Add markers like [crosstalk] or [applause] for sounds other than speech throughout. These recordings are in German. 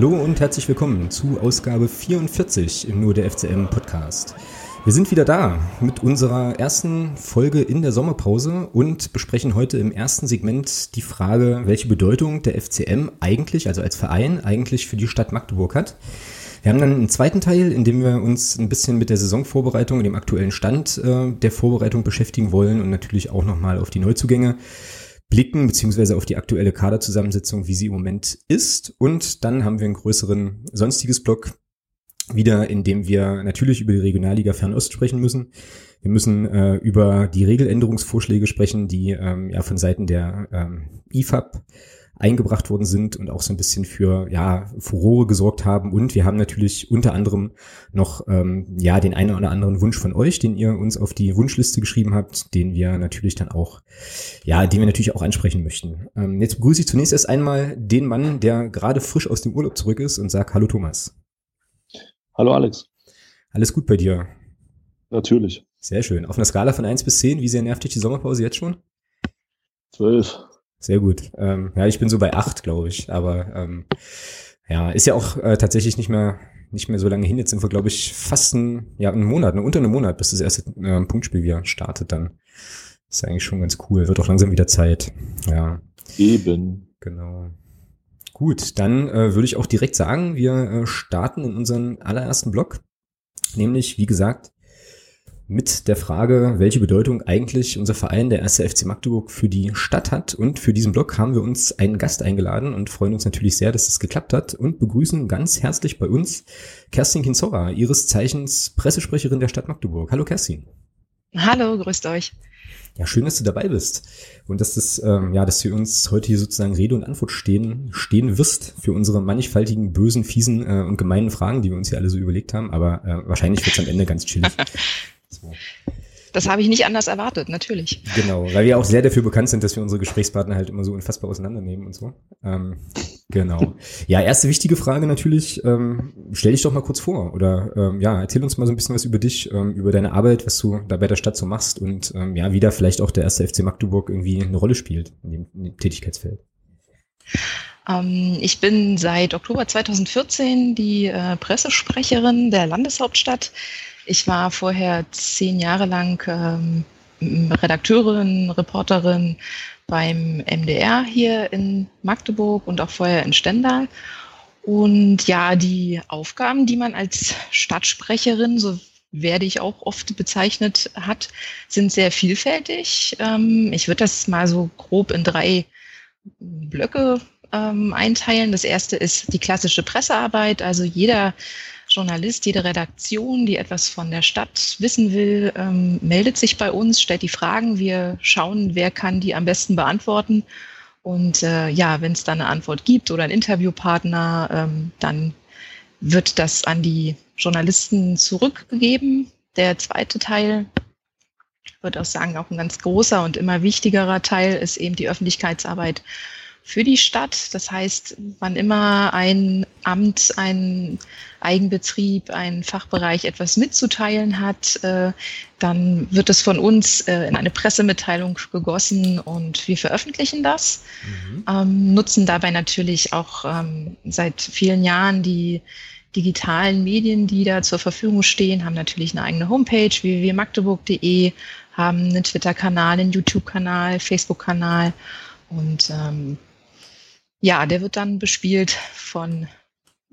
Hallo und herzlich willkommen zu Ausgabe 44 im Nur der FCM Podcast. Wir sind wieder da mit unserer ersten Folge in der Sommerpause und besprechen heute im ersten Segment die Frage, welche Bedeutung der FCM eigentlich, also als Verein, eigentlich für die Stadt Magdeburg hat. Wir haben dann einen zweiten Teil, in dem wir uns ein bisschen mit der Saisonvorbereitung und dem aktuellen Stand äh, der Vorbereitung beschäftigen wollen und natürlich auch nochmal auf die Neuzugänge blicken, beziehungsweise auf die aktuelle Kaderzusammensetzung, wie sie im Moment ist. Und dann haben wir einen größeren sonstiges Block, wieder, in dem wir natürlich über die Regionalliga Fernost sprechen müssen. Wir müssen äh, über die Regeländerungsvorschläge sprechen, die ähm, ja von Seiten der ähm, IFAB eingebracht worden sind und auch so ein bisschen für ja Furore gesorgt haben. Und wir haben natürlich unter anderem noch ähm, ja den einen oder anderen Wunsch von euch, den ihr uns auf die Wunschliste geschrieben habt, den wir natürlich dann auch ja, den wir natürlich auch ansprechen möchten. Ähm, jetzt begrüße ich zunächst erst einmal den Mann, der gerade frisch aus dem Urlaub zurück ist und sagt Hallo Thomas. Hallo Alex. Alles gut bei dir? Natürlich. Sehr schön. Auf einer Skala von eins bis zehn, wie sehr nervt dich die Sommerpause jetzt schon? Zwölf. Sehr gut. Ähm, ja, ich bin so bei acht, glaube ich. Aber ähm, ja, ist ja auch äh, tatsächlich nicht mehr nicht mehr so lange hin. Jetzt sind wir, glaube ich, fast ein, ja, einen Monat, ne, unter einem Monat, bis das erste äh, Punktspiel wieder startet dann. Ist eigentlich schon ganz cool. Wird auch langsam wieder Zeit. Ja. Eben. Genau. Gut, dann äh, würde ich auch direkt sagen, wir äh, starten in unseren allerersten Block. Nämlich, wie gesagt, mit der Frage, welche Bedeutung eigentlich unser Verein, der erste FC Magdeburg, für die Stadt hat. Und für diesen Blog haben wir uns einen Gast eingeladen und freuen uns natürlich sehr, dass das geklappt hat und begrüßen ganz herzlich bei uns Kerstin Kinzora, ihres Zeichens Pressesprecherin der Stadt Magdeburg. Hallo Kerstin. Hallo, grüßt euch. Ja, schön, dass du dabei bist und dass das, ähm, ja, dass du uns heute hier sozusagen Rede und Antwort stehen, stehen wirst für unsere mannigfaltigen, bösen, fiesen äh, und gemeinen Fragen, die wir uns hier alle so überlegt haben. Aber äh, wahrscheinlich wird es am Ende ganz chillig. [laughs] So. Das habe ich nicht anders erwartet, natürlich. Genau, weil wir auch sehr dafür bekannt sind, dass wir unsere Gesprächspartner halt immer so unfassbar auseinandernehmen und so. Ähm, genau. Ja, erste wichtige Frage natürlich, ähm, stell dich doch mal kurz vor oder ähm, ja, erzähl uns mal so ein bisschen was über dich, ähm, über deine Arbeit, was du da bei der Stadt so machst und ähm, ja, wie da vielleicht auch der erste FC Magdeburg irgendwie eine Rolle spielt in dem, in dem Tätigkeitsfeld. Ähm, ich bin seit Oktober 2014 die äh, Pressesprecherin der Landeshauptstadt. Ich war vorher zehn Jahre lang ähm, Redakteurin, Reporterin beim MDR hier in Magdeburg und auch vorher in Stendal. Und ja, die Aufgaben, die man als Stadtsprecherin, so werde ich auch oft bezeichnet, hat, sind sehr vielfältig. Ähm, ich würde das mal so grob in drei Blöcke ähm, einteilen. Das erste ist die klassische Pressearbeit. Also jeder Journalist, jede Redaktion, die etwas von der Stadt wissen will, ähm, meldet sich bei uns, stellt die Fragen. Wir schauen, wer kann die am besten beantworten. Und äh, ja, wenn es dann eine Antwort gibt oder einen Interviewpartner, ähm, dann wird das an die Journalisten zurückgegeben. Der zweite Teil, wird auch sagen, auch ein ganz großer und immer wichtigerer Teil ist eben die Öffentlichkeitsarbeit für die Stadt. Das heißt, wann immer ein Amt, ein Eigenbetrieb, ein Fachbereich etwas mitzuteilen hat, äh, dann wird es von uns äh, in eine Pressemitteilung gegossen und wir veröffentlichen das, mhm. ähm, nutzen dabei natürlich auch ähm, seit vielen Jahren die digitalen Medien, die da zur Verfügung stehen, haben natürlich eine eigene Homepage, www.magdeburg.de, haben einen Twitter-Kanal, einen YouTube-Kanal, Facebook-Kanal und ähm, ja, der wird dann bespielt von,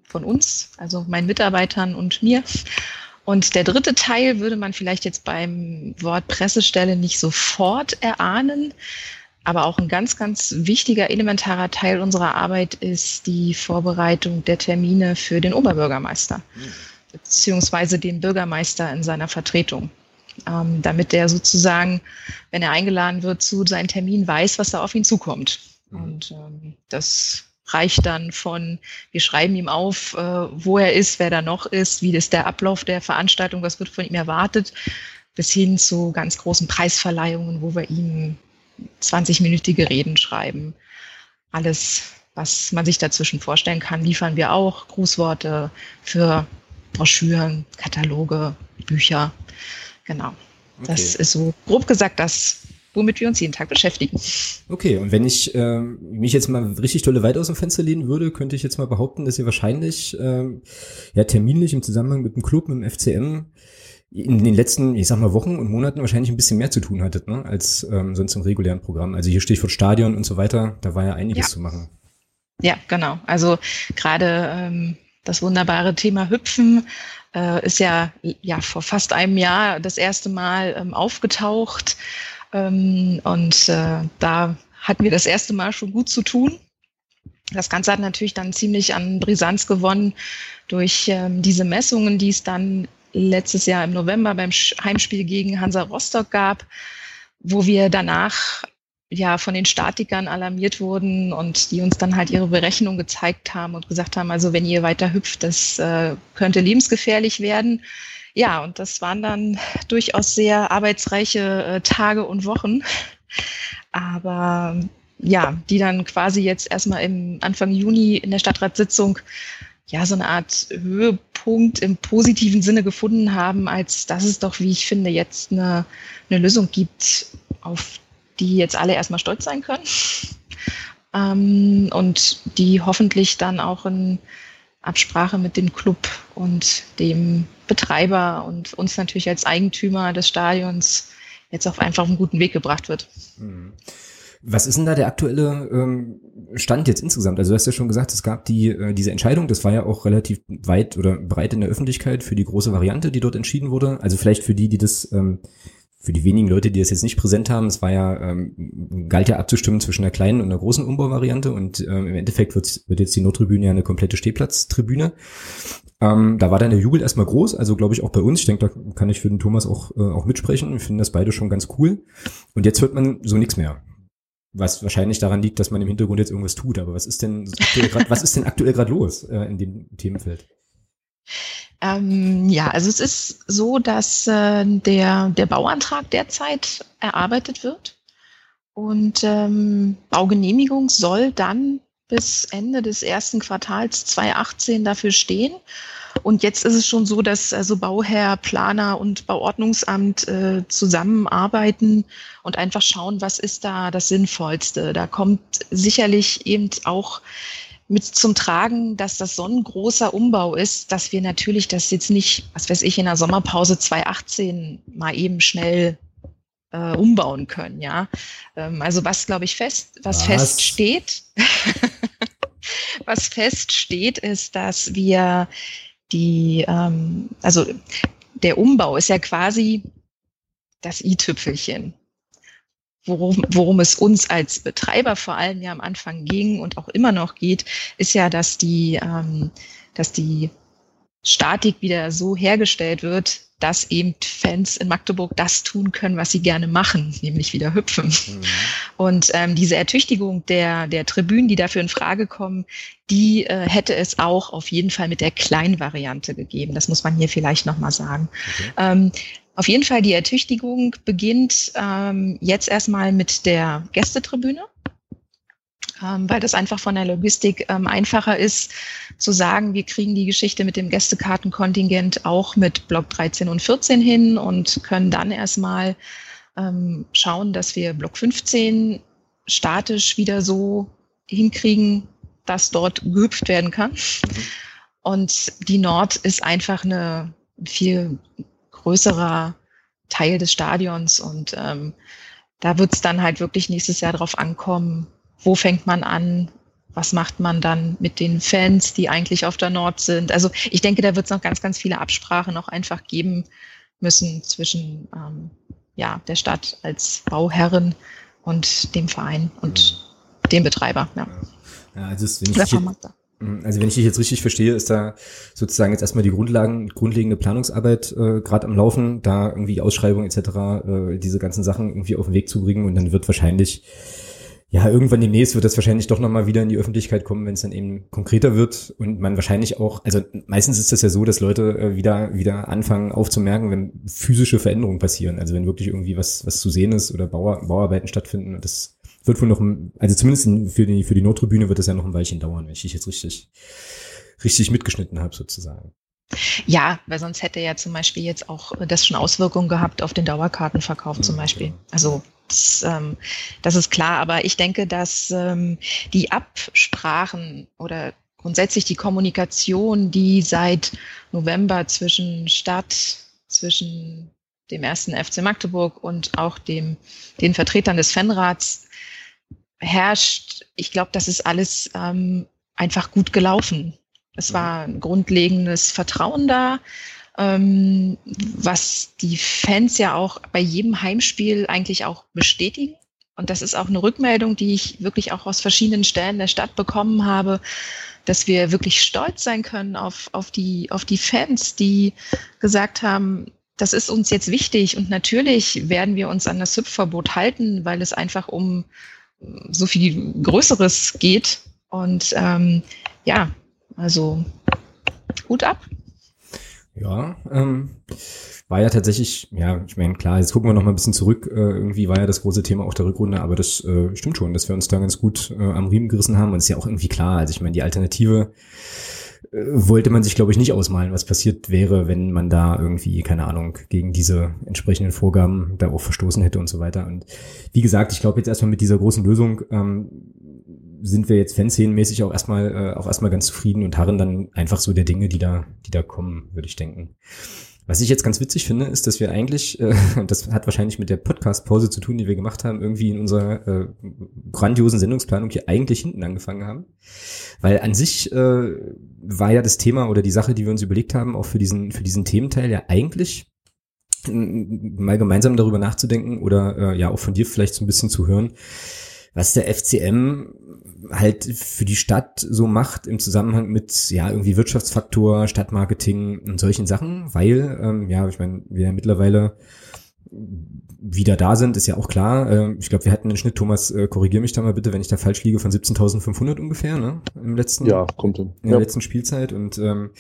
von uns, also meinen Mitarbeitern und mir. Und der dritte Teil würde man vielleicht jetzt beim Wort Pressestelle nicht sofort erahnen. Aber auch ein ganz, ganz wichtiger, elementarer Teil unserer Arbeit ist die Vorbereitung der Termine für den Oberbürgermeister, beziehungsweise den Bürgermeister in seiner Vertretung. Ähm, damit der sozusagen, wenn er eingeladen wird zu seinem Termin, weiß, was da auf ihn zukommt. Mhm. Und ähm, das reicht dann von, wir schreiben ihm auf, äh, wo er ist, wer da noch ist, wie ist der Ablauf der Veranstaltung, was wird von ihm erwartet, bis hin zu ganz großen Preisverleihungen, wo wir ihm 20-minütige Reden schreiben. Alles, was man sich dazwischen vorstellen kann, liefern wir auch. Grußworte für Broschüren, Kataloge, Bücher. Genau. Okay. Das ist so grob gesagt das, womit wir uns jeden Tag beschäftigen. Okay, und wenn ich äh, mich jetzt mal richtig tolle weit aus dem Fenster lehnen würde, könnte ich jetzt mal behaupten, dass ihr wahrscheinlich äh, ja terminlich im Zusammenhang mit dem Club, mit dem FCM, in den letzten, ich sag mal, Wochen und Monaten wahrscheinlich ein bisschen mehr zu tun hattet, ne, als ähm, sonst im regulären Programm. Also hier Stichwort Stadion und so weiter, da war ja einiges ja. zu machen. Ja, genau. Also gerade ähm, das wunderbare Thema Hüpfen äh, ist ja, ja vor fast einem Jahr das erste Mal ähm, aufgetaucht. Ähm, und äh, da hatten wir das erste Mal schon gut zu tun. Das Ganze hat natürlich dann ziemlich an Brisanz gewonnen durch ähm, diese Messungen, die es dann letztes Jahr im November beim Heimspiel gegen Hansa Rostock gab, wo wir danach ja von den Statikern alarmiert wurden und die uns dann halt ihre Berechnung gezeigt haben und gesagt haben, also wenn ihr weiter hüpft, das äh, könnte lebensgefährlich werden. Ja, und das waren dann durchaus sehr arbeitsreiche äh, Tage und Wochen. Aber ja, die dann quasi jetzt erstmal im Anfang Juni in der Stadtratssitzung ja so eine Art Höhepunkt im positiven Sinne gefunden haben, als dass es doch, wie ich finde, jetzt eine, eine Lösung gibt, auf die jetzt alle erstmal stolz sein können ähm, und die hoffentlich dann auch in Absprache mit dem Club und dem Betreiber und uns natürlich als Eigentümer des Stadions jetzt auf einfach einen guten Weg gebracht wird. Mhm. Was ist denn da der aktuelle ähm, Stand jetzt insgesamt? Also du hast ja schon gesagt, es gab die äh, diese Entscheidung, das war ja auch relativ weit oder breit in der Öffentlichkeit für die große Variante, die dort entschieden wurde. Also vielleicht für die, die das ähm, für die wenigen Leute, die das jetzt nicht präsent haben, es war ja, ähm, galt ja abzustimmen zwischen einer kleinen und einer großen Umbauvariante und ähm, im Endeffekt wird, wird jetzt die Nordtribüne ja eine komplette Stehplatztribüne. Ähm, da war dann der Jubel erstmal groß, also glaube ich auch bei uns. Ich denke, da kann ich für den Thomas auch, äh, auch mitsprechen. Wir finden das beide schon ganz cool. Und jetzt hört man so nichts mehr. Was wahrscheinlich daran liegt, dass man im Hintergrund jetzt irgendwas tut. Aber was ist denn was ist denn aktuell gerade los äh, in dem Themenfeld? Ähm, ja, also es ist so, dass äh, der, der Bauantrag derzeit erarbeitet wird und ähm, Baugenehmigung soll dann bis Ende des ersten Quartals 2018 dafür stehen. Und jetzt ist es schon so, dass also Bauherr, Planer und Bauordnungsamt äh, zusammenarbeiten und einfach schauen, was ist da das Sinnvollste. Da kommt sicherlich eben auch mit zum Tragen, dass das so ein großer Umbau ist, dass wir natürlich das jetzt nicht, was weiß ich, in der Sommerpause 2018 mal eben schnell äh, umbauen können, ja. Ähm, also was, glaube ich, fest, was, was? fest steht, [laughs] was fest steht, ist, dass wir die, ähm, also der Umbau ist ja quasi das i-Tüpfelchen worum, worum es uns als Betreiber vor allem ja am Anfang ging und auch immer noch geht, ist ja, dass die, ähm, dass die Statik wieder so hergestellt wird, dass eben Fans in Magdeburg das tun können, was sie gerne machen, nämlich wieder hüpfen. Mhm. Und ähm, diese Ertüchtigung der, der Tribünen, die dafür in Frage kommen, die äh, hätte es auch auf jeden Fall mit der Kleinvariante gegeben. Das muss man hier vielleicht nochmal sagen. Okay. Ähm, auf jeden Fall die Ertüchtigung beginnt ähm, jetzt erstmal mit der Gästetribüne, ähm, weil das einfach von der Logistik ähm, einfacher ist zu sagen, wir kriegen die Geschichte mit dem Gästekartenkontingent auch mit Block 13 und 14 hin und können dann erstmal ähm, schauen, dass wir Block 15 statisch wieder so hinkriegen, dass dort gehüpft werden kann. Mhm. Und die Nord ist einfach eine viel größerer Teil des Stadions und ähm, da wird es dann halt wirklich nächstes Jahr drauf ankommen, wo fängt man an, was macht man dann mit den Fans, die eigentlich auf der Nord sind. Also ich denke, da wird es noch ganz, ganz viele Absprachen noch einfach geben müssen zwischen ähm, ja, der Stadt als Bauherrin und dem Verein und mhm. dem Betreiber. Ja. Ja, also es, wenn ich. Also wenn ich dich jetzt richtig verstehe, ist da sozusagen jetzt erstmal die Grundlagen, grundlegende Planungsarbeit äh, gerade am Laufen, da irgendwie Ausschreibung etc., äh, diese ganzen Sachen irgendwie auf den Weg zu bringen. Und dann wird wahrscheinlich, ja, irgendwann demnächst wird das wahrscheinlich doch nochmal wieder in die Öffentlichkeit kommen, wenn es dann eben konkreter wird. Und man wahrscheinlich auch, also meistens ist das ja so, dass Leute äh, wieder, wieder anfangen aufzumerken, wenn physische Veränderungen passieren, also wenn wirklich irgendwie was, was zu sehen ist oder Bauar Bauarbeiten stattfinden. Und das wird wohl noch, also zumindest für die, für die Nottribüne wird das ja noch ein Weilchen dauern, wenn ich dich jetzt richtig, richtig mitgeschnitten habe sozusagen. Ja, weil sonst hätte ja zum Beispiel jetzt auch das schon Auswirkungen gehabt auf den Dauerkartenverkauf zum Beispiel. Also Das, ähm, das ist klar, aber ich denke, dass ähm, die Absprachen oder grundsätzlich die Kommunikation, die seit November zwischen Stadt, zwischen dem ersten FC Magdeburg und auch dem, den Vertretern des Fanrats herrscht, ich glaube, das ist alles ähm, einfach gut gelaufen. Es war ein grundlegendes Vertrauen da, ähm, was die Fans ja auch bei jedem Heimspiel eigentlich auch bestätigen. Und das ist auch eine Rückmeldung, die ich wirklich auch aus verschiedenen Stellen der Stadt bekommen habe, dass wir wirklich stolz sein können auf, auf, die, auf die Fans, die gesagt haben, das ist uns jetzt wichtig und natürlich werden wir uns an das SIP-Verbot halten, weil es einfach um so viel Größeres geht. Und ähm, ja, also Hut ab. Ja, ähm, war ja tatsächlich, ja, ich meine, klar, jetzt gucken wir noch mal ein bisschen zurück. Äh, irgendwie war ja das große Thema auch der Rückrunde, aber das äh, stimmt schon, dass wir uns da ganz gut äh, am Riemen gerissen haben. Und ist ja auch irgendwie klar. Also ich meine, die Alternative wollte man sich, glaube ich, nicht ausmalen, was passiert wäre, wenn man da irgendwie, keine Ahnung, gegen diese entsprechenden Vorgaben da auch verstoßen hätte und so weiter. Und wie gesagt, ich glaube jetzt erstmal mit dieser großen Lösung ähm, sind wir jetzt fanszenenmäßig auch erstmal äh, auch erstmal ganz zufrieden und harren dann einfach so der Dinge, die da, die da kommen, würde ich denken. Was ich jetzt ganz witzig finde, ist, dass wir eigentlich, äh, [laughs] das hat wahrscheinlich mit der Podcast-Pause zu tun, die wir gemacht haben, irgendwie in unserer äh, grandiosen Sendungsplanung hier eigentlich hinten angefangen haben. Weil an sich äh, war ja das Thema oder die Sache, die wir uns überlegt haben, auch für diesen, für diesen Thementeil ja eigentlich mal gemeinsam darüber nachzudenken oder äh, ja auch von dir vielleicht so ein bisschen zu hören, was der FCM halt für die Stadt so macht im Zusammenhang mit ja irgendwie Wirtschaftsfaktor, Stadtmarketing und solchen Sachen, weil ähm, ja, ich meine, wir ja mittlerweile wieder da sind, ist ja auch klar. Äh, ich glaube, wir hatten den Schnitt, Thomas, äh, korrigier mich da mal bitte, wenn ich da falsch liege, von 17.500 ungefähr, ne? Im letzten, ja, kommt hin. In der letzten Spielzeit und ähm,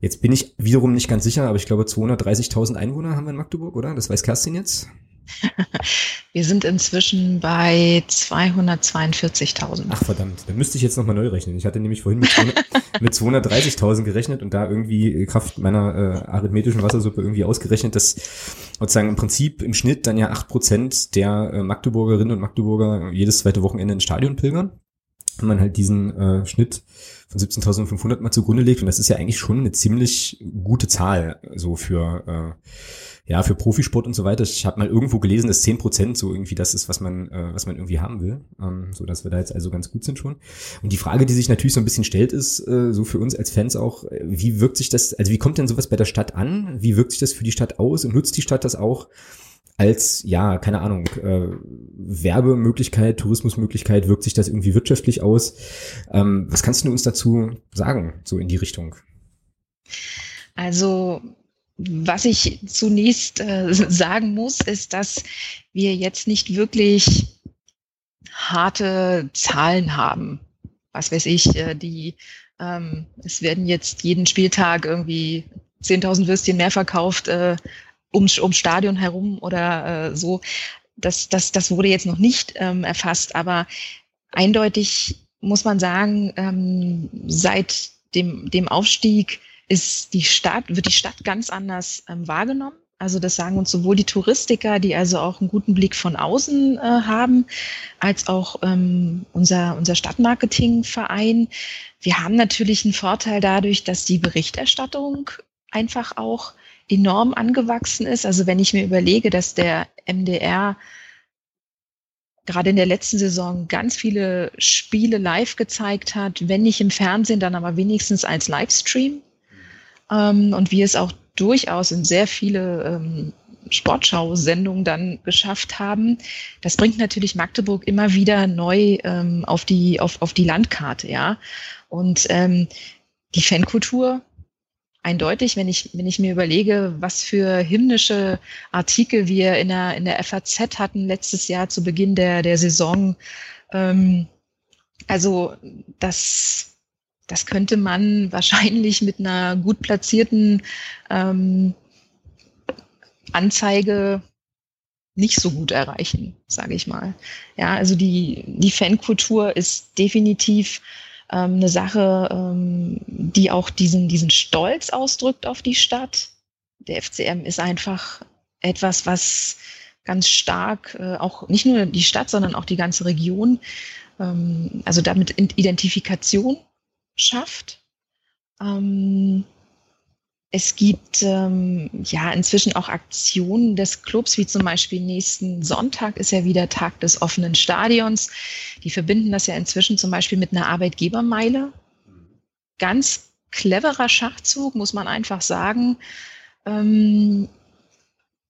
Jetzt bin ich wiederum nicht ganz sicher, aber ich glaube 230.000 Einwohner haben wir in Magdeburg, oder? Das weiß Kerstin jetzt. Wir sind inzwischen bei 242.000. Ach verdammt, dann müsste ich jetzt nochmal neu rechnen. Ich hatte nämlich vorhin mit, [laughs] mit 230.000 gerechnet und da irgendwie Kraft meiner äh, arithmetischen Wassersuppe irgendwie ausgerechnet, dass sozusagen im Prinzip im Schnitt dann ja acht Prozent der äh, Magdeburgerinnen und Magdeburger jedes zweite Wochenende ins Stadion pilgern. Wenn man halt diesen äh, Schnitt von 17.500 mal zugrunde legt und das ist ja eigentlich schon eine ziemlich gute Zahl so für äh, ja, für Profisport und so weiter. Ich habe mal irgendwo gelesen, dass zehn Prozent so irgendwie das ist, was man, äh, was man irgendwie haben will. Ähm, so dass wir da jetzt also ganz gut sind schon. Und die Frage, die sich natürlich so ein bisschen stellt, ist, äh, so für uns als Fans auch, äh, wie wirkt sich das, also wie kommt denn sowas bei der Stadt an? Wie wirkt sich das für die Stadt aus und nutzt die Stadt das auch? Als, ja, keine Ahnung, äh, Werbemöglichkeit, Tourismusmöglichkeit, wirkt sich das irgendwie wirtschaftlich aus? Ähm, was kannst du uns dazu sagen, so in die Richtung? Also was ich zunächst äh, [laughs] sagen muss, ist, dass wir jetzt nicht wirklich harte Zahlen haben. Was weiß ich, äh, die, ähm, es werden jetzt jeden Spieltag irgendwie 10.000 Würstchen mehr verkauft äh, um, um Stadion herum oder äh, so. Das, das, das wurde jetzt noch nicht ähm, erfasst, aber eindeutig muss man sagen, ähm, seit dem, dem Aufstieg ist die Stadt, wird die Stadt ganz anders ähm, wahrgenommen. Also das sagen uns sowohl die Touristiker, die also auch einen guten Blick von außen äh, haben, als auch ähm, unser, unser Stadtmarketingverein. Wir haben natürlich einen Vorteil dadurch, dass die Berichterstattung einfach auch enorm angewachsen ist. Also wenn ich mir überlege, dass der MDR gerade in der letzten Saison ganz viele Spiele live gezeigt hat, wenn nicht im Fernsehen, dann aber wenigstens als Livestream ähm, und wir es auch durchaus in sehr viele ähm, Sportschau-Sendungen dann geschafft haben. Das bringt natürlich Magdeburg immer wieder neu ähm, auf die auf, auf die Landkarte, ja. Und die Fankultur eindeutig, wenn ich wenn ich mir überlege, was für hymnische Artikel wir in der in der FAZ hatten letztes Jahr zu Beginn der der Saison. Ähm, also das das könnte man [laughs] wahrscheinlich mit einer gut platzierten ähm, Anzeige nicht so gut erreichen, sage ich mal. Ja, also die, die Fankultur ist definitiv ähm, eine Sache, ähm, die auch diesen, diesen Stolz ausdrückt auf die Stadt. Der FCM ist einfach etwas, was ganz stark äh, auch nicht nur die Stadt, sondern auch die ganze Region, ähm, also damit Identifikation schafft. Ähm, es gibt ähm, ja inzwischen auch Aktionen des Clubs, wie zum Beispiel nächsten Sonntag ist ja wieder Tag des offenen Stadions. Die verbinden das ja inzwischen zum Beispiel mit einer Arbeitgebermeile. Ganz cleverer Schachzug, muss man einfach sagen. Ähm,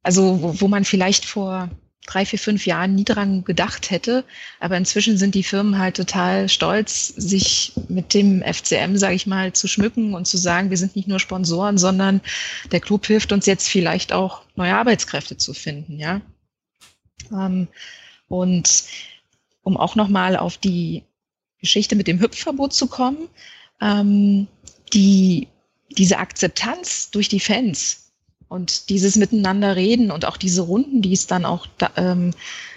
also wo, wo man vielleicht vor drei, vier, fünf Jahren nie dran gedacht hätte. Aber inzwischen sind die Firmen halt total stolz, sich mit dem FCM, sage ich mal, zu schmücken und zu sagen, wir sind nicht nur Sponsoren, sondern der Club hilft uns jetzt vielleicht auch neue Arbeitskräfte zu finden, ja. Ähm, und um auch nochmal auf die Geschichte mit dem Hüpfverbot zu kommen, ähm, die, diese Akzeptanz durch die Fans, und dieses Miteinander reden und auch diese Runden, die es dann auch da, ähm,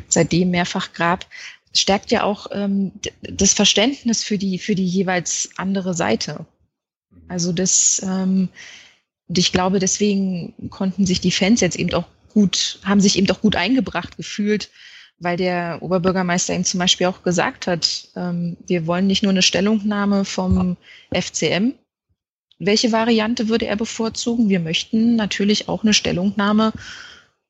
seitdem mehrfach gab, stärkt ja auch ähm, das Verständnis für die, für die jeweils andere Seite. Also das, ähm, und ich glaube, deswegen konnten sich die Fans jetzt eben auch gut, haben sich eben auch gut eingebracht gefühlt, weil der Oberbürgermeister eben zum Beispiel auch gesagt hat, ähm, wir wollen nicht nur eine Stellungnahme vom FCM, welche Variante würde er bevorzugen? Wir möchten natürlich auch eine Stellungnahme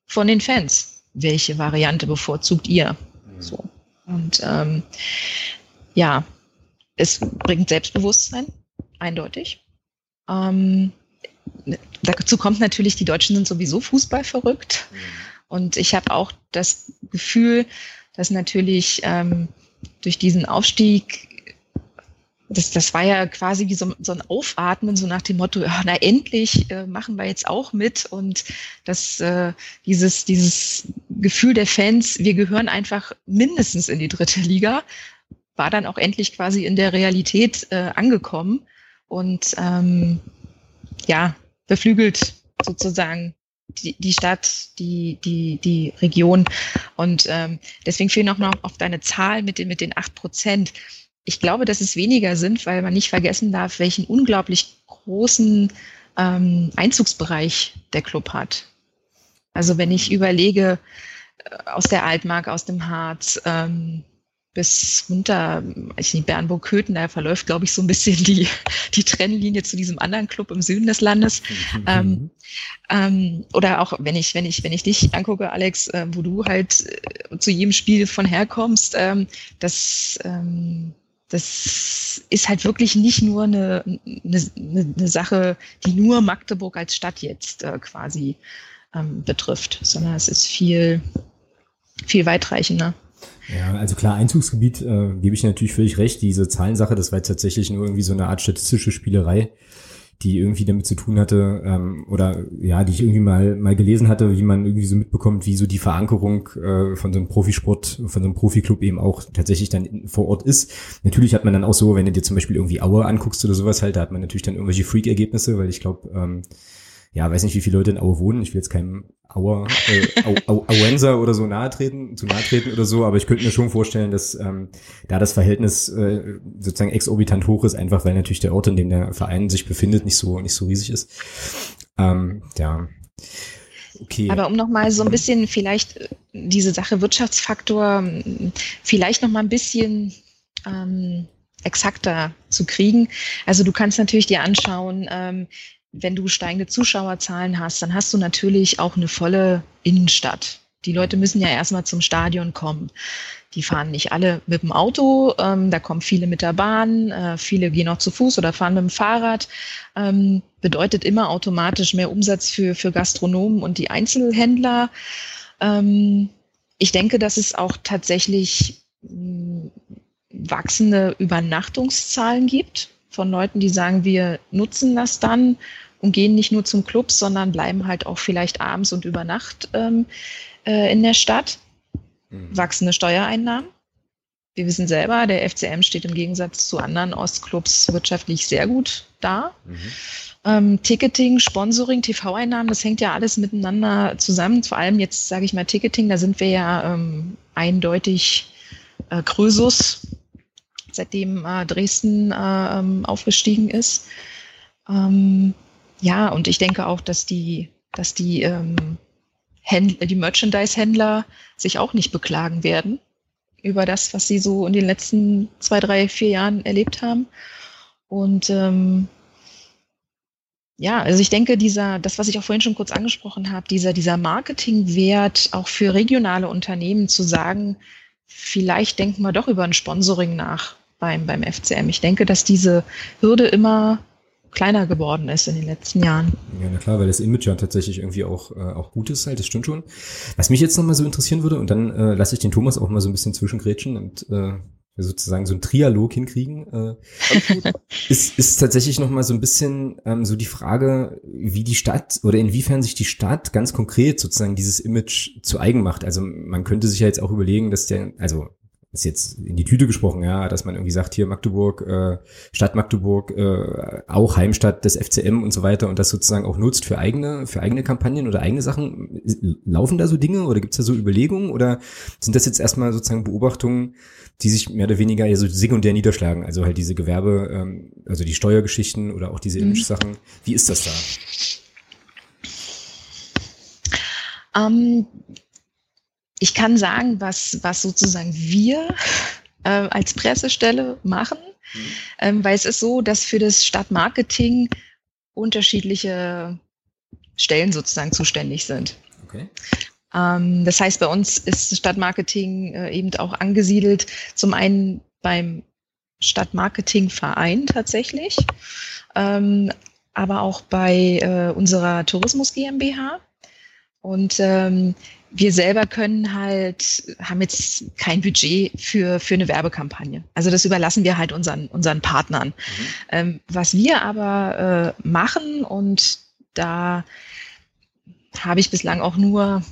von den Fans. Welche Variante bevorzugt ihr? Mhm. So. Und ähm, ja, es bringt Selbstbewusstsein, eindeutig. Ähm, dazu kommt natürlich, die Deutschen sind sowieso Fußball verrückt. Mhm. Und ich habe auch das Gefühl, dass natürlich ähm, durch diesen Aufstieg das, das war ja quasi wie so, so ein Aufatmen, so nach dem Motto, ja, na endlich äh, machen wir jetzt auch mit. Und das, äh, dieses, dieses Gefühl der Fans, wir gehören einfach mindestens in die dritte Liga, war dann auch endlich quasi in der Realität äh, angekommen und ähm, ja, beflügelt sozusagen die, die Stadt, die, die, die Region. Und ähm, deswegen fehlen noch mal auf deine Zahl mit den, mit den acht Prozent ich glaube, dass es weniger sind, weil man nicht vergessen darf, welchen unglaublich großen ähm, Einzugsbereich der Club hat. Also wenn ich überlege, äh, aus der Altmark, aus dem Harz ähm, bis runter, ich nicht, Bernburg-Köthen, da verläuft, glaube ich, so ein bisschen die, [laughs] die Trennlinie zu diesem anderen Club im Süden des Landes. Mhm. Ähm, ähm, oder auch wenn ich, wenn ich, wenn ich dich angucke, Alex, äh, wo du halt äh, zu jedem Spiel von herkommst, ähm, das ähm, das ist halt wirklich nicht nur eine, eine, eine Sache, die nur Magdeburg als Stadt jetzt äh, quasi ähm, betrifft, sondern es ist viel, viel weitreichender. Ja, also klar, Einzugsgebiet äh, gebe ich natürlich völlig recht. Diese Zahlensache, das war jetzt tatsächlich nur irgendwie so eine Art statistische Spielerei die irgendwie damit zu tun hatte, ähm, oder ja, die ich irgendwie mal, mal gelesen hatte, wie man irgendwie so mitbekommt, wie so die Verankerung äh, von so einem Profisport, von so einem Profiklub eben auch tatsächlich dann vor Ort ist. Natürlich hat man dann auch so, wenn du dir zum Beispiel irgendwie Aue anguckst oder sowas halt, da hat man natürlich dann irgendwelche Freak-Ergebnisse, weil ich glaube, ähm, ja, weiß nicht, wie viele Leute in Aue wohnen. Ich will jetzt keinem Auer, äh, Au, Au, Auenser oder so nahe treten, zu nahe treten oder so, aber ich könnte mir schon vorstellen, dass ähm, da das Verhältnis äh, sozusagen exorbitant hoch ist, einfach weil natürlich der Ort, in dem der Verein sich befindet, nicht so nicht so riesig ist. Ähm, ja. Okay. Aber um nochmal so ein bisschen vielleicht äh, diese Sache Wirtschaftsfaktor vielleicht nochmal ein bisschen ähm, exakter zu kriegen. Also du kannst natürlich dir anschauen, ähm, wenn du steigende Zuschauerzahlen hast, dann hast du natürlich auch eine volle Innenstadt. Die Leute müssen ja erstmal zum Stadion kommen. Die fahren nicht alle mit dem Auto, ähm, da kommen viele mit der Bahn, äh, viele gehen auch zu Fuß oder fahren mit dem Fahrrad. Ähm, bedeutet immer automatisch mehr Umsatz für, für Gastronomen und die Einzelhändler. Ähm, ich denke, dass es auch tatsächlich mh, wachsende Übernachtungszahlen gibt von Leuten, die sagen, wir nutzen das dann und gehen nicht nur zum Club, sondern bleiben halt auch vielleicht abends und über Nacht ähm, äh, in der Stadt. Mhm. Wachsende Steuereinnahmen. Wir wissen selber, der FCM steht im Gegensatz zu anderen Ostclubs wirtschaftlich sehr gut da. Mhm. Ähm, Ticketing, Sponsoring, TV-Einnahmen, das hängt ja alles miteinander zusammen. Vor allem jetzt sage ich mal Ticketing, da sind wir ja ähm, eindeutig äh, Krösus seitdem äh, Dresden äh, ähm, aufgestiegen ist. Ähm, ja, und ich denke auch, dass die, dass die ähm, Händler, die Merchandise-Händler sich auch nicht beklagen werden über das, was sie so in den letzten zwei, drei, vier Jahren erlebt haben. Und ähm, ja, also ich denke, dieser, das, was ich auch vorhin schon kurz angesprochen habe, dieser, dieser Marketingwert auch für regionale Unternehmen zu sagen, vielleicht denken wir doch über ein Sponsoring nach beim, beim FCM. Ich denke, dass diese Hürde immer kleiner geworden ist in den letzten Jahren. Ja, na klar, weil das Image ja tatsächlich irgendwie auch, äh, auch gut ist halt, das stimmt schon. Was mich jetzt nochmal so interessieren würde, und dann äh, lasse ich den Thomas auch mal so ein bisschen zwischengrätschen und äh, sozusagen so ein Trialog hinkriegen, äh, [laughs] ist, ist tatsächlich nochmal so ein bisschen ähm, so die Frage, wie die Stadt oder inwiefern sich die Stadt ganz konkret sozusagen dieses Image zu eigen macht. Also man könnte sich ja jetzt auch überlegen, dass der, also ist jetzt in die Tüte gesprochen, ja, dass man irgendwie sagt, hier Magdeburg, äh, Stadt Magdeburg, äh, auch Heimstadt des FCM und so weiter und das sozusagen auch nutzt für eigene, für eigene Kampagnen oder eigene Sachen. Laufen da so Dinge oder gibt's da so Überlegungen oder sind das jetzt erstmal sozusagen Beobachtungen, die sich mehr oder weniger ja so sekundär niederschlagen? Also halt diese Gewerbe, ähm, also die Steuergeschichten oder auch diese mhm. Image-Sachen. Wie ist das da? Um, ähm, ich kann sagen, was, was sozusagen wir äh, als Pressestelle machen, mhm. ähm, weil es ist so, dass für das Stadtmarketing unterschiedliche Stellen sozusagen zuständig sind. Okay. Ähm, das heißt, bei uns ist Stadtmarketing äh, eben auch angesiedelt, zum einen beim Stadtmarketingverein tatsächlich, ähm, aber auch bei äh, unserer Tourismus GmbH. Und ähm, wir selber können halt, haben jetzt kein Budget für, für eine Werbekampagne. Also das überlassen wir halt unseren, unseren Partnern. Mhm. Ähm, was wir aber äh, machen und da habe ich bislang auch nur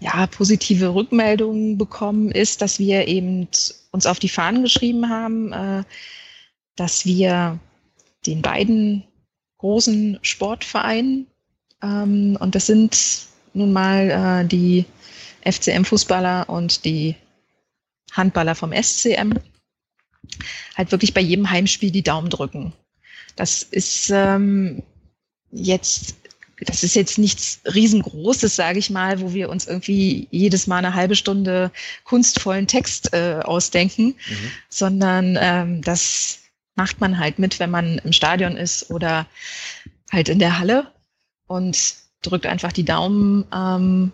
ja, positive Rückmeldungen bekommen, ist, dass wir eben uns auf die Fahnen geschrieben haben, äh, dass wir den beiden großen Sportvereinen, ähm, und das sind nun mal äh, die FCM-Fußballer und die Handballer vom SCM halt wirklich bei jedem Heimspiel die Daumen drücken. Das ist ähm, jetzt das ist jetzt nichts riesengroßes, sage ich mal, wo wir uns irgendwie jedes Mal eine halbe Stunde kunstvollen Text äh, ausdenken, mhm. sondern ähm, das macht man halt mit, wenn man im Stadion ist oder halt in der Halle. Und drückt einfach die Daumen ähm,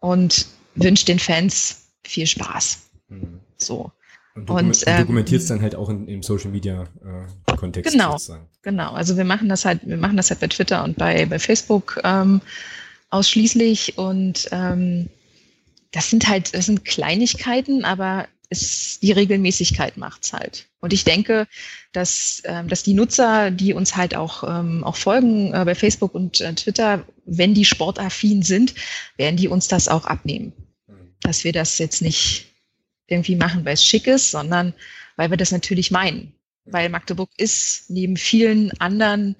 und wünscht den Fans viel Spaß. Mhm. So. Und, dokum und ähm, dokumentierst dann halt auch in, im Social Media äh, Kontext. Genau, sozusagen. genau. Also wir machen das halt, wir machen das halt bei Twitter und bei, bei Facebook ähm, ausschließlich und ähm, das sind halt, das sind Kleinigkeiten, aber es, die Regelmäßigkeit macht's halt. Und ich denke, dass, ähm, dass die Nutzer, die uns halt auch, ähm, auch folgen äh, bei Facebook und äh, Twitter, wenn die sportaffin sind, werden die uns das auch abnehmen. Dass wir das jetzt nicht irgendwie machen, weil es schick ist, sondern weil wir das natürlich meinen. Weil Magdeburg ist neben vielen anderen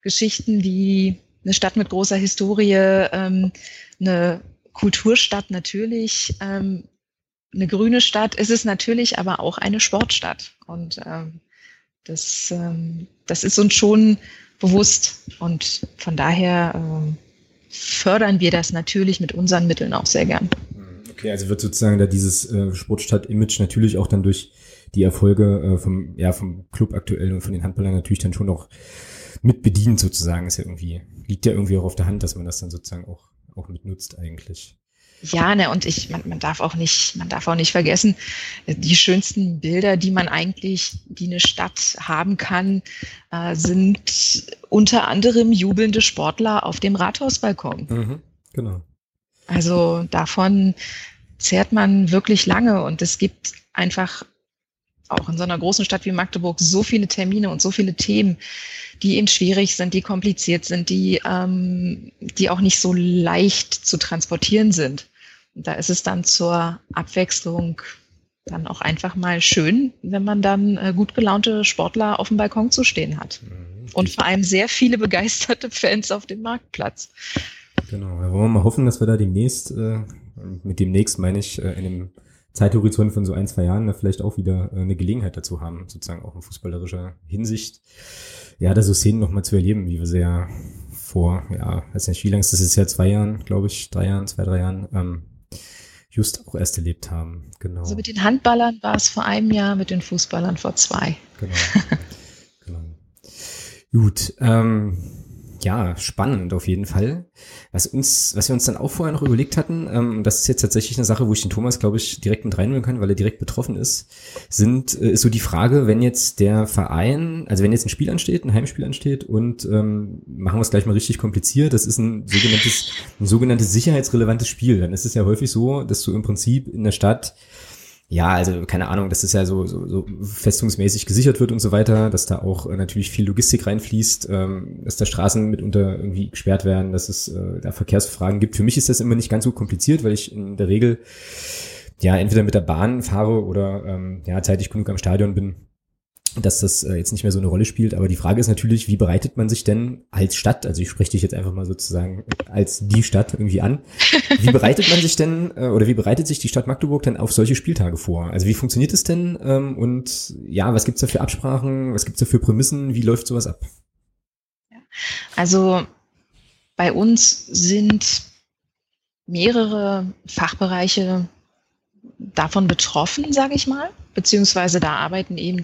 Geschichten, die eine Stadt mit großer Historie, ähm, eine Kulturstadt natürlich, ähm, eine grüne Stadt ist es natürlich aber auch eine Sportstadt. Und ähm, das, ähm, das ist uns schon bewusst. Und von daher ähm, fördern wir das natürlich mit unseren Mitteln auch sehr gern. Okay, also wird sozusagen da dieses äh, Sportstadt-Image natürlich auch dann durch die Erfolge äh, vom, ja, vom Club aktuell und von den Handballern natürlich dann schon auch mit bedient sozusagen. Ist ja irgendwie, liegt ja irgendwie auch auf der Hand, dass man das dann sozusagen auch, auch mitnutzt eigentlich. Ja, ne, und ich, man, man darf auch nicht, man darf auch nicht vergessen, die schönsten Bilder, die man eigentlich, die eine Stadt haben kann, äh, sind unter anderem jubelnde Sportler auf dem Rathausbalkon. Mhm, genau. Also davon zehrt man wirklich lange und es gibt einfach auch in so einer großen Stadt wie Magdeburg so viele Termine und so viele Themen, die eben schwierig sind, die kompliziert sind, die, ähm, die auch nicht so leicht zu transportieren sind. Da ist es dann zur Abwechslung dann auch einfach mal schön, wenn man dann äh, gut gelaunte Sportler auf dem Balkon zu stehen hat. Mhm. Und vor allem sehr viele begeisterte Fans auf dem Marktplatz. Genau, da wollen wir mal hoffen, dass wir da demnächst, äh, mit demnächst meine ich, äh, in einem Zeithorizont von so ein, zwei Jahren da vielleicht auch wieder äh, eine Gelegenheit dazu haben, sozusagen auch in fußballerischer Hinsicht, ja, da so Szenen nochmal zu erleben, wie wir sie ja vor, ja, weiß nicht, wie lange ist das jetzt ja, zwei Jahren, glaube ich, drei Jahren, zwei, drei Jahren, ähm, just auch erst erlebt haben. Genau. Also mit den Handballern war es vor einem Jahr, mit den Fußballern vor zwei. Genau. genau. Gut, ähm, ja, spannend auf jeden Fall. Was uns, was wir uns dann auch vorher noch überlegt hatten, ähm, das ist jetzt tatsächlich eine Sache, wo ich den Thomas, glaube ich, direkt mit reinholen kann, weil er direkt betroffen ist, sind, äh, ist so die Frage, wenn jetzt der Verein, also wenn jetzt ein Spiel ansteht, ein Heimspiel ansteht und ähm, machen wir es gleich mal richtig kompliziert, das ist ein sogenanntes, ein sogenanntes sicherheitsrelevantes Spiel, dann ist es ja häufig so, dass du im Prinzip in der Stadt ja, also keine Ahnung, dass das ja so, so, so festungsmäßig gesichert wird und so weiter, dass da auch äh, natürlich viel Logistik reinfließt, ähm, dass da Straßen mitunter irgendwie gesperrt werden, dass es äh, da Verkehrsfragen gibt. Für mich ist das immer nicht ganz so kompliziert, weil ich in der Regel ja entweder mit der Bahn fahre oder ähm, ja zeitig genug am Stadion bin dass das äh, jetzt nicht mehr so eine Rolle spielt. Aber die Frage ist natürlich, wie bereitet man sich denn als Stadt, also ich spreche dich jetzt einfach mal sozusagen als die Stadt irgendwie an, wie [laughs] bereitet man sich denn äh, oder wie bereitet sich die Stadt Magdeburg denn auf solche Spieltage vor? Also wie funktioniert es denn ähm, und ja, was gibt's da für Absprachen, was gibt's da für Prämissen, wie läuft sowas ab? Also bei uns sind mehrere Fachbereiche davon betroffen, sage ich mal, beziehungsweise da arbeiten eben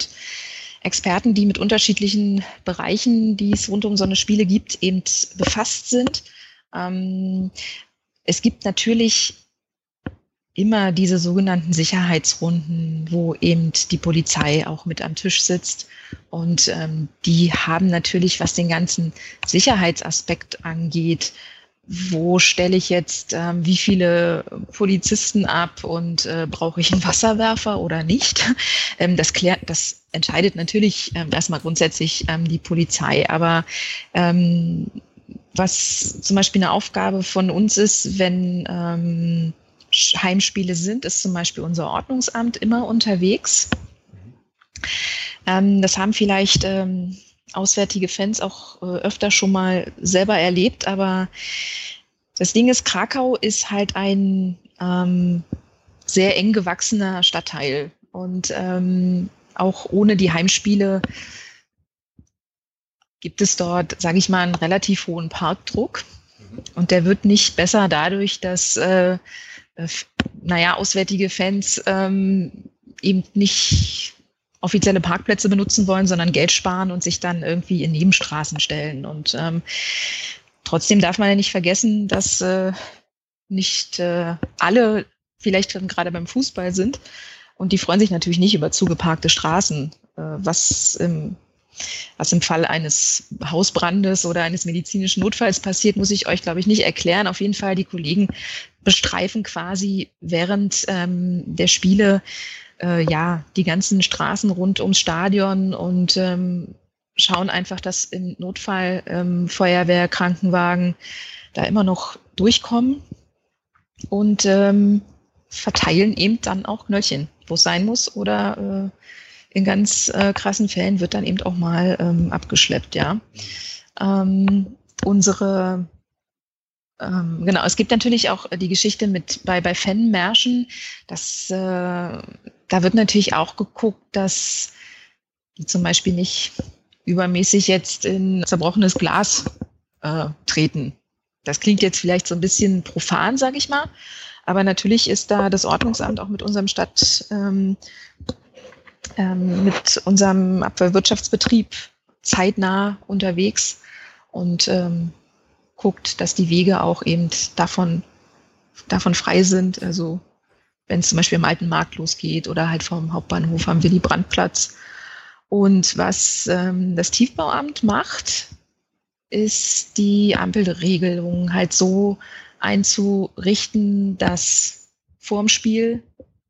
Experten, die mit unterschiedlichen Bereichen, die es rund um so eine Spiele gibt, eben befasst sind. Ähm, es gibt natürlich immer diese sogenannten Sicherheitsrunden, wo eben die Polizei auch mit am Tisch sitzt. Und ähm, die haben natürlich, was den ganzen Sicherheitsaspekt angeht, wo stelle ich jetzt ähm, wie viele Polizisten ab und äh, brauche ich einen Wasserwerfer oder nicht? [laughs] Ähm, das klärt, das entscheidet natürlich ähm, erstmal grundsätzlich ähm, die Polizei. Aber ähm, was zum Beispiel eine Aufgabe von uns ist, wenn ähm, Heimspiele sind, ist zum Beispiel unser Ordnungsamt immer unterwegs. Ähm, das haben vielleicht ähm, auswärtige Fans auch äh, öfter schon mal selber erlebt, aber das Ding ist, Krakau ist halt ein ähm, sehr eng gewachsener Stadtteil und ähm, auch ohne die Heimspiele gibt es dort, sage ich mal, einen relativ hohen Parkdruck. Und der wird nicht besser dadurch, dass äh, äh, naja, auswärtige Fans ähm, eben nicht offizielle Parkplätze benutzen wollen, sondern Geld sparen und sich dann irgendwie in Nebenstraßen stellen. Und ähm, trotzdem darf man ja nicht vergessen, dass äh, nicht äh, alle vielleicht gerade beim Fußball sind. Und die freuen sich natürlich nicht über zugeparkte Straßen, äh, was im was im Fall eines Hausbrandes oder eines medizinischen Notfalls passiert, muss ich euch, glaube ich, nicht erklären. Auf jeden Fall, die Kollegen bestreifen quasi während ähm, der Spiele äh, ja die ganzen Straßen rund ums Stadion und ähm, schauen einfach, dass im Notfall ähm, Feuerwehr, Krankenwagen da immer noch durchkommen und ähm, verteilen eben dann auch Knöllchen, wo es sein muss oder äh, in ganz äh, krassen Fällen wird dann eben auch mal ähm, abgeschleppt, ja. Ähm, unsere ähm, genau, es gibt natürlich auch die Geschichte mit bei, bei Fanmärschen, dass äh, da wird natürlich auch geguckt, dass die zum Beispiel nicht übermäßig jetzt in zerbrochenes Glas äh, treten. Das klingt jetzt vielleicht so ein bisschen profan, sage ich mal. Aber natürlich ist da das Ordnungsamt auch mit unserem Stadt, ähm, ähm, mit unserem Abwehrwirtschaftsbetrieb zeitnah unterwegs und ähm, guckt, dass die Wege auch eben davon, davon frei sind. Also wenn es zum Beispiel am Alten Markt losgeht oder halt vom Hauptbahnhof am Willy-Brandt-Platz. Und was ähm, das Tiefbauamt macht, ist die Ampelregelung halt so einzurichten, dass vorm Spiel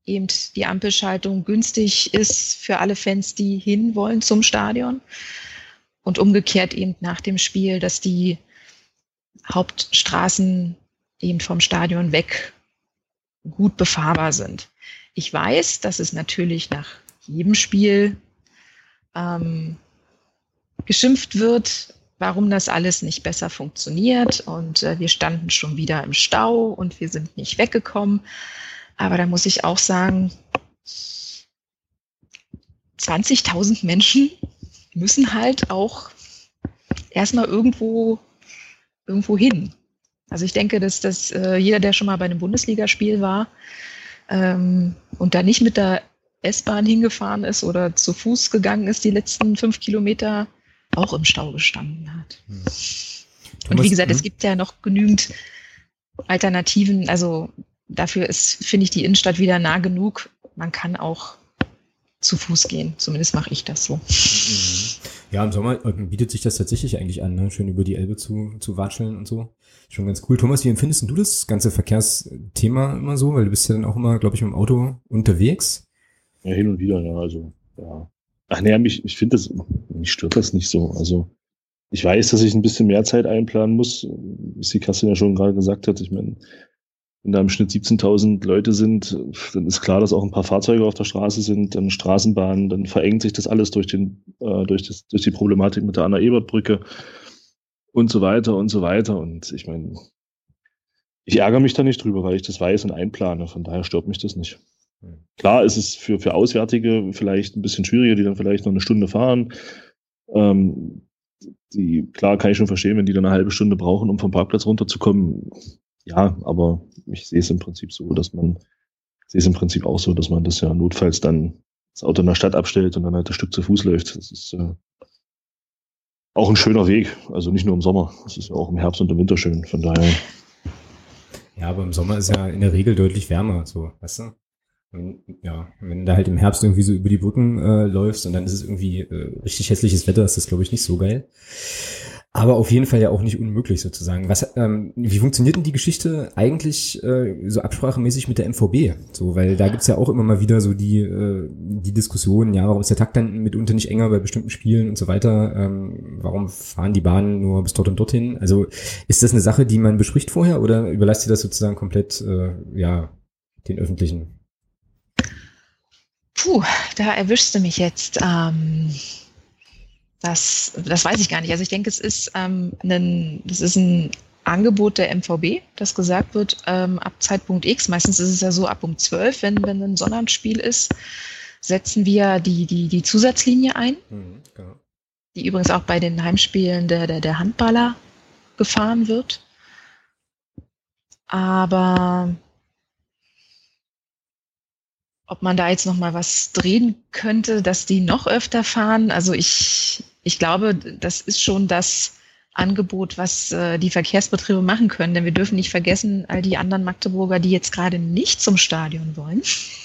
eben die Ampelschaltung günstig ist für alle Fans, die hinwollen zum Stadion. Und umgekehrt eben nach dem Spiel, dass die Hauptstraßen eben vom Stadion weg gut befahrbar sind. Ich weiß, dass es natürlich nach jedem Spiel ähm, geschimpft wird, warum das alles nicht besser funktioniert und äh, wir standen schon wieder im Stau und wir sind nicht weggekommen. Aber da muss ich auch sagen, 20.000 Menschen müssen halt auch erstmal irgendwo irgendwo hin. Also ich denke, dass, dass äh, jeder, der schon mal bei einem Bundesligaspiel war ähm, und da nicht mit der S-Bahn hingefahren ist oder zu Fuß gegangen ist, die letzten fünf Kilometer auch im Stau gestanden hat. Hm. Und wie gesagt, es hm? gibt ja noch genügend Alternativen. Also dafür ist, finde ich, die Innenstadt wieder nah genug. Man kann auch zu Fuß gehen. Zumindest mache ich das so. Mhm. Ja, im Sommer äh, bietet sich das tatsächlich eigentlich an, ne? schön über die Elbe zu, zu watscheln und so. Schon ganz cool. Thomas, wie empfindest du das ganze Verkehrsthema immer so? Weil du bist ja dann auch immer, glaube ich, mit dem Auto unterwegs. Ja, hin und wieder, ja. Also, ja. Ach nee, mich, ich finde das, mich stört das nicht so. Also, ich weiß, dass ich ein bisschen mehr Zeit einplanen muss, wie die Kasse ja schon gerade gesagt hat. Ich meine, wenn da im Schnitt 17.000 Leute sind, dann ist klar, dass auch ein paar Fahrzeuge auf der Straße sind, dann Straßenbahnen, dann verengt sich das alles durch, den, äh, durch, das, durch die Problematik mit der Anna-Ebert-Brücke und so weiter und so weiter. Und ich meine, ich ärgere mich da nicht drüber, weil ich das weiß und einplane. Von daher stört mich das nicht. Hm. Klar ist es für, für Auswärtige vielleicht ein bisschen schwieriger, die dann vielleicht noch eine Stunde fahren. Ähm, die, klar kann ich schon verstehen, wenn die dann eine halbe Stunde brauchen, um vom Parkplatz runterzukommen. Ja, aber ich sehe es im Prinzip so, dass man, sehe es im Prinzip auch so, dass man das ja notfalls dann das Auto in der Stadt abstellt und dann halt das Stück zu Fuß läuft. Das ist äh, auch ein schöner Weg. Also nicht nur im Sommer. Das ist ja auch im Herbst und im Winter schön. Von daher. Ja, aber im Sommer ist ja in der Regel deutlich wärmer, so, weißt du? Und, ja, wenn du halt im Herbst irgendwie so über die Brücken äh, läufst und dann ist es irgendwie äh, richtig hässliches Wetter, ist das, glaube ich, nicht so geil. Aber auf jeden Fall ja auch nicht unmöglich sozusagen. Was, ähm, wie funktioniert denn die Geschichte eigentlich äh, so absprachemäßig mit der MVB? So, weil da gibt's ja auch immer mal wieder so die, äh, die Diskussion, ja, warum ist der Takt dann mitunter nicht enger bei bestimmten Spielen und so weiter? Ähm, warum fahren die Bahnen nur bis dort und dorthin? Also ist das eine Sache, die man bespricht vorher oder überlasst ihr das sozusagen komplett äh, ja, den öffentlichen Puh, da erwischst du mich jetzt. Ähm, das, das weiß ich gar nicht. Also ich denke, es ist ähm, ein, das ist ein Angebot der MVB, das gesagt wird, ähm, ab Zeitpunkt X, meistens ist es ja so ab um 12, wenn, wenn ein Sonnabendspiel ist, setzen wir die, die, die Zusatzlinie ein, mhm, genau. die übrigens auch bei den Heimspielen der, der, der Handballer gefahren wird. Aber ob man da jetzt noch mal was drehen könnte, dass die noch öfter fahren. Also ich, ich glaube, das ist schon das Angebot, was äh, die Verkehrsbetriebe machen können. Denn wir dürfen nicht vergessen, all die anderen Magdeburger, die jetzt gerade nicht zum Stadion wollen.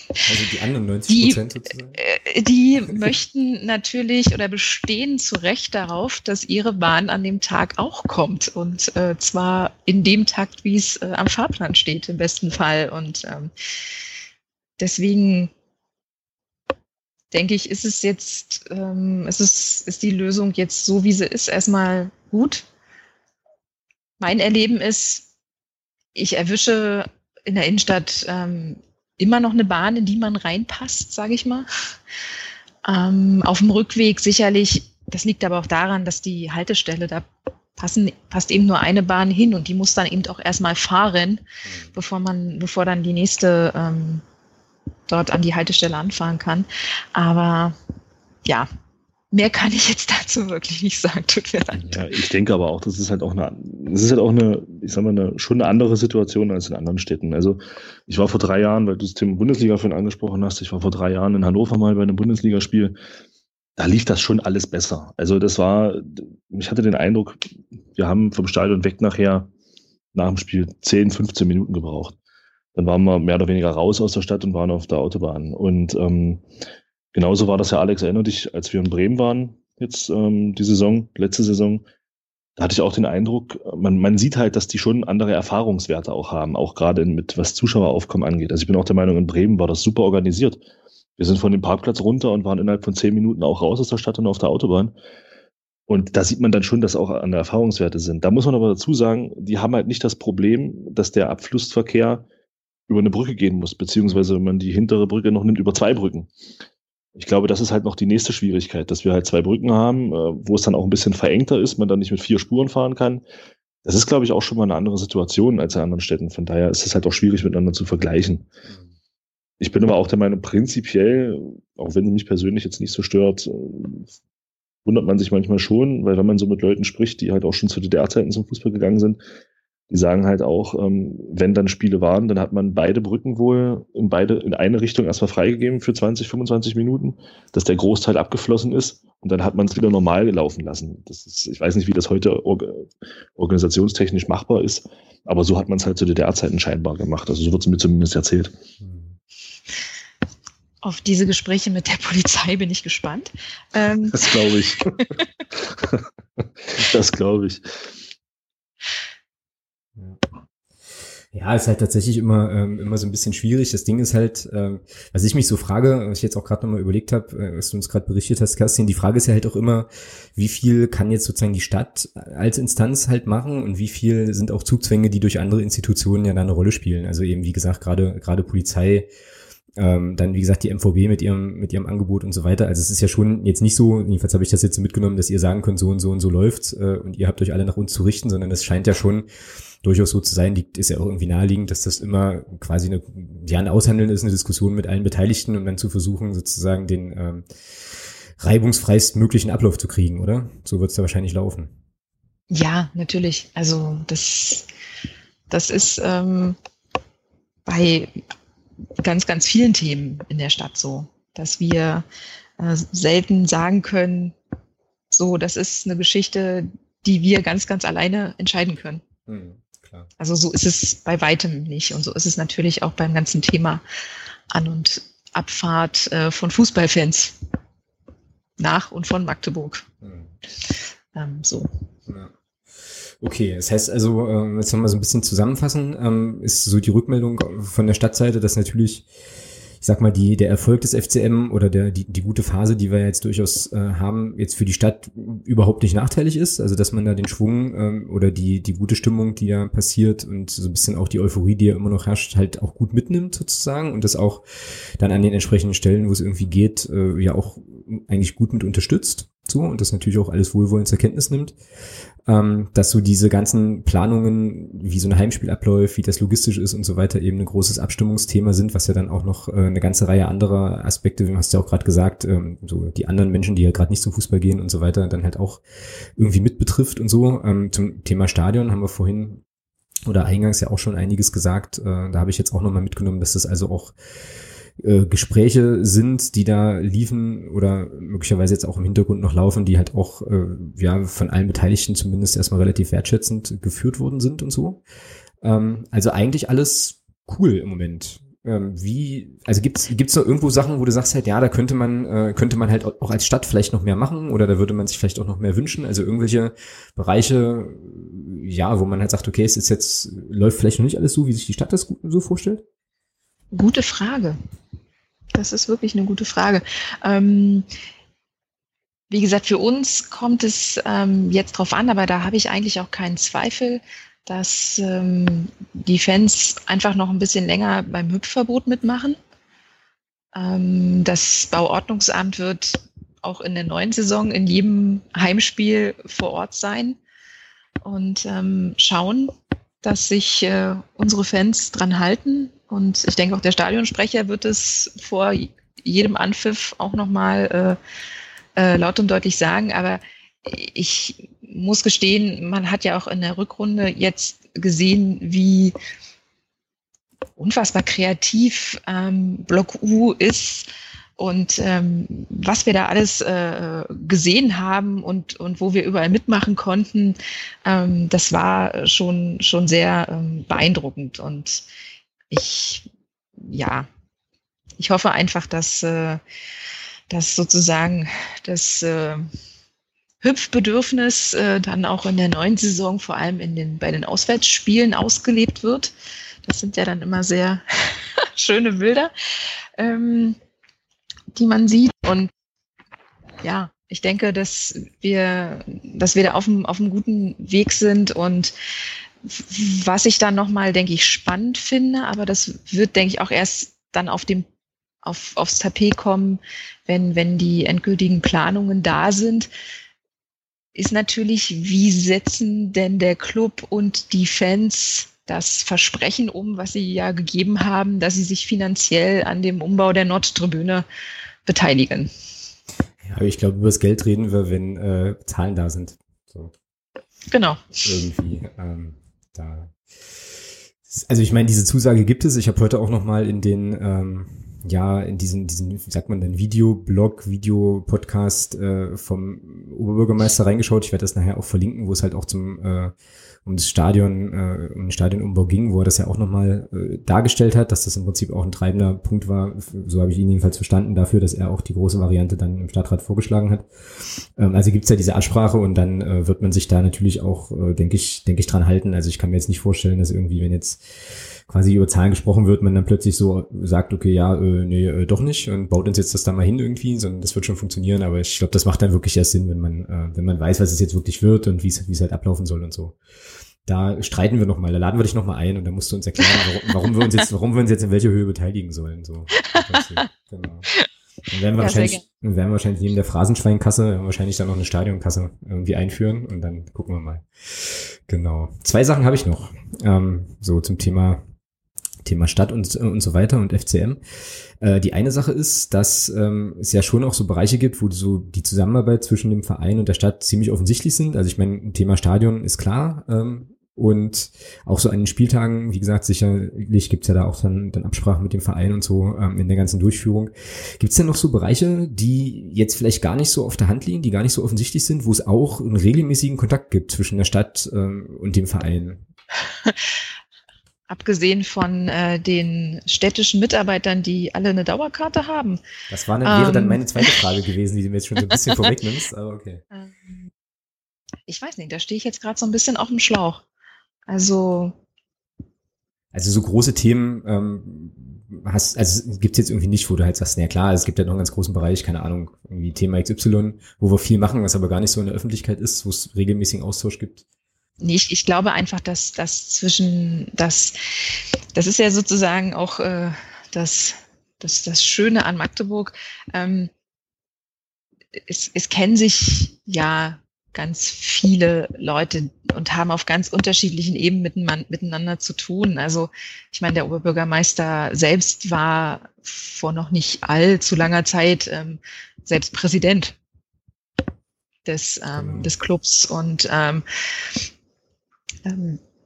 Also die anderen 90 Prozent sozusagen? Äh, die möchten natürlich oder bestehen zu Recht darauf, dass ihre Bahn an dem Tag auch kommt. Und äh, zwar in dem Takt, wie es äh, am Fahrplan steht, im besten Fall. Und ähm, deswegen denke ich, ist es jetzt, ähm, ist, es, ist die Lösung jetzt so, wie sie ist, erstmal gut. Mein Erleben ist, ich erwische in der Innenstadt ähm, immer noch eine Bahn, in die man reinpasst, sage ich mal. Ähm, auf dem Rückweg sicherlich, das liegt aber auch daran, dass die Haltestelle, da passen, passt eben nur eine Bahn hin und die muss dann eben auch erstmal fahren, mhm. bevor man, bevor dann die nächste ähm, dort an die Haltestelle anfahren kann. Aber ja, mehr kann ich jetzt dazu wirklich nicht sagen. Tut mir leid. Ja, ich denke aber auch, das ist halt auch eine, das ist halt auch eine, ich sag mal, eine, schon eine andere Situation als in anderen Städten. Also ich war vor drei Jahren, weil du das Thema Bundesliga vorhin angesprochen hast, ich war vor drei Jahren in Hannover mal bei einem Bundesligaspiel. Da lief das schon alles besser. Also das war, ich hatte den Eindruck, wir haben vom Stadion weg nachher nach dem Spiel 10, 15 Minuten gebraucht. Dann waren wir mehr oder weniger raus aus der Stadt und waren auf der Autobahn. Und ähm, genauso war das ja, Alex, erinnert dich, als wir in Bremen waren, jetzt ähm, die Saison, letzte Saison, da hatte ich auch den Eindruck, man, man sieht halt, dass die schon andere Erfahrungswerte auch haben, auch gerade mit was Zuschaueraufkommen angeht. Also ich bin auch der Meinung, in Bremen war das super organisiert. Wir sind von dem Parkplatz runter und waren innerhalb von zehn Minuten auch raus aus der Stadt und auf der Autobahn. Und da sieht man dann schon, dass auch andere Erfahrungswerte sind. Da muss man aber dazu sagen, die haben halt nicht das Problem, dass der Abflussverkehr über eine Brücke gehen muss, beziehungsweise wenn man die hintere Brücke noch nimmt, über zwei Brücken. Ich glaube, das ist halt noch die nächste Schwierigkeit, dass wir halt zwei Brücken haben, äh, wo es dann auch ein bisschen verengter ist, man dann nicht mit vier Spuren fahren kann. Das ist, glaube ich, auch schon mal eine andere Situation als in anderen Städten. Von daher ist es halt auch schwierig miteinander zu vergleichen. Ich bin aber auch der Meinung, prinzipiell, auch wenn es mich persönlich jetzt nicht so stört, wundert man sich manchmal schon, weil wenn man so mit Leuten spricht, die halt auch schon zu DDR-Zeiten zum Fußball gegangen sind, die sagen halt auch, ähm, wenn dann Spiele waren, dann hat man beide Brücken wohl in beide, in eine Richtung erstmal freigegeben für 20, 25 Minuten, dass der Großteil abgeflossen ist und dann hat man es wieder normal laufen lassen. Das ist, ich weiß nicht, wie das heute org organisationstechnisch machbar ist, aber so hat man es halt zu DDR-Zeiten scheinbar gemacht. Also so wird es mir zumindest erzählt. Auf diese Gespräche mit der Polizei bin ich gespannt. Ähm. Das glaube ich. [laughs] das glaube ich. Ja, ist halt tatsächlich immer, ähm, immer so ein bisschen schwierig. Das Ding ist halt, ähm, was ich mich so frage, was ich jetzt auch gerade nochmal überlegt habe, äh, was du uns gerade berichtet hast, Kerstin, die Frage ist ja halt auch immer, wie viel kann jetzt sozusagen die Stadt als Instanz halt machen und wie viel sind auch Zugzwänge, die durch andere Institutionen ja da eine Rolle spielen. Also eben, wie gesagt, gerade gerade Polizei, ähm, dann, wie gesagt, die MVB mit ihrem, mit ihrem Angebot und so weiter. Also es ist ja schon jetzt nicht so, jedenfalls habe ich das jetzt mitgenommen, dass ihr sagen könnt, so und so und so läuft's äh, und ihr habt euch alle nach uns zu richten, sondern es scheint ja schon durchaus so zu sein, liegt, ist ja auch irgendwie naheliegend, dass das immer quasi eine, ja, ein Aushandeln ist, eine Diskussion mit allen Beteiligten, um dann zu versuchen, sozusagen den ähm, reibungsfreist möglichen Ablauf zu kriegen, oder? So wird es da wahrscheinlich laufen. Ja, natürlich. Also das, das ist ähm, bei ganz, ganz vielen Themen in der Stadt so, dass wir äh, selten sagen können, so, das ist eine Geschichte, die wir ganz, ganz alleine entscheiden können. Hm klar. Also so ist es bei weitem nicht. Und so ist es natürlich auch beim ganzen Thema An- und Abfahrt äh, von Fußballfans nach und von Magdeburg. Mhm. Ähm, so. Ja. Okay, das heißt also, äh, jetzt nochmal so ein bisschen zusammenfassen, ähm, ist so die Rückmeldung von der Stadtseite, dass natürlich ich sag mal, die, der Erfolg des FCM oder der, die, die gute Phase, die wir jetzt durchaus äh, haben, jetzt für die Stadt überhaupt nicht nachteilig ist. Also, dass man da den Schwung ähm, oder die, die gute Stimmung, die da passiert und so ein bisschen auch die Euphorie, die ja immer noch herrscht, halt auch gut mitnimmt sozusagen und das auch dann an den entsprechenden Stellen, wo es irgendwie geht, äh, ja auch eigentlich gut mit unterstützt. So, und das natürlich auch alles wohlwollend zur Kenntnis nimmt ähm, dass so diese ganzen Planungen, wie so ein Heimspiel abläuft, wie das logistisch ist und so weiter, eben ein großes Abstimmungsthema sind, was ja dann auch noch äh, eine ganze Reihe anderer Aspekte, wie hast du ja auch gerade gesagt, ähm, so die anderen Menschen, die ja gerade nicht zum Fußball gehen und so weiter, dann halt auch irgendwie mit betrifft und so. Ähm, zum Thema Stadion haben wir vorhin oder eingangs ja auch schon einiges gesagt. Äh, da habe ich jetzt auch nochmal mitgenommen, dass das also auch äh, Gespräche sind, die da liefen oder möglicherweise jetzt auch im Hintergrund noch laufen, die halt auch äh, ja von allen Beteiligten zumindest erstmal relativ wertschätzend geführt worden sind und so. Ähm, also eigentlich alles cool im Moment. Ähm, wie, also gibt's gibt's noch irgendwo Sachen, wo du sagst halt, ja, da könnte man äh, könnte man halt auch als Stadt vielleicht noch mehr machen oder da würde man sich vielleicht auch noch mehr wünschen. Also irgendwelche Bereiche, ja, wo man halt sagt, okay, es ist jetzt läuft vielleicht noch nicht alles so, wie sich die Stadt das so vorstellt. Gute Frage. Das ist wirklich eine gute Frage. Ähm, wie gesagt, für uns kommt es ähm, jetzt drauf an, aber da habe ich eigentlich auch keinen Zweifel, dass ähm, die Fans einfach noch ein bisschen länger beim Hüpfverbot mitmachen. Ähm, das Bauordnungsamt wird auch in der neuen Saison in jedem Heimspiel vor Ort sein und ähm, schauen, dass sich äh, unsere Fans dran halten. Und ich denke auch der Stadionsprecher wird es vor jedem Anpfiff auch nochmal äh, äh, laut und deutlich sagen. Aber ich muss gestehen, man hat ja auch in der Rückrunde jetzt gesehen, wie unfassbar kreativ ähm, Block U ist und ähm, was wir da alles äh, gesehen haben und, und wo wir überall mitmachen konnten, ähm, das war schon, schon sehr ähm, beeindruckend. Und ich, ja, ich hoffe einfach, dass, äh, dass sozusagen das äh, Hüpfbedürfnis äh, dann auch in der neuen Saison, vor allem in den, bei den Auswärtsspielen, ausgelebt wird. Das sind ja dann immer sehr [laughs] schöne Bilder. Ähm, die man sieht. Und ja, ich denke, dass wir, dass wir da auf einem, auf einem guten Weg sind und was ich dann nochmal, denke ich, spannend finde, aber das wird, denke ich, auch erst dann auf dem, auf, aufs Tapet kommen, wenn, wenn die endgültigen Planungen da sind, ist natürlich, wie setzen denn der Club und die Fans das Versprechen um, was sie ja gegeben haben, dass sie sich finanziell an dem Umbau der Nordtribüne beteiligen. aber ich glaube, über das Geld reden wir, wenn äh, Zahlen da sind. So. Genau. Irgendwie. Ähm, da. Also ich meine, diese Zusage gibt es. Ich habe heute auch noch mal in den ähm, ja, in diesen, diesen, wie sagt man denn, Videoblog, Videopodcast äh, vom Oberbürgermeister reingeschaut. Ich werde das nachher auch verlinken, wo es halt auch zum äh, um das Stadion, äh, um den Stadionumbau ging, wo er das ja auch nochmal äh, dargestellt hat, dass das im Prinzip auch ein treibender Punkt war, so habe ich ihn jedenfalls verstanden, dafür, dass er auch die große Variante dann im Stadtrat vorgeschlagen hat. Ähm, also gibt's ja diese Absprache und dann äh, wird man sich da natürlich auch, äh, denke ich, denke ich, dran halten. Also ich kann mir jetzt nicht vorstellen, dass irgendwie, wenn jetzt quasi über Zahlen gesprochen wird, man dann plötzlich so sagt, okay, ja, äh, nee, äh, doch nicht und baut uns jetzt das da mal hin irgendwie, sondern das wird schon funktionieren, aber ich glaube, das macht dann wirklich erst Sinn, wenn man, äh, wenn man weiß, was es jetzt wirklich wird und wie es wie es halt ablaufen soll und so. Da streiten wir nochmal, da laden wir dich nochmal ein und dann musst du uns erklären, warum, warum wir uns jetzt, warum wir uns jetzt in welcher Höhe beteiligen sollen. So. Genau. Dann werden wir, ja, wahrscheinlich, dann werden wir wahrscheinlich neben der Phrasenschweinkasse wahrscheinlich dann noch eine Stadionkasse irgendwie einführen und dann gucken wir mal. Genau. Zwei Sachen habe ich noch. Ähm, so zum Thema Thema Stadt und, und so weiter und FCM. Äh, die eine Sache ist, dass ähm, es ja schon auch so Bereiche gibt, wo so die Zusammenarbeit zwischen dem Verein und der Stadt ziemlich offensichtlich sind. Also ich meine, Thema Stadion ist klar. Ähm, und auch so an den Spieltagen, wie gesagt, sicherlich gibt's ja da auch dann, dann Absprachen mit dem Verein und so ähm, in der ganzen Durchführung. Gibt's denn noch so Bereiche, die jetzt vielleicht gar nicht so auf der Hand liegen, die gar nicht so offensichtlich sind, wo es auch einen regelmäßigen Kontakt gibt zwischen der Stadt ähm, und dem Verein? [laughs] Abgesehen von äh, den städtischen Mitarbeitern, die alle eine Dauerkarte haben. Das war eine, wäre ähm, dann meine zweite Frage [laughs] gewesen, die du mir jetzt schon so ein bisschen vorwegnimmst, aber okay. Ähm, ich weiß nicht, da stehe ich jetzt gerade so ein bisschen auf dem Schlauch. Also. Also so große Themen ähm, hast, also gibt's jetzt irgendwie nicht, wo du halt sagst, na klar, es gibt ja noch einen ganz großen Bereich, keine Ahnung, irgendwie Thema XY, wo wir viel machen, was aber gar nicht so in der Öffentlichkeit ist, wo es regelmäßigen Austausch gibt. Nee, ich, ich glaube einfach, dass das zwischen das, das ist ja sozusagen auch äh, das, das, das Schöne an Magdeburg. Ähm, es, es kennen sich ja ganz viele Leute und haben auf ganz unterschiedlichen Ebenen miteinander zu tun. Also ich meine, der Oberbürgermeister selbst war vor noch nicht allzu langer Zeit ähm, selbst Präsident des, ähm, genau. des Clubs und ähm,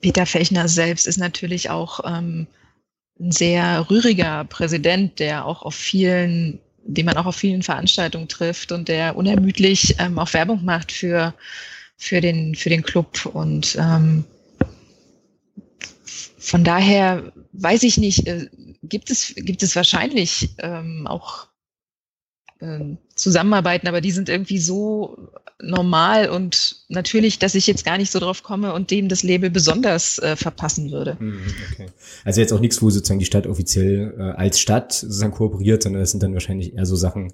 Peter Fechner selbst ist natürlich auch ähm, ein sehr rühriger Präsident, der auch auf vielen, den man auch auf vielen Veranstaltungen trifft und der unermüdlich ähm, auch Werbung macht für, für, den, für den Club. Und ähm, von daher weiß ich nicht, äh, gibt es, gibt es wahrscheinlich ähm, auch ähm, zusammenarbeiten, aber die sind irgendwie so normal und natürlich, dass ich jetzt gar nicht so drauf komme und dem das Label besonders äh, verpassen würde. Mhm, okay. Also jetzt auch nichts, wo sozusagen die Stadt offiziell äh, als Stadt sozusagen kooperiert, sondern das sind dann wahrscheinlich eher so Sachen,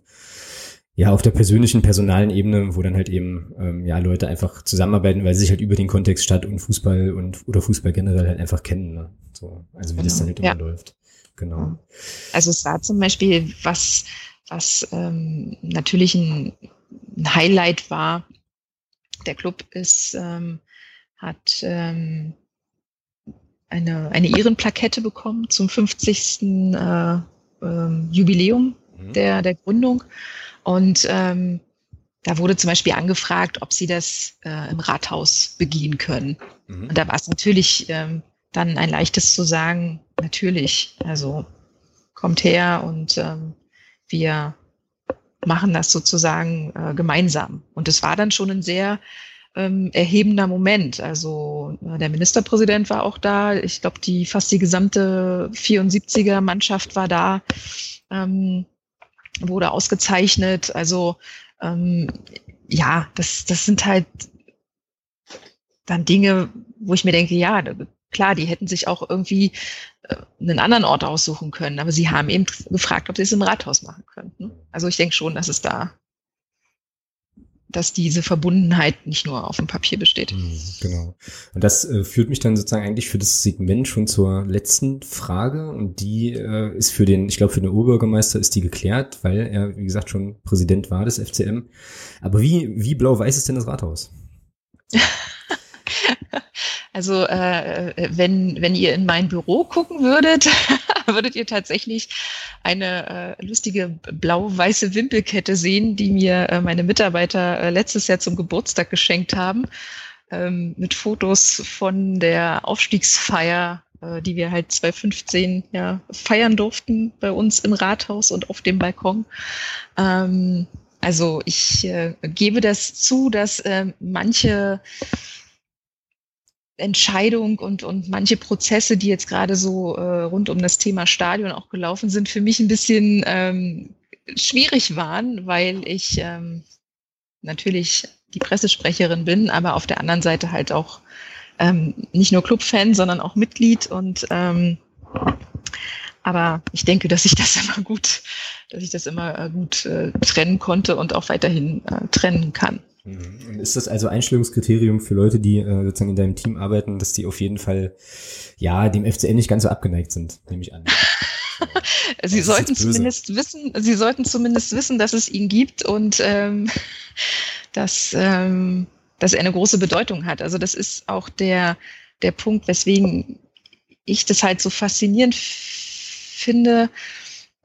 ja, auf der persönlichen, personalen Ebene, wo dann halt eben ähm, ja Leute einfach zusammenarbeiten, weil sie sich halt über den Kontext Stadt und Fußball und oder Fußball generell halt einfach kennen. Ne? So, also wie genau. das dann halt immer ja. läuft. Genau. Also es war zum Beispiel was was ähm, natürlich ein, ein, Highlight war. Der Club ist, ähm, hat ähm, eine, eine Ehrenplakette bekommen zum 50. Äh, ähm, Jubiläum mhm. der, der Gründung. Und ähm, da wurde zum Beispiel angefragt, ob sie das äh, im Rathaus begehen können. Mhm. Und da war es natürlich ähm, dann ein leichtes zu sagen, natürlich, also kommt her und ähm, wir machen das sozusagen äh, gemeinsam. Und es war dann schon ein sehr ähm, erhebender Moment. Also äh, der Ministerpräsident war auch da. Ich glaube, die fast die gesamte 74er Mannschaft war da, ähm, wurde ausgezeichnet. Also ähm, ja, das, das sind halt dann Dinge, wo ich mir denke, ja, klar, die hätten sich auch irgendwie äh, einen anderen Ort aussuchen können, aber sie haben eben gefragt, ob sie es im Rathaus machen könnten. Also ich denke schon, dass es da, dass diese Verbundenheit nicht nur auf dem Papier besteht. Mhm, genau. Und das äh, führt mich dann sozusagen eigentlich für das Segment schon zur letzten Frage und die äh, ist für den, ich glaube für den Oberbürgermeister ist die geklärt, weil er, wie gesagt, schon Präsident war des FCM. Aber wie, wie blau-weiß ist denn das Rathaus? [laughs] Also äh, wenn, wenn ihr in mein Büro gucken würdet, [laughs] würdet ihr tatsächlich eine äh, lustige blau-weiße Wimpelkette sehen, die mir äh, meine Mitarbeiter äh, letztes Jahr zum Geburtstag geschenkt haben, ähm, mit Fotos von der Aufstiegsfeier, äh, die wir halt 2015 ja, feiern durften bei uns im Rathaus und auf dem Balkon. Ähm, also ich äh, gebe das zu, dass äh, manche Entscheidung und, und manche Prozesse, die jetzt gerade so äh, rund um das Thema Stadion auch gelaufen sind, für mich ein bisschen ähm, schwierig waren, weil ich ähm, natürlich die Pressesprecherin bin, aber auf der anderen Seite halt auch ähm, nicht nur Clubfan, sondern auch Mitglied und ähm, aber ich denke, dass ich das [laughs] immer gut, dass ich das immer äh, gut äh, trennen konnte und auch weiterhin äh, trennen kann. Mhm. Ist das also Einstellungskriterium für Leute, die äh, sozusagen in deinem Team arbeiten, dass die auf jeden Fall ja dem FCN nicht ganz so abgeneigt sind, nehme ich an. [laughs] sie sollten zumindest wissen, sie sollten zumindest wissen, dass es ihn gibt und ähm, [laughs] dass, ähm, dass er eine große Bedeutung hat. Also das ist auch der, der Punkt, weswegen ich das halt so faszinierend finde,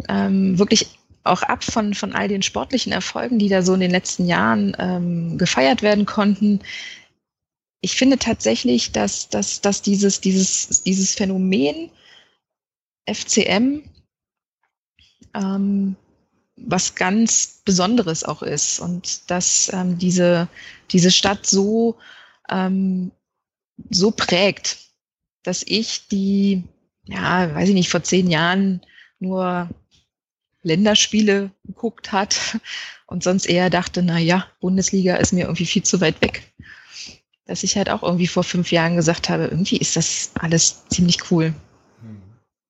ähm, wirklich auch ab von, von all den sportlichen Erfolgen, die da so in den letzten Jahren ähm, gefeiert werden konnten. Ich finde tatsächlich, dass, dass, dass dieses, dieses, dieses Phänomen FCM ähm, was ganz Besonderes auch ist und dass ähm, diese, diese Stadt so, ähm, so prägt, dass ich die, ja, weiß ich nicht, vor zehn Jahren nur Länderspiele geguckt hat [laughs] und sonst eher dachte, na ja, Bundesliga ist mir irgendwie viel zu weit weg. Dass ich halt auch irgendwie vor fünf Jahren gesagt habe, irgendwie ist das alles ziemlich cool.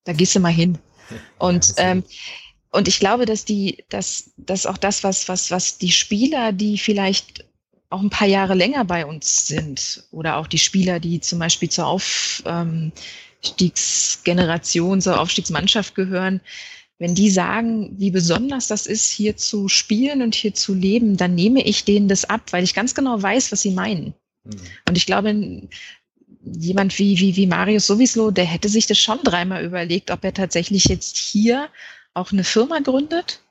Da gehst du mal hin. [laughs] Und, ähm, und ich glaube, dass die, dass, dass auch das, was, was, was die Spieler, die vielleicht auch ein paar Jahre länger bei uns sind, oder auch die Spieler, die zum Beispiel zur Aufstiegsgeneration, zur Aufstiegsmannschaft gehören, wenn die sagen, wie besonders das ist, hier zu spielen und hier zu leben, dann nehme ich denen das ab, weil ich ganz genau weiß, was sie meinen. Mhm. Und ich glaube, jemand wie, wie, wie Marius sowieso, der hätte sich das schon dreimal überlegt, ob er tatsächlich jetzt hier auch eine Firma gründet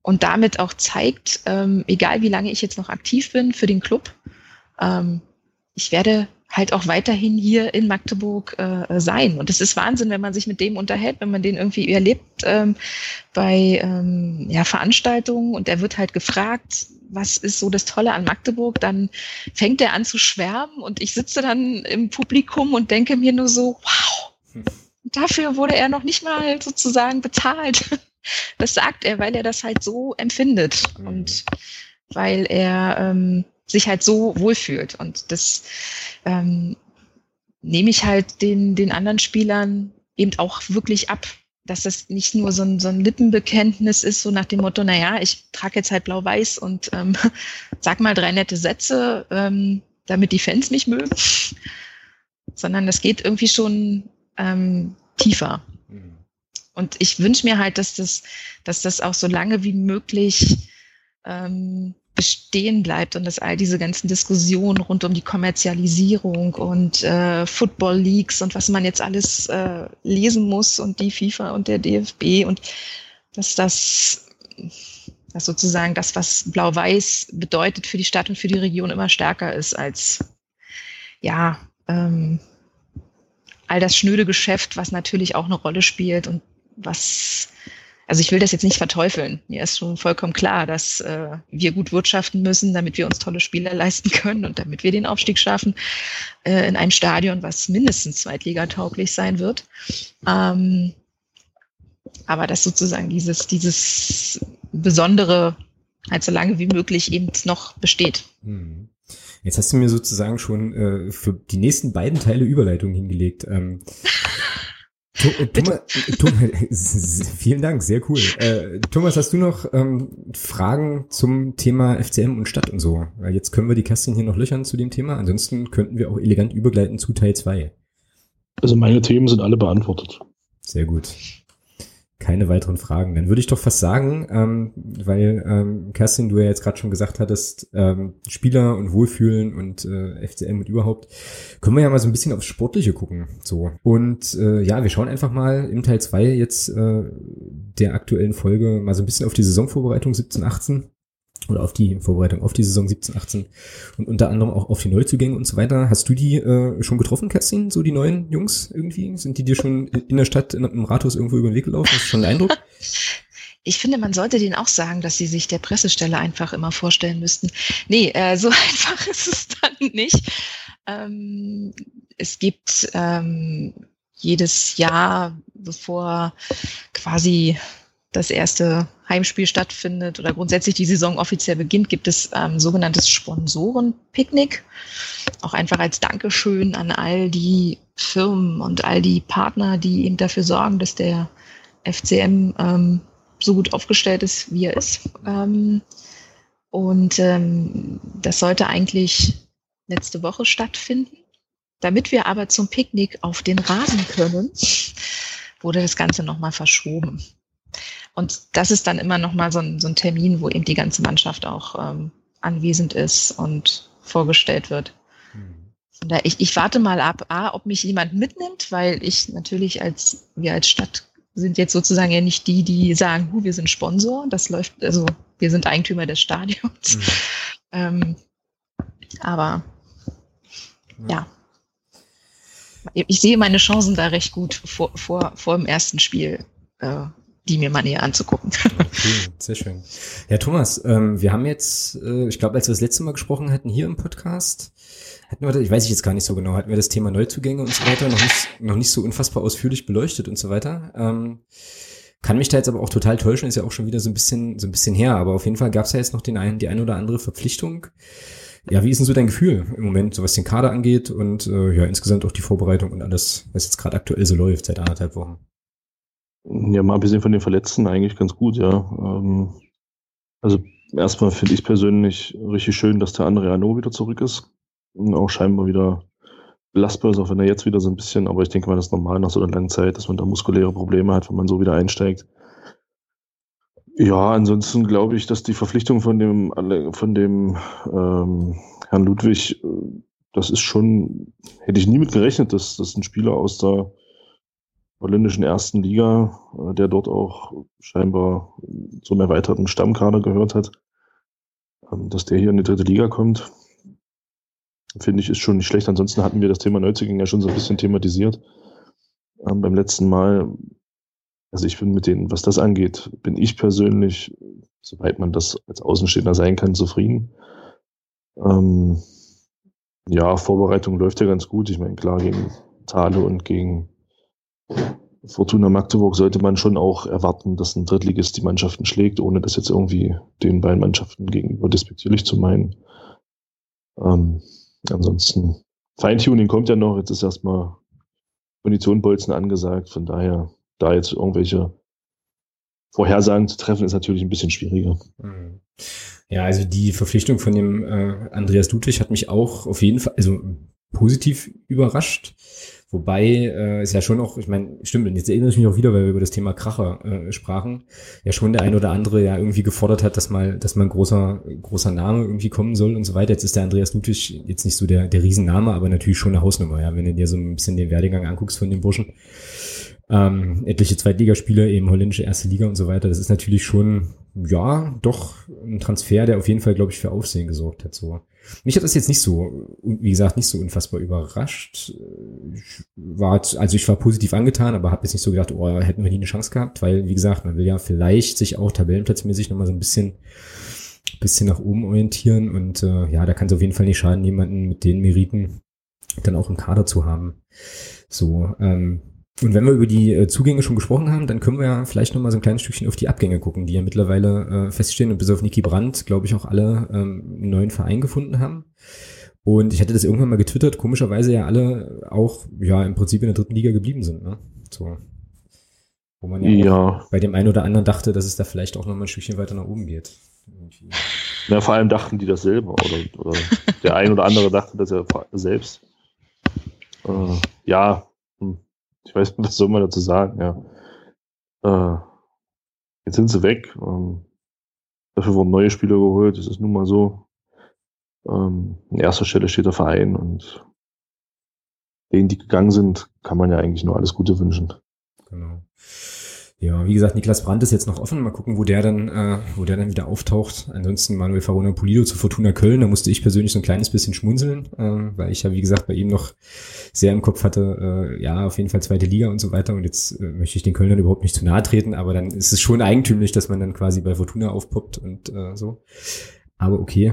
und damit auch zeigt, ähm, egal wie lange ich jetzt noch aktiv bin für den Club, ähm, ich werde halt auch weiterhin hier in Magdeburg äh, sein. Und es ist Wahnsinn, wenn man sich mit dem unterhält, wenn man den irgendwie erlebt ähm, bei ähm, ja, Veranstaltungen und er wird halt gefragt, was ist so das Tolle an Magdeburg, dann fängt er an zu schwärmen und ich sitze dann im Publikum und denke mir nur so, wow, dafür wurde er noch nicht mal sozusagen bezahlt. Das sagt er, weil er das halt so empfindet mhm. und weil er ähm, sich halt so wohlfühlt. Und das ähm, nehme ich halt den, den anderen Spielern eben auch wirklich ab, dass das nicht nur so ein, so ein Lippenbekenntnis ist, so nach dem Motto, naja, ich trage jetzt halt blau-weiß und ähm, [laughs] sag mal drei nette Sätze, ähm, damit die Fans mich mögen, [laughs] sondern das geht irgendwie schon ähm, tiefer. Mhm. Und ich wünsche mir halt, dass das, dass das auch so lange wie möglich ähm, bestehen bleibt und dass all diese ganzen Diskussionen rund um die Kommerzialisierung und äh, Football Leagues und was man jetzt alles äh, lesen muss und die FIFA und der DFB und dass das dass sozusagen das, was Blau-Weiß bedeutet für die Stadt und für die Region immer stärker ist als ja ähm, all das schnöde Geschäft, was natürlich auch eine Rolle spielt und was also ich will das jetzt nicht verteufeln. Mir ist schon vollkommen klar, dass äh, wir gut wirtschaften müssen, damit wir uns tolle Spieler [laughs] leisten können und damit wir den Aufstieg schaffen äh, in ein Stadion, was mindestens zweitligatauglich sein wird. Ähm, aber dass sozusagen dieses, dieses Besondere halt so lange wie möglich eben noch besteht. Hm. Jetzt hast du mir sozusagen schon äh, für die nächsten beiden Teile Überleitung hingelegt. Ähm, äh, Thomas, äh, Thomas, [laughs] vielen Dank, sehr cool. Äh, Thomas, hast du noch ähm, Fragen zum Thema FCM und Stadt und so? Weil jetzt können wir die Kästchen hier noch löchern zu dem Thema. Ansonsten könnten wir auch elegant übergleiten zu Teil 2. Also meine Themen sind alle beantwortet. Sehr gut. Keine weiteren Fragen. Dann würde ich doch fast sagen, ähm, weil ähm, Kerstin, du ja jetzt gerade schon gesagt hattest, ähm, Spieler und Wohlfühlen und äh, FCM und überhaupt, können wir ja mal so ein bisschen aufs Sportliche gucken. So. Und äh, ja, wir schauen einfach mal im Teil zwei jetzt äh, der aktuellen Folge mal so ein bisschen auf die Saisonvorbereitung 17, 18 oder auf die Vorbereitung auf die Saison 17, 18 und unter anderem auch auf die Neuzugänge und so weiter. Hast du die äh, schon getroffen, Kerstin, so die neuen Jungs irgendwie? Sind die dir schon in der Stadt, in, im Rathaus irgendwo über den Weg gelaufen? Hast du schon einen Eindruck? [laughs] Ich finde, man sollte denen auch sagen, dass sie sich der Pressestelle einfach immer vorstellen müssten. Nee, äh, so [laughs] einfach ist es dann nicht. Ähm, es gibt ähm, jedes Jahr, bevor quasi das erste Heimspiel stattfindet oder grundsätzlich die Saison offiziell beginnt, gibt es ähm, sogenanntes Sponsorenpicknick. Auch einfach als Dankeschön an all die Firmen und all die Partner, die eben dafür sorgen, dass der FCM ähm, so gut aufgestellt ist, wie er ist. Ähm, und ähm, das sollte eigentlich letzte Woche stattfinden. Damit wir aber zum Picknick auf den Rasen können, wurde das Ganze nochmal verschoben. Und das ist dann immer noch mal so ein, so ein Termin, wo eben die ganze Mannschaft auch ähm, anwesend ist und vorgestellt wird. Mhm. Ich, ich warte mal ab, A, ob mich jemand mitnimmt, weil ich natürlich als, wir als Stadt sind jetzt sozusagen ja nicht die, die sagen, hu, wir sind Sponsor. Das läuft, also wir sind Eigentümer des Stadions. Mhm. Ähm, aber ja. ja. Ich sehe meine Chancen da recht gut vor, vor, vor dem ersten Spiel äh, die mir mal näher anzugucken. Okay, sehr schön. Ja, Thomas, ähm, wir haben jetzt, äh, ich glaube, als wir das letzte Mal gesprochen hatten hier im Podcast, hatten wir, das, ich weiß ich jetzt gar nicht so genau, hatten wir das Thema Neuzugänge und so weiter noch nicht, noch nicht so unfassbar ausführlich beleuchtet und so weiter. Ähm, kann mich da jetzt aber auch total täuschen, ist ja auch schon wieder so ein bisschen, so ein bisschen her, aber auf jeden Fall gab es ja jetzt noch den einen, die eine oder andere Verpflichtung. Ja, wie ist denn so dein Gefühl im Moment, so was den Kader angeht und äh, ja, insgesamt auch die Vorbereitung und alles, was jetzt gerade aktuell so läuft seit anderthalb Wochen? Ja, mal abgesehen von den Verletzten eigentlich ganz gut, ja. Ähm, also erstmal finde ich persönlich richtig schön, dass der andere Arno wieder zurück ist. Und auch scheinbar wieder belastbar ist, auch wenn er jetzt wieder so ein bisschen, aber ich denke mal, das ist normal nach so einer langen Zeit, dass man da muskuläre Probleme hat, wenn man so wieder einsteigt. Ja, ansonsten glaube ich, dass die Verpflichtung von dem, von dem ähm, Herrn Ludwig, äh, das ist schon, hätte ich nie mit gerechnet, dass, dass ein Spieler aus der holländischen ersten Liga, äh, der dort auch scheinbar zum erweiterten Stammkader gehört hat, ähm, dass der hier in die dritte Liga kommt, finde ich, ist schon nicht schlecht. Ansonsten hatten wir das Thema Neuzugänge ja schon so ein bisschen thematisiert ähm, beim letzten Mal. Also ich bin mit denen, was das angeht, bin ich persönlich, soweit man das als Außenstehender sein kann, zufrieden. Ähm, ja, Vorbereitung läuft ja ganz gut. Ich meine, klar, gegen Thale und gegen Fortuna Magdeburg sollte man schon auch erwarten, dass ein Drittligist die Mannschaften schlägt, ohne das jetzt irgendwie den beiden Mannschaften gegenüber despektierlich zu meinen. Ähm, ansonsten, Feintuning kommt ja noch, jetzt ist erstmal Munitionbolzen angesagt, von daher, da jetzt irgendwelche Vorhersagen zu treffen, ist natürlich ein bisschen schwieriger. Mhm. Ja, also die Verpflichtung von dem äh, Andreas Ludwig hat mich auch auf jeden Fall, also positiv überrascht. Wobei äh, ist ja schon auch, ich meine, stimmt, und jetzt erinnere ich mich auch wieder, weil wir über das Thema Kracher äh, sprachen, ja schon der ein oder andere ja irgendwie gefordert hat, dass mal, dass mal ein großer, großer Name irgendwie kommen soll und so weiter. Jetzt ist der Andreas Ludwig jetzt nicht so der, der Riesenname, aber natürlich schon eine Hausnummer, ja, wenn du dir so ein bisschen den Werdegang anguckst von dem Burschen. Ähm, etliche Zweitligaspieler, eben holländische erste Liga und so weiter. Das ist natürlich schon, ja, doch ein Transfer, der auf jeden Fall, glaube ich, für Aufsehen gesorgt hat. So. Mich hat das jetzt nicht so, wie gesagt, nicht so unfassbar überrascht. Ich war, also ich war positiv angetan, aber habe jetzt nicht so gedacht, oh, hätten wir nie eine Chance gehabt, weil, wie gesagt, man will ja vielleicht sich auch tabellenplatzmäßig nochmal so ein bisschen, bisschen nach oben orientieren und äh, ja, da kann es auf jeden Fall nicht schaden, jemanden mit den Meriten dann auch im Kader zu haben. So, ähm, und wenn wir über die äh, Zugänge schon gesprochen haben, dann können wir ja vielleicht nochmal so ein kleines Stückchen auf die Abgänge gucken, die ja mittlerweile äh, feststehen und bis auf Niki Brandt, glaube ich, auch alle ähm, einen neuen Verein gefunden haben. Und ich hatte das irgendwann mal getwittert, komischerweise ja alle auch, ja, im Prinzip in der dritten Liga geblieben sind, ne? So. Wo man ja, ja. bei dem einen oder anderen dachte, dass es da vielleicht auch nochmal ein Stückchen weiter nach oben geht. Irgendwie. Ja, vor allem dachten die das selber, oder, oder der ein oder andere dachte das ja selbst. Äh, ja, ich weiß nicht, was soll man dazu sagen, ja. Äh, Jetzt sind sie weg. Ähm, dafür wurden neue Spieler geholt. Das ist nun mal so. Ähm, an erster Stelle steht der Verein und denen, die gegangen sind, kann man ja eigentlich nur alles Gute wünschen. Genau. Ja, wie gesagt, Niklas Brandt ist jetzt noch offen. Mal gucken, wo der dann, äh, wo der dann wieder auftaucht. Ansonsten Manuel Farona Pulido zu Fortuna Köln. Da musste ich persönlich so ein kleines bisschen schmunzeln, äh, weil ich ja, wie gesagt, bei ihm noch sehr im Kopf hatte, äh, ja, auf jeden Fall zweite Liga und so weiter. Und jetzt äh, möchte ich den Kölnern überhaupt nicht zu nahe treten, aber dann ist es schon eigentümlich, dass man dann quasi bei Fortuna aufpoppt und äh, so. Aber okay.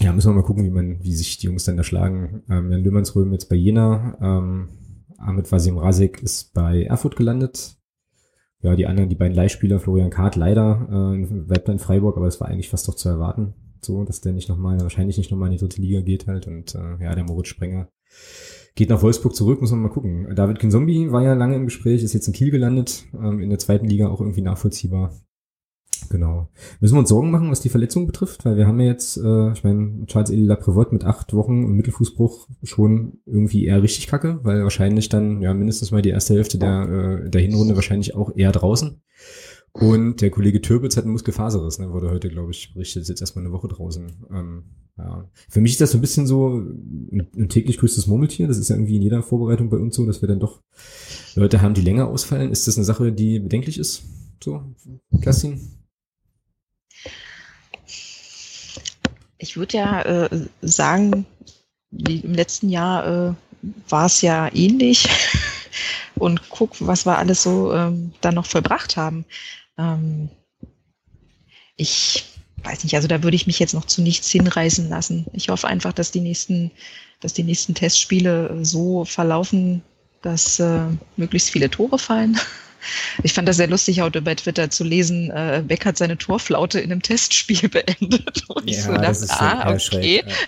Ja, müssen wir mal gucken, wie man, wie sich die Jungs dann da schlagen. Ähm, Jan Löhmannsröhm jetzt bei Jena. Ähm, Ahmed Vasim Rasek ist bei Erfurt gelandet ja, die anderen, die beiden Leihspieler, Florian Kahrt leider äh, in Waldland Freiburg, aber es war eigentlich fast doch zu erwarten, so, dass der nicht nochmal, wahrscheinlich nicht nochmal in die dritte Liga geht halt und äh, ja, der Moritz Sprenger geht nach Wolfsburg zurück, muss man mal gucken. David Kinzombie war ja lange im Gespräch, ist jetzt in Kiel gelandet, ähm, in der zweiten Liga auch irgendwie nachvollziehbar. Genau. Müssen wir uns Sorgen machen, was die Verletzung betrifft, weil wir haben ja jetzt, äh, ich meine, Charles Eli Laprevot mit acht Wochen und Mittelfußbruch schon irgendwie eher richtig kacke, weil wahrscheinlich dann ja mindestens mal die erste Hälfte der, äh, der Hinrunde wahrscheinlich auch eher draußen. Und der Kollege Türbitz hat einen Muskelfaserriss, ne, wurde heute, glaube ich, berichtet, ist jetzt erstmal eine Woche draußen. Ähm, ja. Für mich ist das so ein bisschen so ein, täglich größtes Murmeltier. Das ist ja irgendwie in jeder Vorbereitung bei uns so, dass wir dann doch Leute haben, die länger ausfallen. Ist das eine Sache, die bedenklich ist? So, Kerstin? Ich würde ja äh, sagen, wie im letzten Jahr äh, war es ja ähnlich. [laughs] Und guck, was wir alles so ähm, dann noch vollbracht haben. Ähm, ich weiß nicht, also da würde ich mich jetzt noch zu nichts hinreißen lassen. Ich hoffe einfach, dass die nächsten, dass die nächsten Testspiele so verlaufen, dass äh, möglichst viele Tore fallen [laughs] ich fand das sehr lustig, heute bei Twitter zu lesen, äh, Beck hat seine Torflaute in einem Testspiel [laughs] beendet. Und ich ja, so dachte, ah, okay. Schräg, ja. [laughs]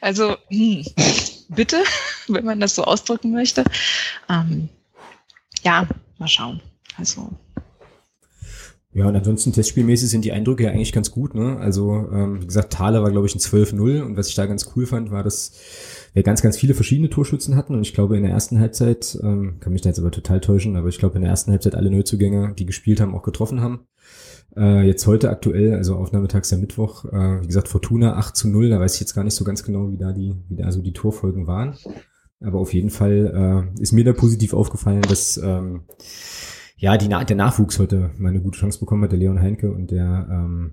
Also, hm, bitte, [laughs] wenn man das so ausdrücken möchte. Ähm, ja, mal schauen. Also. Ja, und ansonsten testspielmäßig sind die Eindrücke ja eigentlich ganz gut. Ne? Also, ähm, wie gesagt, Thaler war, glaube ich, ein 12-0. Und was ich da ganz cool fand, war, dass wir ganz, ganz viele verschiedene Torschützen hatten und ich glaube in der ersten Halbzeit, ähm, kann mich da jetzt aber total täuschen, aber ich glaube in der ersten Halbzeit alle Neuzugänge, die gespielt haben, auch getroffen haben. Äh, jetzt heute aktuell, also Aufnahmetags der Mittwoch, äh, wie gesagt, Fortuna 8 zu 0, da weiß ich jetzt gar nicht so ganz genau, wie da die, wie da so die Torfolgen waren. Aber auf jeden Fall äh, ist mir da positiv aufgefallen, dass ähm, ja die, der Nachwuchs heute mal eine gute Chance bekommen hat, der Leon Heinke und der ähm,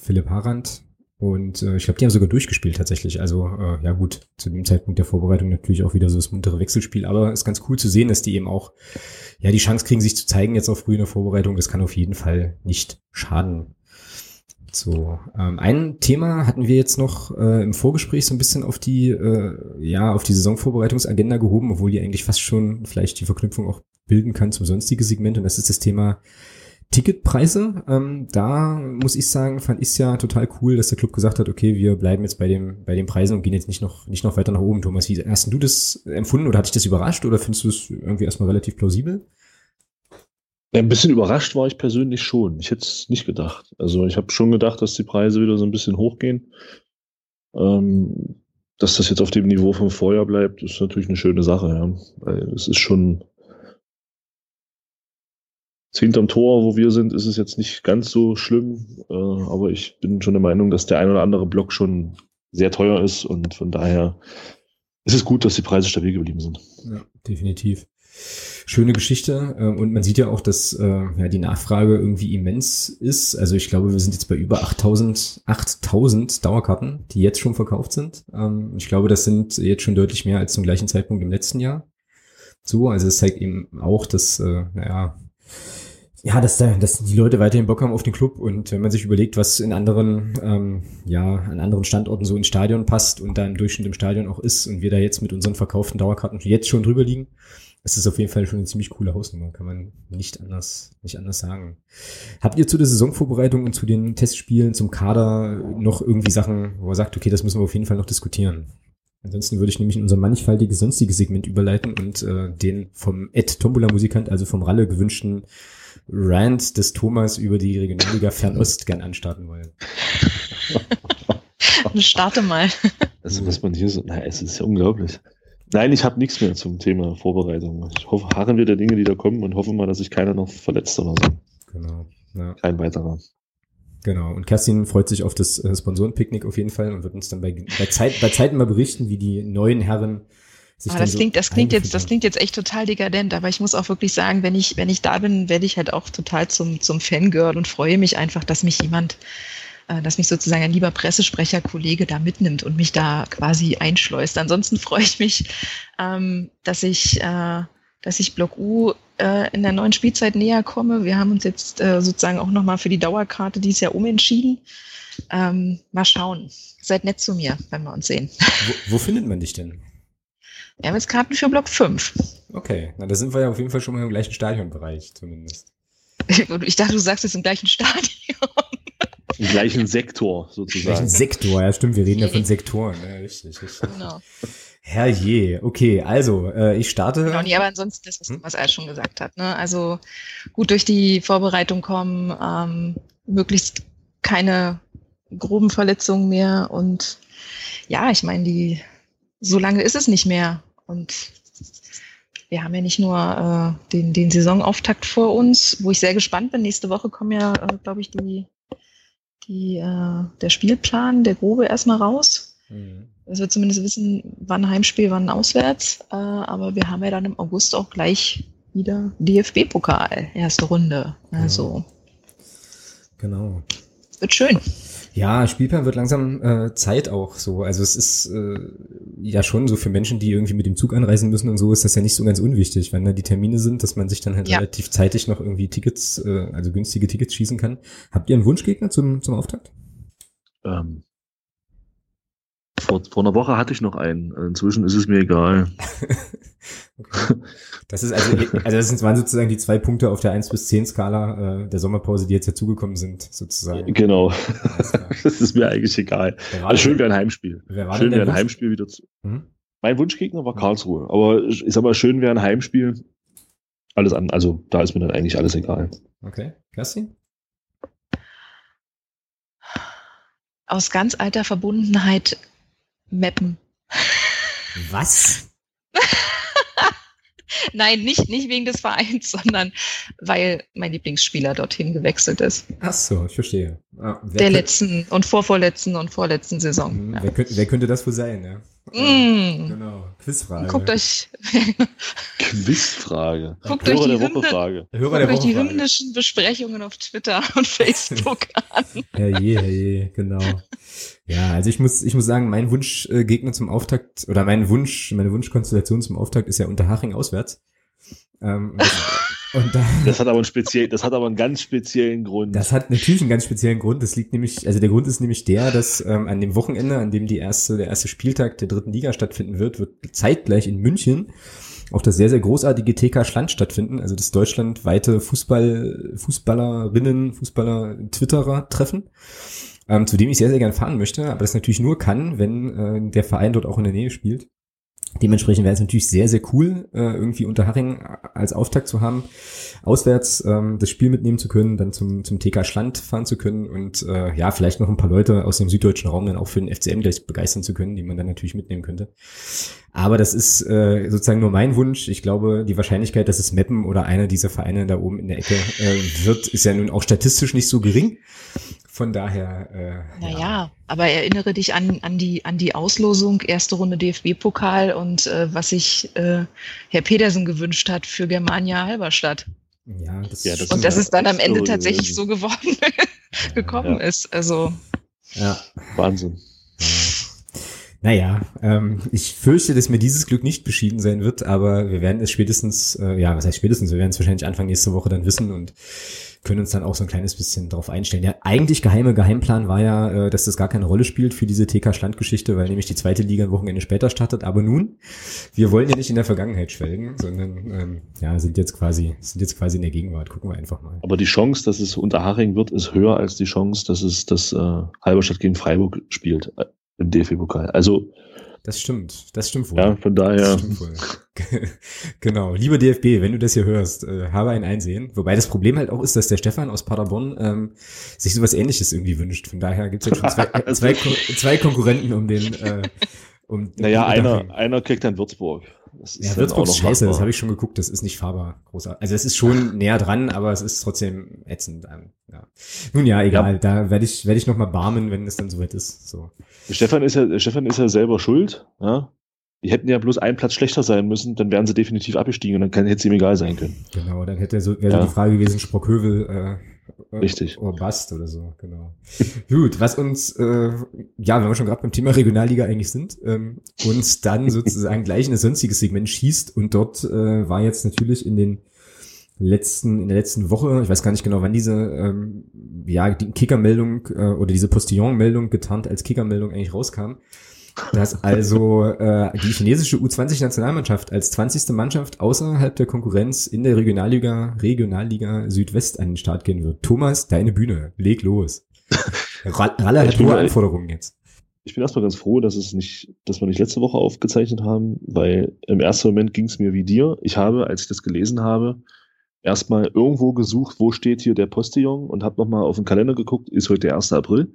Philipp Harand. Und äh, ich glaube, die haben sogar durchgespielt tatsächlich. Also äh, ja gut, zu dem Zeitpunkt der Vorbereitung natürlich auch wieder so das muntere Wechselspiel. Aber ist ganz cool zu sehen, dass die eben auch ja die Chance kriegen, sich zu zeigen jetzt auf früh in der Vorbereitung. Das kann auf jeden Fall nicht schaden. So, ähm, ein Thema hatten wir jetzt noch äh, im Vorgespräch so ein bisschen auf die, äh, ja, auf die Saisonvorbereitungsagenda gehoben, obwohl die eigentlich fast schon vielleicht die Verknüpfung auch bilden kann zum sonstigen Segment. Und das ist das Thema Ticketpreise, ähm, da muss ich sagen, fand ich es ja total cool, dass der Club gesagt hat, okay, wir bleiben jetzt bei dem, bei den Preisen und gehen jetzt nicht noch, nicht noch weiter nach oben. Thomas, wie hast du das empfunden oder hat dich das überrascht oder findest du es irgendwie erstmal relativ plausibel? ein bisschen überrascht war ich persönlich schon. Ich hätte es nicht gedacht. Also ich habe schon gedacht, dass die Preise wieder so ein bisschen hochgehen. Ähm, dass das jetzt auf dem Niveau vom Vorjahr bleibt, ist natürlich eine schöne Sache. Ja. Weil es ist schon, hinterm Tor, wo wir sind, ist es jetzt nicht ganz so schlimm. Äh, aber ich bin schon der Meinung, dass der ein oder andere Block schon sehr teuer ist und von daher ist es gut, dass die Preise stabil geblieben sind. Ja, definitiv. Schöne Geschichte äh, und man sieht ja auch, dass äh, ja die Nachfrage irgendwie immens ist. Also ich glaube, wir sind jetzt bei über 8000 8000 Dauerkarten, die jetzt schon verkauft sind. Ähm, ich glaube, das sind jetzt schon deutlich mehr als zum gleichen Zeitpunkt im letzten Jahr. So, also es zeigt eben auch, dass äh, naja ja, dass, da, dass die Leute weiterhin Bock haben auf den Club und wenn man sich überlegt, was in anderen, ähm, ja, an anderen Standorten so ins Stadion passt und da im Durchschnitt im Stadion auch ist und wir da jetzt mit unseren verkauften Dauerkarten jetzt schon drüber liegen, ist es auf jeden Fall schon eine ziemlich coole Hausnummer, kann man nicht anders, nicht anders sagen. Habt ihr zu der Saisonvorbereitung und zu den Testspielen, zum Kader noch irgendwie Sachen, wo ihr sagt, okay, das müssen wir auf jeden Fall noch diskutieren? Ansonsten würde ich nämlich in unser mannigfaltiges sonstiges Segment überleiten und äh, den vom Ed Tombola Musikant, also vom Ralle gewünschten Rant des Thomas über die Regionalliga Fernost gern anstarten wollen. Starte mal. Also, was man hier so, na, es ist ja unglaublich. Nein, ich habe nichts mehr zum Thema Vorbereitung. Ich hoffe, harren wir der Dinge, die da kommen und hoffe mal, dass sich keiner noch verletzt oder so. Genau. Ja. Kein weiterer. Genau. Und Kerstin freut sich auf das äh, Sponsorenpicknick auf jeden Fall und wird uns dann bei, bei, Zeit, bei Zeiten mal berichten, wie die neuen Herren sich ah, das so klingt, das klingt jetzt, das klingt jetzt echt total dekadent, aber ich muss auch wirklich sagen, wenn ich, wenn ich da bin, werde ich halt auch total zum, zum Fangirl und freue mich einfach, dass mich jemand äh, dass mich sozusagen ein lieber Pressesprecher-Kollege da mitnimmt und mich da quasi einschleust. Ansonsten freue ich mich, ähm, dass ich, äh, dass ich Block U äh, in der neuen Spielzeit näher komme. Wir haben uns jetzt äh, sozusagen auch nochmal für die Dauerkarte dieses Jahr umentschieden. Ähm, mal schauen. Seid nett zu mir, wenn wir uns sehen. Wo, wo findet man dich denn? Wir haben jetzt Karten für Block 5. Okay, na da sind wir ja auf jeden Fall schon mal im gleichen Stadionbereich zumindest. [laughs] Ich dachte, du sagst es im gleichen Stadion. [laughs] Im gleichen Sektor sozusagen. Im gleichen Sektor, ja stimmt, wir reden ja von Sektoren. Ja, richtig, richtig. Genau. Herrje, okay, also äh, ich starte. Genau, nee, aber ansonsten das, was, hm? was er schon gesagt hat. Ne? Also gut durch die Vorbereitung kommen, ähm, möglichst keine groben Verletzungen mehr und ja, ich meine, die so lange ist es nicht mehr und wir haben ja nicht nur äh, den, den Saisonauftakt vor uns, wo ich sehr gespannt bin. Nächste Woche kommen ja, äh, glaube ich, die die, äh, der Spielplan, der grobe erstmal raus. Mhm. Dass wir zumindest wissen, wann Heimspiel, wann auswärts. Äh, aber wir haben ja dann im August auch gleich wieder DFB-Pokal, erste Runde. Also. Genau. Wird schön. Ja, Spielplan wird langsam äh, Zeit auch so. Also es ist äh, ja schon so für Menschen, die irgendwie mit dem Zug anreisen müssen und so, ist das ja nicht so ganz unwichtig, wenn da die Termine sind, dass man sich dann halt ja. relativ zeitig noch irgendwie Tickets, äh, also günstige Tickets schießen kann. Habt ihr einen Wunschgegner zum, zum Auftakt? Ähm, vor, vor einer Woche hatte ich noch einen. Inzwischen ist es mir egal. [laughs] okay. Das ist also, also das waren sozusagen die zwei Punkte auf der 1 bis 10 Skala äh, der Sommerpause, die jetzt dazugekommen sind, sozusagen. Genau. [laughs] das ist mir eigentlich egal. Also schön wäre ein Heimspiel. schön wäre ein Wunsch? Heimspiel wieder zu. Mhm. Mein Wunschgegner war Karlsruhe, aber ich sag mal, schön wäre ein Heimspiel. Alles an, also da ist mir dann eigentlich alles egal. Okay. Kerstin? Aus ganz alter Verbundenheit Mappen. Was? [laughs] Nein, nicht, nicht wegen des Vereins, [laughs] sondern weil mein Lieblingsspieler dorthin gewechselt ist. Ach so, ich verstehe. Ah, Der letzten und vorvorletzten und vorletzten Saison. Ja. wer, könnte, wer, könnte, das wohl sein? Ja? Mm. Genau, Quizfrage. Guckt euch [laughs] Quizfrage. Guckt Hörer euch die, Hymne, Hörer guckt der euch die hymnischen Besprechungen auf Twitter [laughs] und Facebook [laughs] an. Herrje, herrje, genau. Ja, also ich muss, ich muss sagen, mein Wunschgegner zum Auftakt oder mein Wunsch, meine Wunschkonstellation zum Auftakt ist ja Unterhaching auswärts. Ähm, das hat aber einen speziell, das hat aber einen ganz speziellen Grund. Das hat natürlich einen ganz speziellen Grund. Das liegt nämlich, also der Grund ist nämlich der, dass ähm, an dem Wochenende, an dem die erste, der erste Spieltag der dritten Liga stattfinden wird, wird zeitgleich in München auch das sehr, sehr großartige TK Schland stattfinden, also das deutschlandweite Fußball, Fußballerinnen, Fußballer Twitterer treffen, ähm, zu dem ich sehr, sehr gerne fahren möchte, aber das natürlich nur kann, wenn äh, der Verein dort auch in der Nähe spielt. Dementsprechend wäre es natürlich sehr, sehr cool, äh, irgendwie Unterhaching als Auftakt zu haben, auswärts ähm, das Spiel mitnehmen zu können, dann zum, zum TK Schland fahren zu können und äh, ja, vielleicht noch ein paar Leute aus dem süddeutschen Raum dann auch für den FCM gleich begeistern zu können, die man dann natürlich mitnehmen könnte. Aber das ist äh, sozusagen nur mein Wunsch. Ich glaube, die Wahrscheinlichkeit, dass es Meppen oder einer dieser Vereine da oben in der Ecke äh, wird, ist ja nun auch statistisch nicht so gering. Von daher. Äh, naja, ja. aber erinnere dich an, an, die, an die Auslosung, erste Runde DFB-Pokal und äh, was sich äh, Herr Pedersen gewünscht hat für Germania Halberstadt. Ja, das, ja, das und dass es dann am Ende tatsächlich so geworden [laughs] gekommen ja. ist. Also. Ja. Wahnsinn. Naja, ähm, ich fürchte, dass mir dieses Glück nicht beschieden sein wird, aber wir werden es spätestens, äh, ja, was heißt spätestens, wir werden es wahrscheinlich Anfang nächste Woche dann wissen und können uns dann auch so ein kleines bisschen darauf einstellen. Der eigentlich geheime Geheimplan war ja, äh, dass das gar keine Rolle spielt für diese TK-Schland-Geschichte, weil nämlich die zweite Liga ein Wochenende später startet. Aber nun, wir wollen ja nicht in der Vergangenheit schwelgen, sondern ähm, ja, sind jetzt quasi, sind jetzt quasi in der Gegenwart. Gucken wir einfach mal. Aber die Chance, dass es unter Haching wird, ist höher als die Chance, dass es das äh, Halberstadt gegen Freiburg spielt äh, im DFB-Pokal. Also das stimmt, das stimmt wohl. Ja, von daher. [laughs] genau. Lieber DFB, wenn du das hier hörst, äh, habe ein Einsehen. Wobei das Problem halt auch ist, dass der Stefan aus Paderborn ähm, sich sowas ähnliches irgendwie wünscht. Von daher gibt es jetzt schon zwei, [laughs] zwei, zwei, Konkurrenten um den. Äh, um naja, einer, einer kriegt dann Würzburg. Das ist ja, Würzburg ist scheiße, das habe ich schon geguckt, das ist nicht fahrbar. Großartig. Also es ist schon [laughs] näher dran, aber es ist trotzdem ätzend. Ja. Nun ja, egal, ja. da werde ich, werde ich noch mal barmen, wenn es dann soweit ist. So. Stefan ist ja, Stefan ist ja selber schuld, ja. Die hätten ja bloß einen Platz schlechter sein müssen, dann wären sie definitiv abgestiegen und dann kann, hätte es ihm egal sein können. Genau, dann hätte so, wäre ja. so die Frage gewesen, Sprockhövel, äh, Richtig. Oder Bast oder so, genau. [laughs] Gut, was uns, äh, ja, wenn wir schon gerade beim Thema Regionalliga eigentlich sind, ähm, uns dann [laughs] sozusagen gleich in ein sonstiges Segment schießt und dort äh, war jetzt natürlich in den letzten, in der letzten Woche, ich weiß gar nicht genau, wann diese, ähm, ja, die Kickermeldung äh, oder diese Postillon-Meldung getarnt als Kickermeldung eigentlich rauskam, dass also äh, die chinesische U20-Nationalmannschaft als 20. Mannschaft außerhalb der Konkurrenz in der Regionalliga, Regionalliga Südwest an den Start gehen wird. Thomas, deine Bühne, leg los. Ralle hat hohe Anforderungen jetzt. Ich bin erstmal ganz froh, dass es nicht, dass wir nicht letzte Woche aufgezeichnet haben, weil im ersten Moment ging es mir wie dir. Ich habe, als ich das gelesen habe, erstmal irgendwo gesucht, wo steht hier der Postillon und habe nochmal auf den Kalender geguckt, ist heute der 1. April.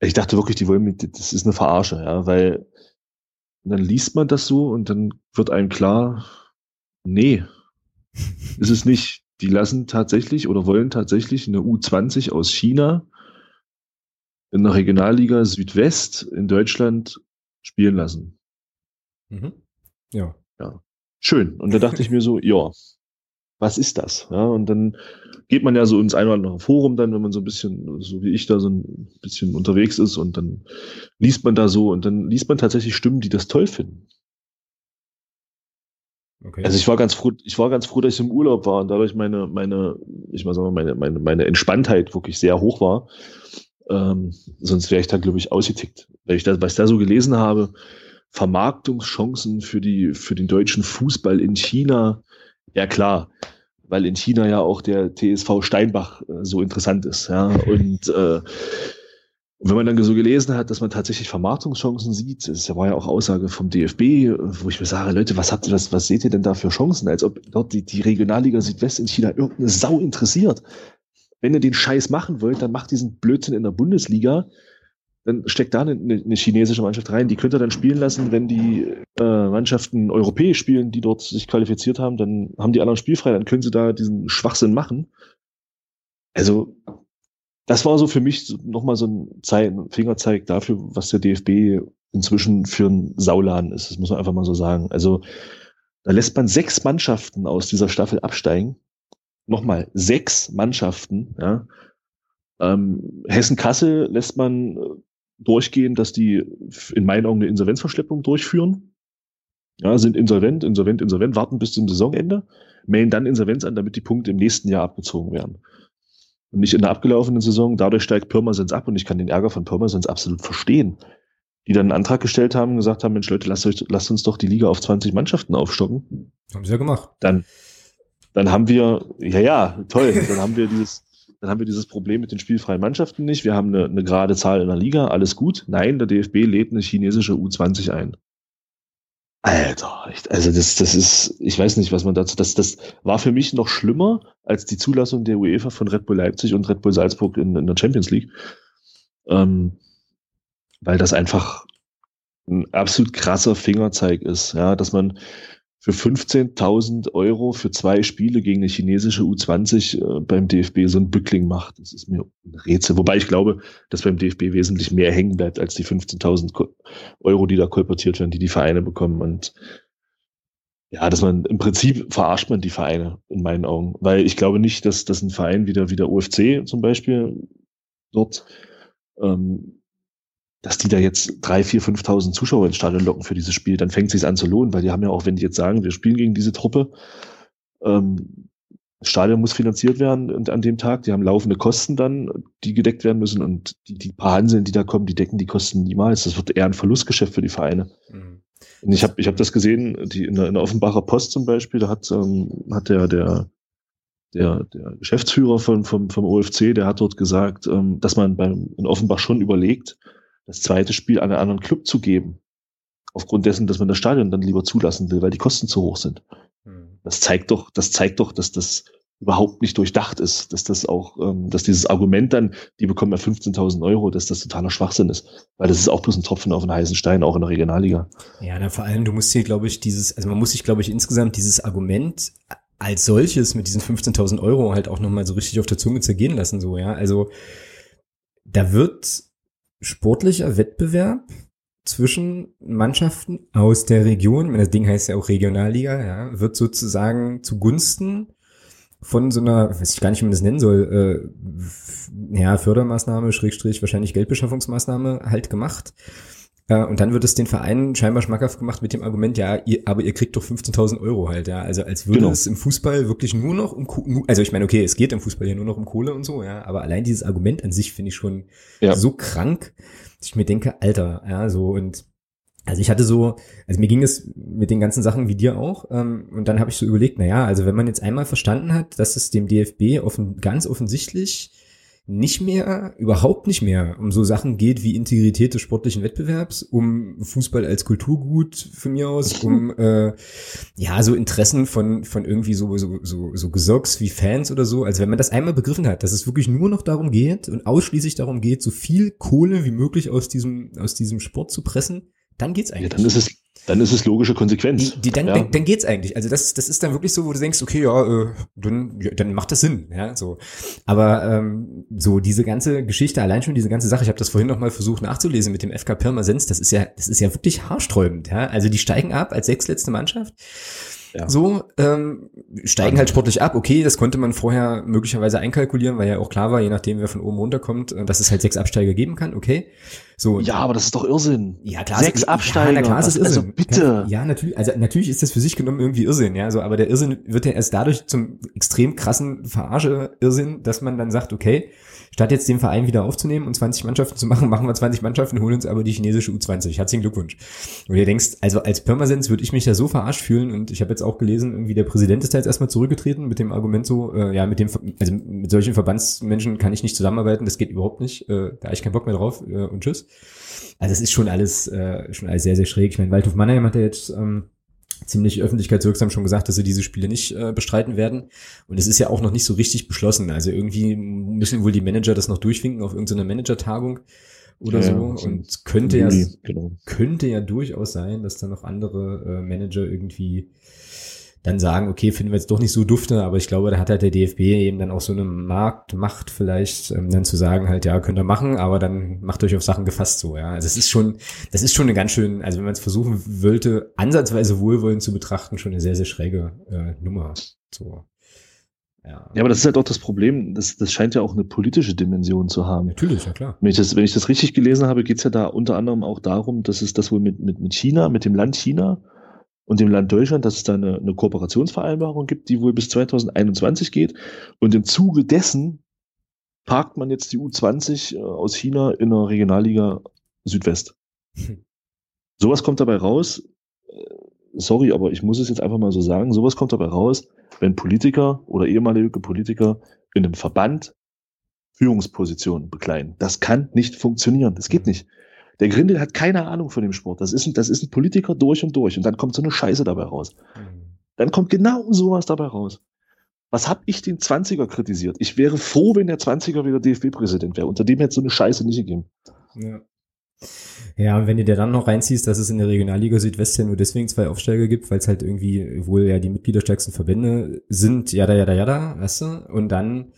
Ich dachte wirklich, die wollen mit, das ist eine Verarsche, ja, weil dann liest man das so und dann wird einem klar, nee, [laughs] ist es nicht. Die lassen tatsächlich oder wollen tatsächlich eine U20 aus China in der Regionalliga Südwest in Deutschland spielen lassen. Mhm. Ja. Ja. Schön. Und da dachte ich mir so, ja, was ist das? Ja, und dann geht man ja so ins ein oder andere Forum dann, wenn man so ein bisschen, so wie ich da so ein bisschen unterwegs ist und dann liest man da so und dann liest man tatsächlich Stimmen, die das toll finden. Okay. Also ich war ganz froh, ich war ganz froh, dass ich im Urlaub war und dadurch meine, meine, ich mal sagen, meine, meine, meine Entspanntheit wirklich sehr hoch war. Ähm, sonst wäre ich da, glaube ich, ausgetickt. Weil ich das, was ich da so gelesen habe, Vermarktungschancen für die, für den deutschen Fußball in China, ja klar, weil in China ja auch der TSV Steinbach äh, so interessant ist. Ja, und äh, wenn man dann so gelesen hat, dass man tatsächlich Vermarktungschancen sieht, das war ja auch Aussage vom DFB, wo ich mir sage, Leute, was habt ihr, was, was seht ihr denn da für Chancen? Als ob dort die, die Regionalliga Südwest in China irgendeine Sau interessiert. Wenn ihr den Scheiß machen wollt, dann macht diesen Blödsinn in der Bundesliga dann steckt da eine, eine, chinesische Mannschaft rein. Die könnt ihr dann spielen lassen, wenn die äh, Mannschaften europäisch spielen, die dort sich qualifiziert haben, dann haben die anderen spielfrei, dann können sie da diesen Schwachsinn machen. Also, das war so für mich nochmal so ein, ein Fingerzeig dafür, was der DFB inzwischen für ein Sauladen ist. Das muss man einfach mal so sagen. Also, da lässt man sechs Mannschaften aus dieser Staffel absteigen. Nochmal, sechs Mannschaften, ja. Ähm, Hessen-Kassel lässt man durchgehen, dass die in meinen Augen eine Insolvenzverschleppung durchführen. Ja, sind insolvent, insolvent, insolvent, warten bis zum Saisonende, melden dann Insolvenz an, damit die Punkte im nächsten Jahr abgezogen werden. Und nicht in der abgelaufenen Saison. Dadurch steigt Pirmasens ab und ich kann den Ärger von Pirmasens absolut verstehen. Die dann einen Antrag gestellt haben und gesagt haben, Mensch Leute, lasst, euch, lasst uns doch die Liga auf 20 Mannschaften aufstocken. Haben sie ja gemacht. Dann, dann haben wir, ja, ja, toll, dann haben wir dieses, dann haben wir dieses Problem mit den spielfreien Mannschaften nicht. Wir haben eine, eine gerade Zahl in der Liga, alles gut. Nein, der DFB lädt eine chinesische U20 ein. Alter, also das, das ist, ich weiß nicht, was man dazu, das, das war für mich noch schlimmer als die Zulassung der UEFA von Red Bull Leipzig und Red Bull Salzburg in, in der Champions League, ähm, weil das einfach ein absolut krasser Fingerzeig ist, ja, dass man für 15.000 Euro für zwei Spiele gegen eine chinesische U20 äh, beim DFB so ein Bückling macht. Das ist mir ein Rätsel. Wobei ich glaube, dass beim DFB wesentlich mehr hängen bleibt als die 15.000 Euro, die da kolportiert werden, die die Vereine bekommen. Und ja, dass man im Prinzip verarscht man die Vereine in meinen Augen, weil ich glaube nicht, dass, dass ein Verein wieder wie der UFC zum Beispiel dort ähm, dass die da jetzt drei, vier, 5.000 Zuschauer ins Stadion locken für dieses Spiel, dann fängt es sich an zu lohnen, weil die haben ja auch, wenn die jetzt sagen, wir spielen gegen diese Truppe, ähm, das Stadion muss finanziert werden an dem Tag, die haben laufende Kosten dann, die gedeckt werden müssen und die, die paar Hanseln, die da kommen, die decken die Kosten niemals. Das wird eher ein Verlustgeschäft für die Vereine. Mhm. Und ich habe ich hab das gesehen, die in der, in der Offenbacher Post zum Beispiel, da hat, ähm, hat der, der, der, der Geschäftsführer von, vom, vom OFC, der hat dort gesagt, ähm, dass man beim, in Offenbach schon überlegt, das zweite Spiel an einen anderen Club zu geben. Aufgrund dessen, dass man das Stadion dann lieber zulassen will, weil die Kosten zu hoch sind. Hm. Das zeigt doch, das zeigt doch, dass das überhaupt nicht durchdacht ist, dass das auch, ähm, dass dieses Argument dann, die bekommen ja 15.000 Euro, dass das totaler Schwachsinn ist, weil das ist auch bloß ein Tropfen auf einen heißen Stein, auch in der Regionalliga. Ja, na, vor allem, du musst hier, glaube ich, dieses, also man muss sich, glaube ich, insgesamt dieses Argument als solches mit diesen 15.000 Euro halt auch nochmal so richtig auf der Zunge zergehen lassen, so, ja, also da wird sportlicher Wettbewerb zwischen Mannschaften aus der Region, das Ding heißt ja auch Regionalliga, ja, wird sozusagen zugunsten von so einer, weiß ich gar nicht, wie man das nennen soll, äh, ja, Fördermaßnahme, Schrägstrich, wahrscheinlich Geldbeschaffungsmaßnahme halt gemacht. Äh, und dann wird es den Vereinen scheinbar schmackhaft gemacht mit dem Argument, ja, ihr, aber ihr kriegt doch 15.000 Euro halt, ja. Also als würde genau. es im Fußball wirklich nur noch um, also ich meine, okay, es geht im Fußball ja nur noch um Kohle und so, ja, aber allein dieses Argument an sich finde ich schon ja. so krank, dass ich mir denke, Alter, ja, so und also ich hatte so, also mir ging es mit den ganzen Sachen wie dir auch, ähm, und dann habe ich so überlegt, na ja, also wenn man jetzt einmal verstanden hat, dass es dem DFB offen, ganz offensichtlich nicht mehr, überhaupt nicht mehr um so Sachen geht wie Integrität des sportlichen Wettbewerbs, um Fußball als Kulturgut von mir aus, um [laughs] äh, ja so Interessen von von irgendwie so so so, so Gesocks wie Fans oder so. Also wenn man das einmal begriffen hat, dass es wirklich nur noch darum geht und ausschließlich darum geht, so viel Kohle wie möglich aus diesem aus diesem Sport zu pressen, dann geht's eigentlich. Ja, dann ist es dann ist es logische Konsequenz. Die, die dann, ja. dann, dann geht's eigentlich. Also das, das ist dann wirklich so, wo du denkst, okay, ja, äh, dann, ja, dann macht das Sinn, ja, so. Aber ähm, so diese ganze Geschichte, allein schon diese ganze Sache, ich habe das vorhin noch mal versucht nachzulesen mit dem FK Pirmasens, das ist ja, das ist ja wirklich haarsträubend, ja. Also die steigen ab als sechsletzte Mannschaft. Ja. So, ähm, steigen halt sportlich ab. Okay, das konnte man vorher möglicherweise einkalkulieren, weil ja auch klar war, je nachdem, wer von oben runterkommt, äh, dass es halt sechs Absteiger geben kann. Okay. So. Ja, aber das ist doch Irrsinn. Ja, klar. Sechs Absteiger. Ja, na klar, ist also Irrsinn. Also bitte. Ja, natürlich. Also natürlich ist das für sich genommen irgendwie Irrsinn, ja. So, aber der Irrsinn wird ja erst dadurch zum extrem krassen Verarsche-Irrsinn, dass man dann sagt, okay, statt jetzt den Verein wieder aufzunehmen und 20 Mannschaften zu machen, machen wir 20 Mannschaften, holen uns aber die chinesische U20. Herzlichen Glückwunsch. Und ihr denkst, also als Pirmasens würde ich mich da so verarscht fühlen und ich habe jetzt auch gelesen, irgendwie der Präsident ist da jetzt erstmal zurückgetreten mit dem Argument so, äh, ja, mit dem, also mit solchen Verbandsmenschen kann ich nicht zusammenarbeiten, das geht überhaupt nicht, äh, da habe ich keinen Bock mehr drauf äh, und tschüss. Also es ist schon alles, äh, schon alles sehr, sehr schräg. Ich meine, Waldhof Mannheim hat ja jetzt ähm, ziemlich öffentlichkeitswirksam schon gesagt, dass sie diese Spiele nicht äh, bestreiten werden. Und es ist ja auch noch nicht so richtig beschlossen. Also irgendwie müssen wohl die Manager das noch durchwinken auf irgendeiner Manager-Tagung oder ja, so. Und könnte ja, genau. könnte ja durchaus sein, dass da noch andere äh, Manager irgendwie dann sagen, okay, finden wir jetzt doch nicht so dufte, aber ich glaube, da hat halt der DFB eben dann auch so eine Marktmacht vielleicht, ähm, dann zu sagen halt, ja, könnt ihr machen, aber dann macht euch auf Sachen gefasst so, ja. Also es ist schon, das ist schon eine ganz schön, also wenn man es versuchen wollte, ansatzweise wohlwollend zu betrachten, schon eine sehr, sehr schräge äh, Nummer. So. Ja. ja, aber das ist halt auch das Problem, das, das scheint ja auch eine politische Dimension zu haben. Natürlich, ja klar. Wenn ich das, wenn ich das richtig gelesen habe, geht es ja da unter anderem auch darum, dass es das wohl mit, mit, mit China, mit dem Land China, und dem Land Deutschland, dass es da eine, eine Kooperationsvereinbarung gibt, die wohl bis 2021 geht. Und im Zuge dessen parkt man jetzt die U20 äh, aus China in der Regionalliga Südwest. Hm. Sowas kommt dabei raus. Äh, sorry, aber ich muss es jetzt einfach mal so sagen. Sowas kommt dabei raus, wenn Politiker oder ehemalige Politiker in einem Verband Führungspositionen bekleiden. Das kann nicht funktionieren. Das geht hm. nicht. Der Grindel hat keine Ahnung von dem Sport. Das ist ein, das ist ein Politiker durch und durch. Und dann kommt so eine Scheiße dabei raus. Mhm. Dann kommt genau sowas dabei raus. Was hab ich den 20er kritisiert? Ich wäre froh, wenn der 20er wieder DFB-Präsident wäre. Unter dem hätte so eine Scheiße nicht gegeben. Ja. Ja, und wenn du dir dann noch reinziehst, dass es in der Regionalliga Südwest ja nur deswegen zwei Aufsteiger gibt, weil es halt irgendwie wohl ja die mitgliederstärksten Verbände sind, jada, jada, jada, weißt du? Und dann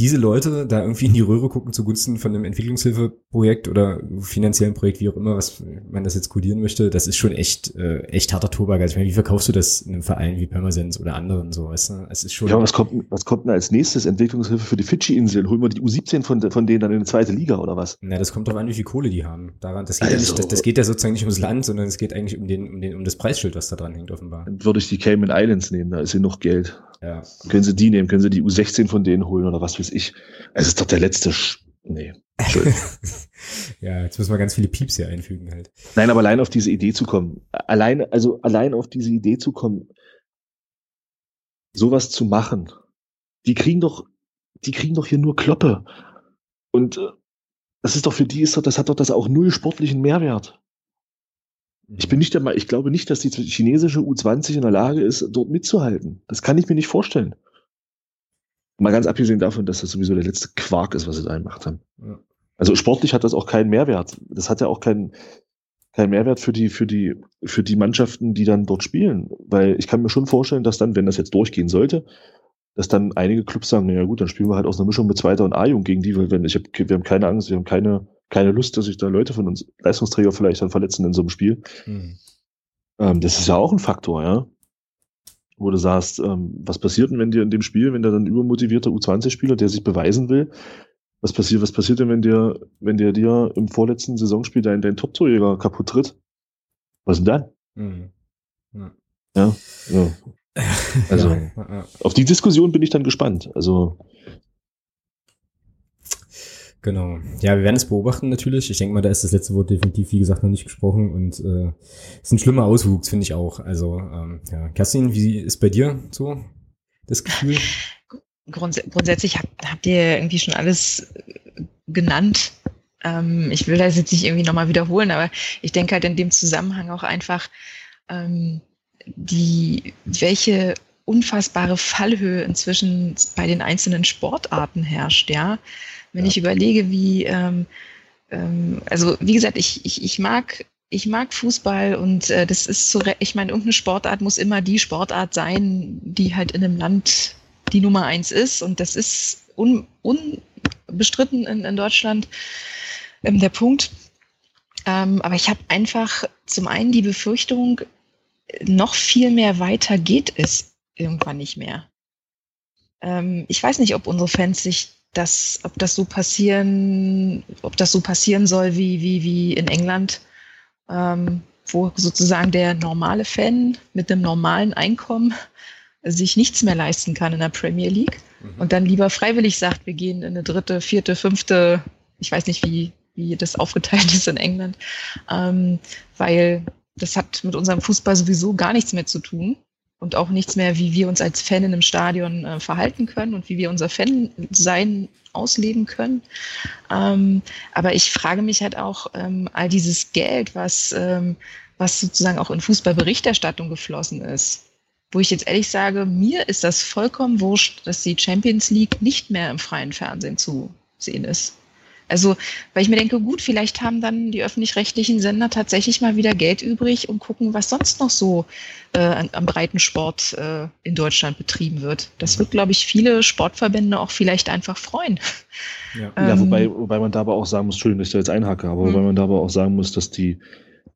diese Leute da irgendwie in die Röhre gucken zugunsten von einem Entwicklungshilfeprojekt oder finanziellen Projekt, wie auch immer, was man das jetzt kodieren möchte, das ist schon echt, äh, echt harter Tobak. Also ich meine, wie verkaufst du das in einem Verein wie Permasens oder anderen so, weißt du? Es ist schon. Ja, was kommt, was kommt denn als nächstes? Entwicklungshilfe für die Fidschi-Inseln? Holen wir die U17 von, von denen dann in die zweite Liga oder was? Na, das kommt doch an, wie viel Kohle die haben. Daran, das geht also, ja nicht, das, das, geht ja sozusagen nicht ums Land, sondern es geht eigentlich um den, um den, um das Preisschild, was da dran hängt, offenbar. Dann würde ich die Cayman Islands nehmen, da ist hier noch Geld. Ja. Können Sie die nehmen? Können Sie die U16 von denen holen oder was weiß ich? Es ist doch der letzte. Sch nee. [laughs] ja, jetzt müssen wir ganz viele Pieps hier einfügen halt. Nein, aber allein auf diese Idee zu kommen. Allein, also allein auf diese Idee zu kommen, sowas zu machen. Die kriegen doch, die kriegen doch hier nur Kloppe. Und äh, das ist doch für die ist doch, das hat doch das auch null sportlichen Mehrwert. Ich bin nicht der Meinung, ich glaube nicht, dass die chinesische U20 in der Lage ist, dort mitzuhalten. Das kann ich mir nicht vorstellen. Mal ganz abgesehen davon, dass das sowieso der letzte Quark ist, was sie da gemacht haben. Ja. Also sportlich hat das auch keinen Mehrwert. Das hat ja auch keinen, keinen Mehrwert für die, für die, für die Mannschaften, die dann dort spielen. Weil ich kann mir schon vorstellen, dass dann, wenn das jetzt durchgehen sollte, dass dann einige Clubs sagen, naja gut, dann spielen wir halt aus einer Mischung mit Zweiter und A-Jugend gegen die, weil wenn ich hab, wir haben keine Angst, wir haben keine, keine Lust, dass sich da Leute von uns, Leistungsträger vielleicht dann verletzen in so einem Spiel. Mhm. Ähm, das ist ja auch ein Faktor, ja. Wo du sagst, ähm, was passiert denn, wenn dir in dem Spiel, wenn da dann übermotivierter U20-Spieler, der sich beweisen will, was passiert, was passiert denn, wenn dir, wenn der dir im vorletzten Saisonspiel dein, dein Top-Torjäger kaputt tritt? Was denn dann? Mhm. Ja. ja. ja. [laughs] Also, ja. auf die Diskussion bin ich dann gespannt. Also, Genau. Ja, wir werden es beobachten natürlich. Ich denke mal, da ist das letzte Wort definitiv, wie gesagt, noch nicht gesprochen und äh, ist ein schlimmer Auswuchs, finde ich auch. Also, ähm, ja. Kerstin, wie ist bei dir so das Gefühl? Grunds grundsätzlich habt, habt ihr irgendwie schon alles genannt. Ähm, ich will das jetzt nicht irgendwie nochmal wiederholen, aber ich denke halt in dem Zusammenhang auch einfach, ähm, die, welche unfassbare Fallhöhe inzwischen bei den einzelnen Sportarten herrscht, ja. Wenn ja. ich überlege, wie, ähm, ähm, also wie gesagt, ich, ich, ich mag ich mag Fußball und äh, das ist so, ich meine, irgendeine Sportart muss immer die Sportart sein, die halt in einem Land die Nummer eins ist. Und das ist un, unbestritten in, in Deutschland ähm, der Punkt. Ähm, aber ich habe einfach zum einen die Befürchtung, noch viel mehr weiter geht es irgendwann nicht mehr. Ähm, ich weiß nicht, ob unsere Fans sich dass, ob das so passieren, ob das so passieren soll wie, wie, wie in England, ähm, wo sozusagen der normale Fan mit einem normalen Einkommen sich nichts mehr leisten kann in der Premier League mhm. und dann lieber freiwillig sagt, wir gehen in eine dritte, vierte, fünfte, ich weiß nicht, wie, wie das aufgeteilt [laughs] ist in England, ähm, weil das hat mit unserem Fußball sowieso gar nichts mehr zu tun und auch nichts mehr, wie wir uns als Fan in einem Stadion äh, verhalten können und wie wir unser Fan-Sein ausleben können. Ähm, aber ich frage mich halt auch, ähm, all dieses Geld, was, ähm, was sozusagen auch in Fußballberichterstattung geflossen ist, wo ich jetzt ehrlich sage, mir ist das vollkommen wurscht, dass die Champions League nicht mehr im freien Fernsehen zu sehen ist. Also, weil ich mir denke, gut, vielleicht haben dann die öffentlich-rechtlichen Sender tatsächlich mal wieder Geld übrig und gucken, was sonst noch so äh, am Breitensport äh, in Deutschland betrieben wird. Das wird, glaube ich, viele Sportverbände auch vielleicht einfach freuen. Ja, ähm, ja wobei, wobei man da aber auch sagen muss, Entschuldigung, dass ich da jetzt einhacke, aber wobei mhm. man da aber auch sagen muss, dass die,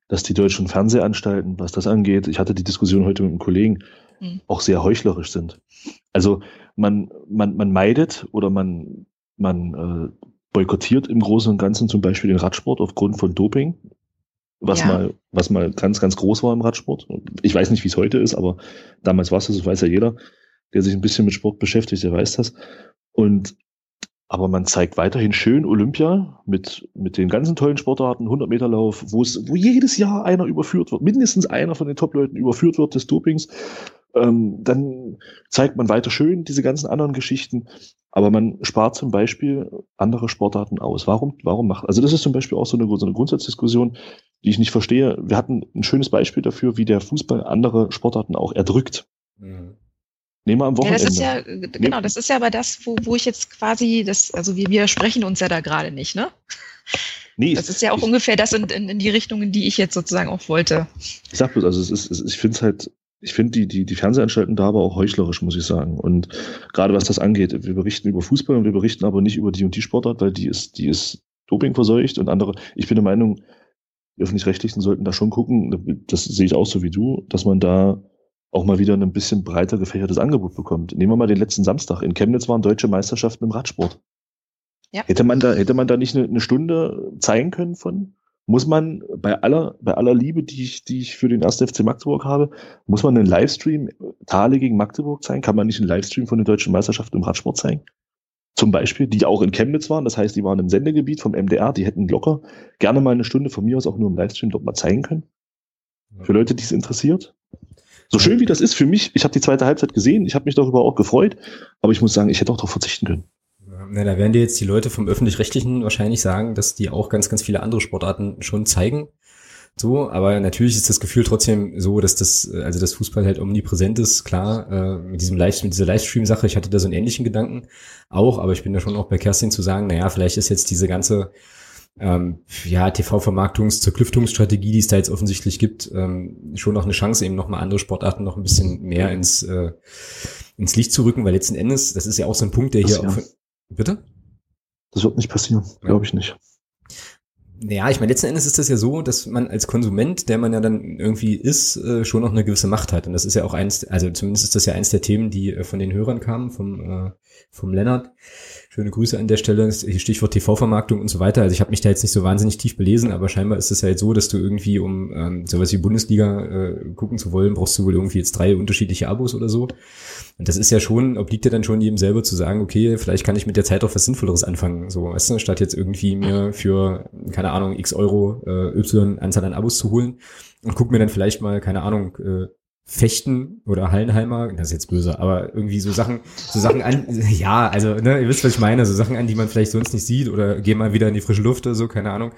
dass die deutschen Fernsehanstalten, was das angeht, ich hatte die Diskussion heute mit einem Kollegen, mhm. auch sehr heuchlerisch sind. Also man, man, man meidet oder man, man äh, boykottiert im Großen und Ganzen zum Beispiel den Radsport aufgrund von Doping, was ja. mal, was mal ganz, ganz groß war im Radsport. Ich weiß nicht, wie es heute ist, aber damals war es das, das weiß ja jeder, der sich ein bisschen mit Sport beschäftigt, der weiß das. Und aber man zeigt weiterhin schön Olympia mit, mit den ganzen tollen Sportarten, 100 Meter Lauf, wo es, wo jedes Jahr einer überführt wird, mindestens einer von den Top-Leuten überführt wird des Dopings. Ähm, dann zeigt man weiter schön diese ganzen anderen Geschichten, aber man spart zum Beispiel andere Sportarten aus. Warum, warum macht, also das ist zum Beispiel auch so eine, so eine Grundsatzdiskussion, die ich nicht verstehe. Wir hatten ein schönes Beispiel dafür, wie der Fußball andere Sportarten auch erdrückt. Mhm. Nehmen wir am Wochenende. Ja, das ist ja, genau, das ist ja aber das, wo, wo ich jetzt quasi, das, also wir widersprechen uns ja da gerade nicht, ne? Nee, das ist ja auch ich, ungefähr das in, in, in die Richtung, in die ich jetzt sozusagen auch wollte. Ich sag bloß, also es ist, es, ich finde es halt ich finde die, die, die Fernsehanstalten da aber auch heuchlerisch, muss ich sagen. Und gerade was das angeht, wir berichten über Fußball und wir berichten aber nicht über die und die Sportart, weil die ist, die ist Doping verseucht und andere. Ich bin der Meinung, die öffentlich-rechtlichen sollten da schon gucken, das sehe ich auch so wie du, dass man da auch mal wieder ein bisschen breiter gefächertes Angebot bekommt. Nehmen wir mal den letzten Samstag. In Chemnitz waren deutsche Meisterschaften im Radsport. Ja. Hätte man da, hätte man da nicht eine, eine Stunde zeigen können von? muss man bei aller, bei aller Liebe, die ich, die ich für den 1. FC Magdeburg habe, muss man einen Livestream Thale gegen Magdeburg zeigen? Kann man nicht einen Livestream von der deutschen Meisterschaft im Radsport zeigen? Zum Beispiel, die auch in Chemnitz waren, das heißt, die waren im Sendegebiet vom MDR, die hätten locker gerne mal eine Stunde von mir aus auch nur im Livestream dort mal zeigen können. Für Leute, die es interessiert. So schön wie das ist für mich, ich habe die zweite Halbzeit gesehen, ich habe mich darüber auch gefreut, aber ich muss sagen, ich hätte auch darauf verzichten können. Na, da werden dir jetzt die Leute vom Öffentlich-Rechtlichen wahrscheinlich sagen, dass die auch ganz, ganz viele andere Sportarten schon zeigen. So, aber natürlich ist das Gefühl trotzdem so, dass das, also das Fußball halt omnipräsent ist, klar, äh, mit diesem Live, dieser Livestream-Sache, ich hatte da so einen ähnlichen Gedanken auch, aber ich bin da schon auch bei Kerstin zu sagen, naja, vielleicht ist jetzt diese ganze ähm, ja, TV-Vermarktungs-, Zerklüftungsstrategie, die es da jetzt offensichtlich gibt, ähm, schon noch eine Chance, eben nochmal andere Sportarten noch ein bisschen mehr ins, äh, ins Licht zu rücken, weil letzten Endes, das ist ja auch so ein Punkt, der das hier ja. auch. Bitte? Das wird nicht passieren, glaube ich nicht. Ja, ich meine, letzten Endes ist das ja so, dass man als Konsument, der man ja dann irgendwie ist, äh, schon noch eine gewisse Macht hat. Und das ist ja auch eins, also zumindest ist das ja eins der Themen, die äh, von den Hörern kamen, vom, äh, vom Lennart. Schöne Grüße an der Stelle, Stichwort TV-Vermarktung und so weiter. Also ich habe mich da jetzt nicht so wahnsinnig tief belesen, aber scheinbar ist es ja jetzt so, dass du irgendwie, um ähm, sowas wie Bundesliga äh, gucken zu wollen, brauchst du wohl irgendwie jetzt drei unterschiedliche Abos oder so. Und das ist ja schon, obliegt ja dann schon jedem selber zu sagen, okay, vielleicht kann ich mit der Zeit auch was Sinnvolleres anfangen. So, weißt du, statt jetzt irgendwie mir für, keine Ahnung, x Euro äh, Y Anzahl an Abos zu holen und guck mir dann vielleicht mal, keine Ahnung, äh, Fechten oder Hallenheimer, das ist jetzt böse, aber irgendwie so Sachen, so Sachen an, ja, also, ne, ihr wisst, was ich meine, so Sachen an, die man vielleicht sonst nicht sieht oder geh mal wieder in die frische Luft oder so, keine Ahnung.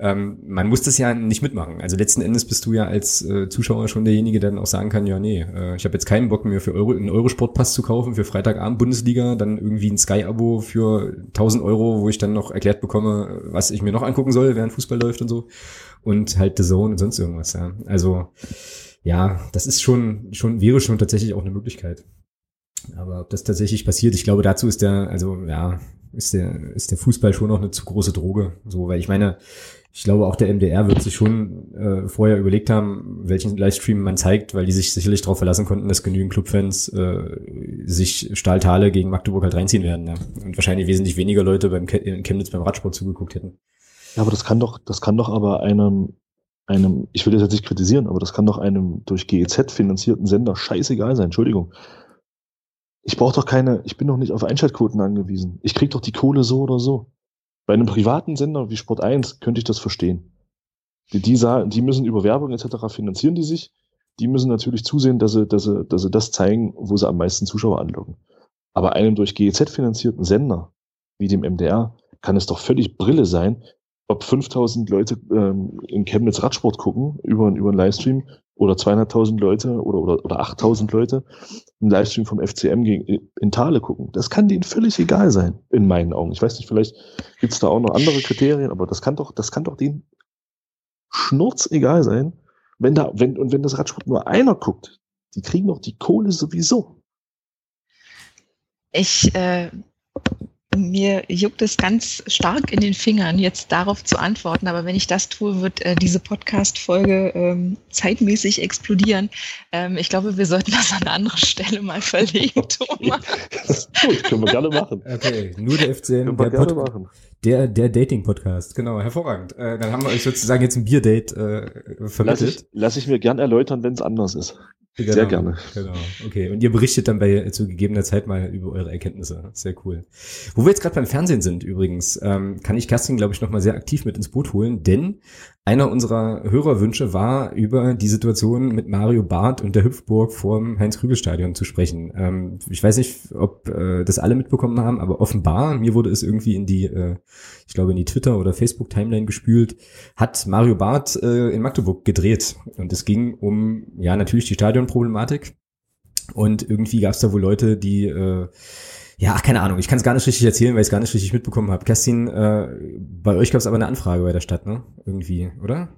Ähm, man muss das ja nicht mitmachen. Also letzten Endes bist du ja als äh, Zuschauer schon derjenige, der dann auch sagen kann, ja, nee, äh, ich habe jetzt keinen Bock mehr für Euro, einen Eurosportpass zu kaufen für Freitagabend Bundesliga, dann irgendwie ein Sky-Abo für 1000 Euro, wo ich dann noch erklärt bekomme, was ich mir noch angucken soll, während Fußball läuft und so. Und halt The Zone und sonst irgendwas, ja. Also, ja, das ist schon, schon, wäre schon tatsächlich auch eine Möglichkeit. Aber ob das tatsächlich passiert, ich glaube, dazu ist der, also ja, ist der, ist der Fußball schon noch eine zu große Droge. So, weil ich meine, ich glaube, auch der MDR wird sich schon äh, vorher überlegt haben, welchen Livestream man zeigt, weil die sich sicherlich darauf verlassen konnten, dass genügend Clubfans äh, sich Stahltale gegen Magdeburg halt reinziehen werden. Ja. Und wahrscheinlich wesentlich weniger Leute beim in Chemnitz beim Radsport zugeguckt hätten. Ja, aber das kann doch, das kann doch aber einem einem, ich will das jetzt nicht kritisieren, aber das kann doch einem durch GEZ finanzierten Sender scheißegal sein. Entschuldigung. Ich brauche doch keine, ich bin doch nicht auf Einschaltquoten angewiesen. Ich krieg doch die Kohle so oder so. Bei einem privaten Sender wie Sport 1 könnte ich das verstehen. Die, die, die müssen über Werbung etc. finanzieren die sich. Die müssen natürlich zusehen, dass sie, dass, sie, dass sie das zeigen, wo sie am meisten Zuschauer anlocken. Aber einem durch GEZ finanzierten Sender, wie dem MDR, kann es doch völlig Brille sein, ob 5000 Leute ähm, in Chemnitz Radsport gucken über, über einen Livestream oder 200.000 Leute oder, oder, oder 8000 Leute einen Livestream vom FCM gegen, in Thale gucken. Das kann denen völlig egal sein, in meinen Augen. Ich weiß nicht, vielleicht gibt's da auch noch andere Kriterien, aber das kann doch, das kann doch denen schnurz egal sein, wenn da, wenn, und wenn das Radsport nur einer guckt, die kriegen doch die Kohle sowieso. Ich äh, mir juckt es ganz stark in den Fingern, jetzt darauf zu antworten. Aber wenn ich das tue, wird äh, diese Podcast-Folge ähm, zeitmäßig explodieren. Ähm, ich glaube, wir sollten das an eine andere Stelle mal verlegen, [laughs] Thomas. Gut, können wir gerne machen. Okay, nur der FCM, der, Pod machen. der, der Dating-Podcast. Genau, hervorragend. Äh, dann haben wir euch sozusagen jetzt ein Bierdate äh, vermittelt. Lass ich, lass ich mir gern erläutern, wenn es anders ist. Genau, Sehr gerne. Genau. Okay. Und ihr berichtet dann bei zu gegebener Zeit mal über eure Erkenntnisse. Sehr cool. Wo wir jetzt gerade beim Fernsehen sind übrigens, ähm, kann ich Kerstin, glaube ich, noch mal sehr aktiv mit ins Boot holen, denn einer unserer Hörerwünsche war, über die Situation mit Mario Barth und der Hüpfburg vorm Heinz-Krügel-Stadion zu sprechen. Ähm, ich weiß nicht, ob äh, das alle mitbekommen haben, aber offenbar, mir wurde es irgendwie in die, äh, ich glaube, in die Twitter- oder Facebook-Timeline gespült, hat Mario Barth äh, in Magdeburg gedreht. Und es ging um, ja, natürlich die Stadionproblematik. Und irgendwie gab es da wohl Leute, die äh, ja, keine Ahnung, ich kann es gar nicht richtig erzählen, weil ich es gar nicht richtig mitbekommen habe. Kerstin, äh, bei euch gab es aber eine Anfrage bei der Stadt, ne? Irgendwie, oder?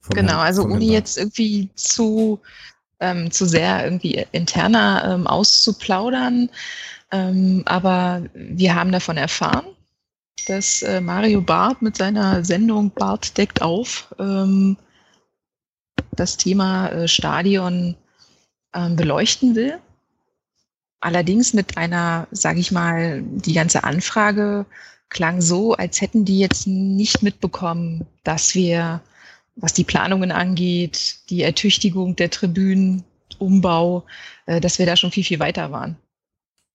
Vom genau, also ohne jetzt irgendwie zu, ähm, zu sehr irgendwie interner ähm, auszuplaudern. Ähm, aber wir haben davon erfahren, dass äh, Mario Barth mit seiner Sendung Barth deckt auf ähm, das Thema äh, Stadion ähm, beleuchten will. Allerdings mit einer, sage ich mal, die ganze Anfrage klang so, als hätten die jetzt nicht mitbekommen, dass wir, was die Planungen angeht, die Ertüchtigung der Tribünen, Umbau, äh, dass wir da schon viel, viel weiter waren.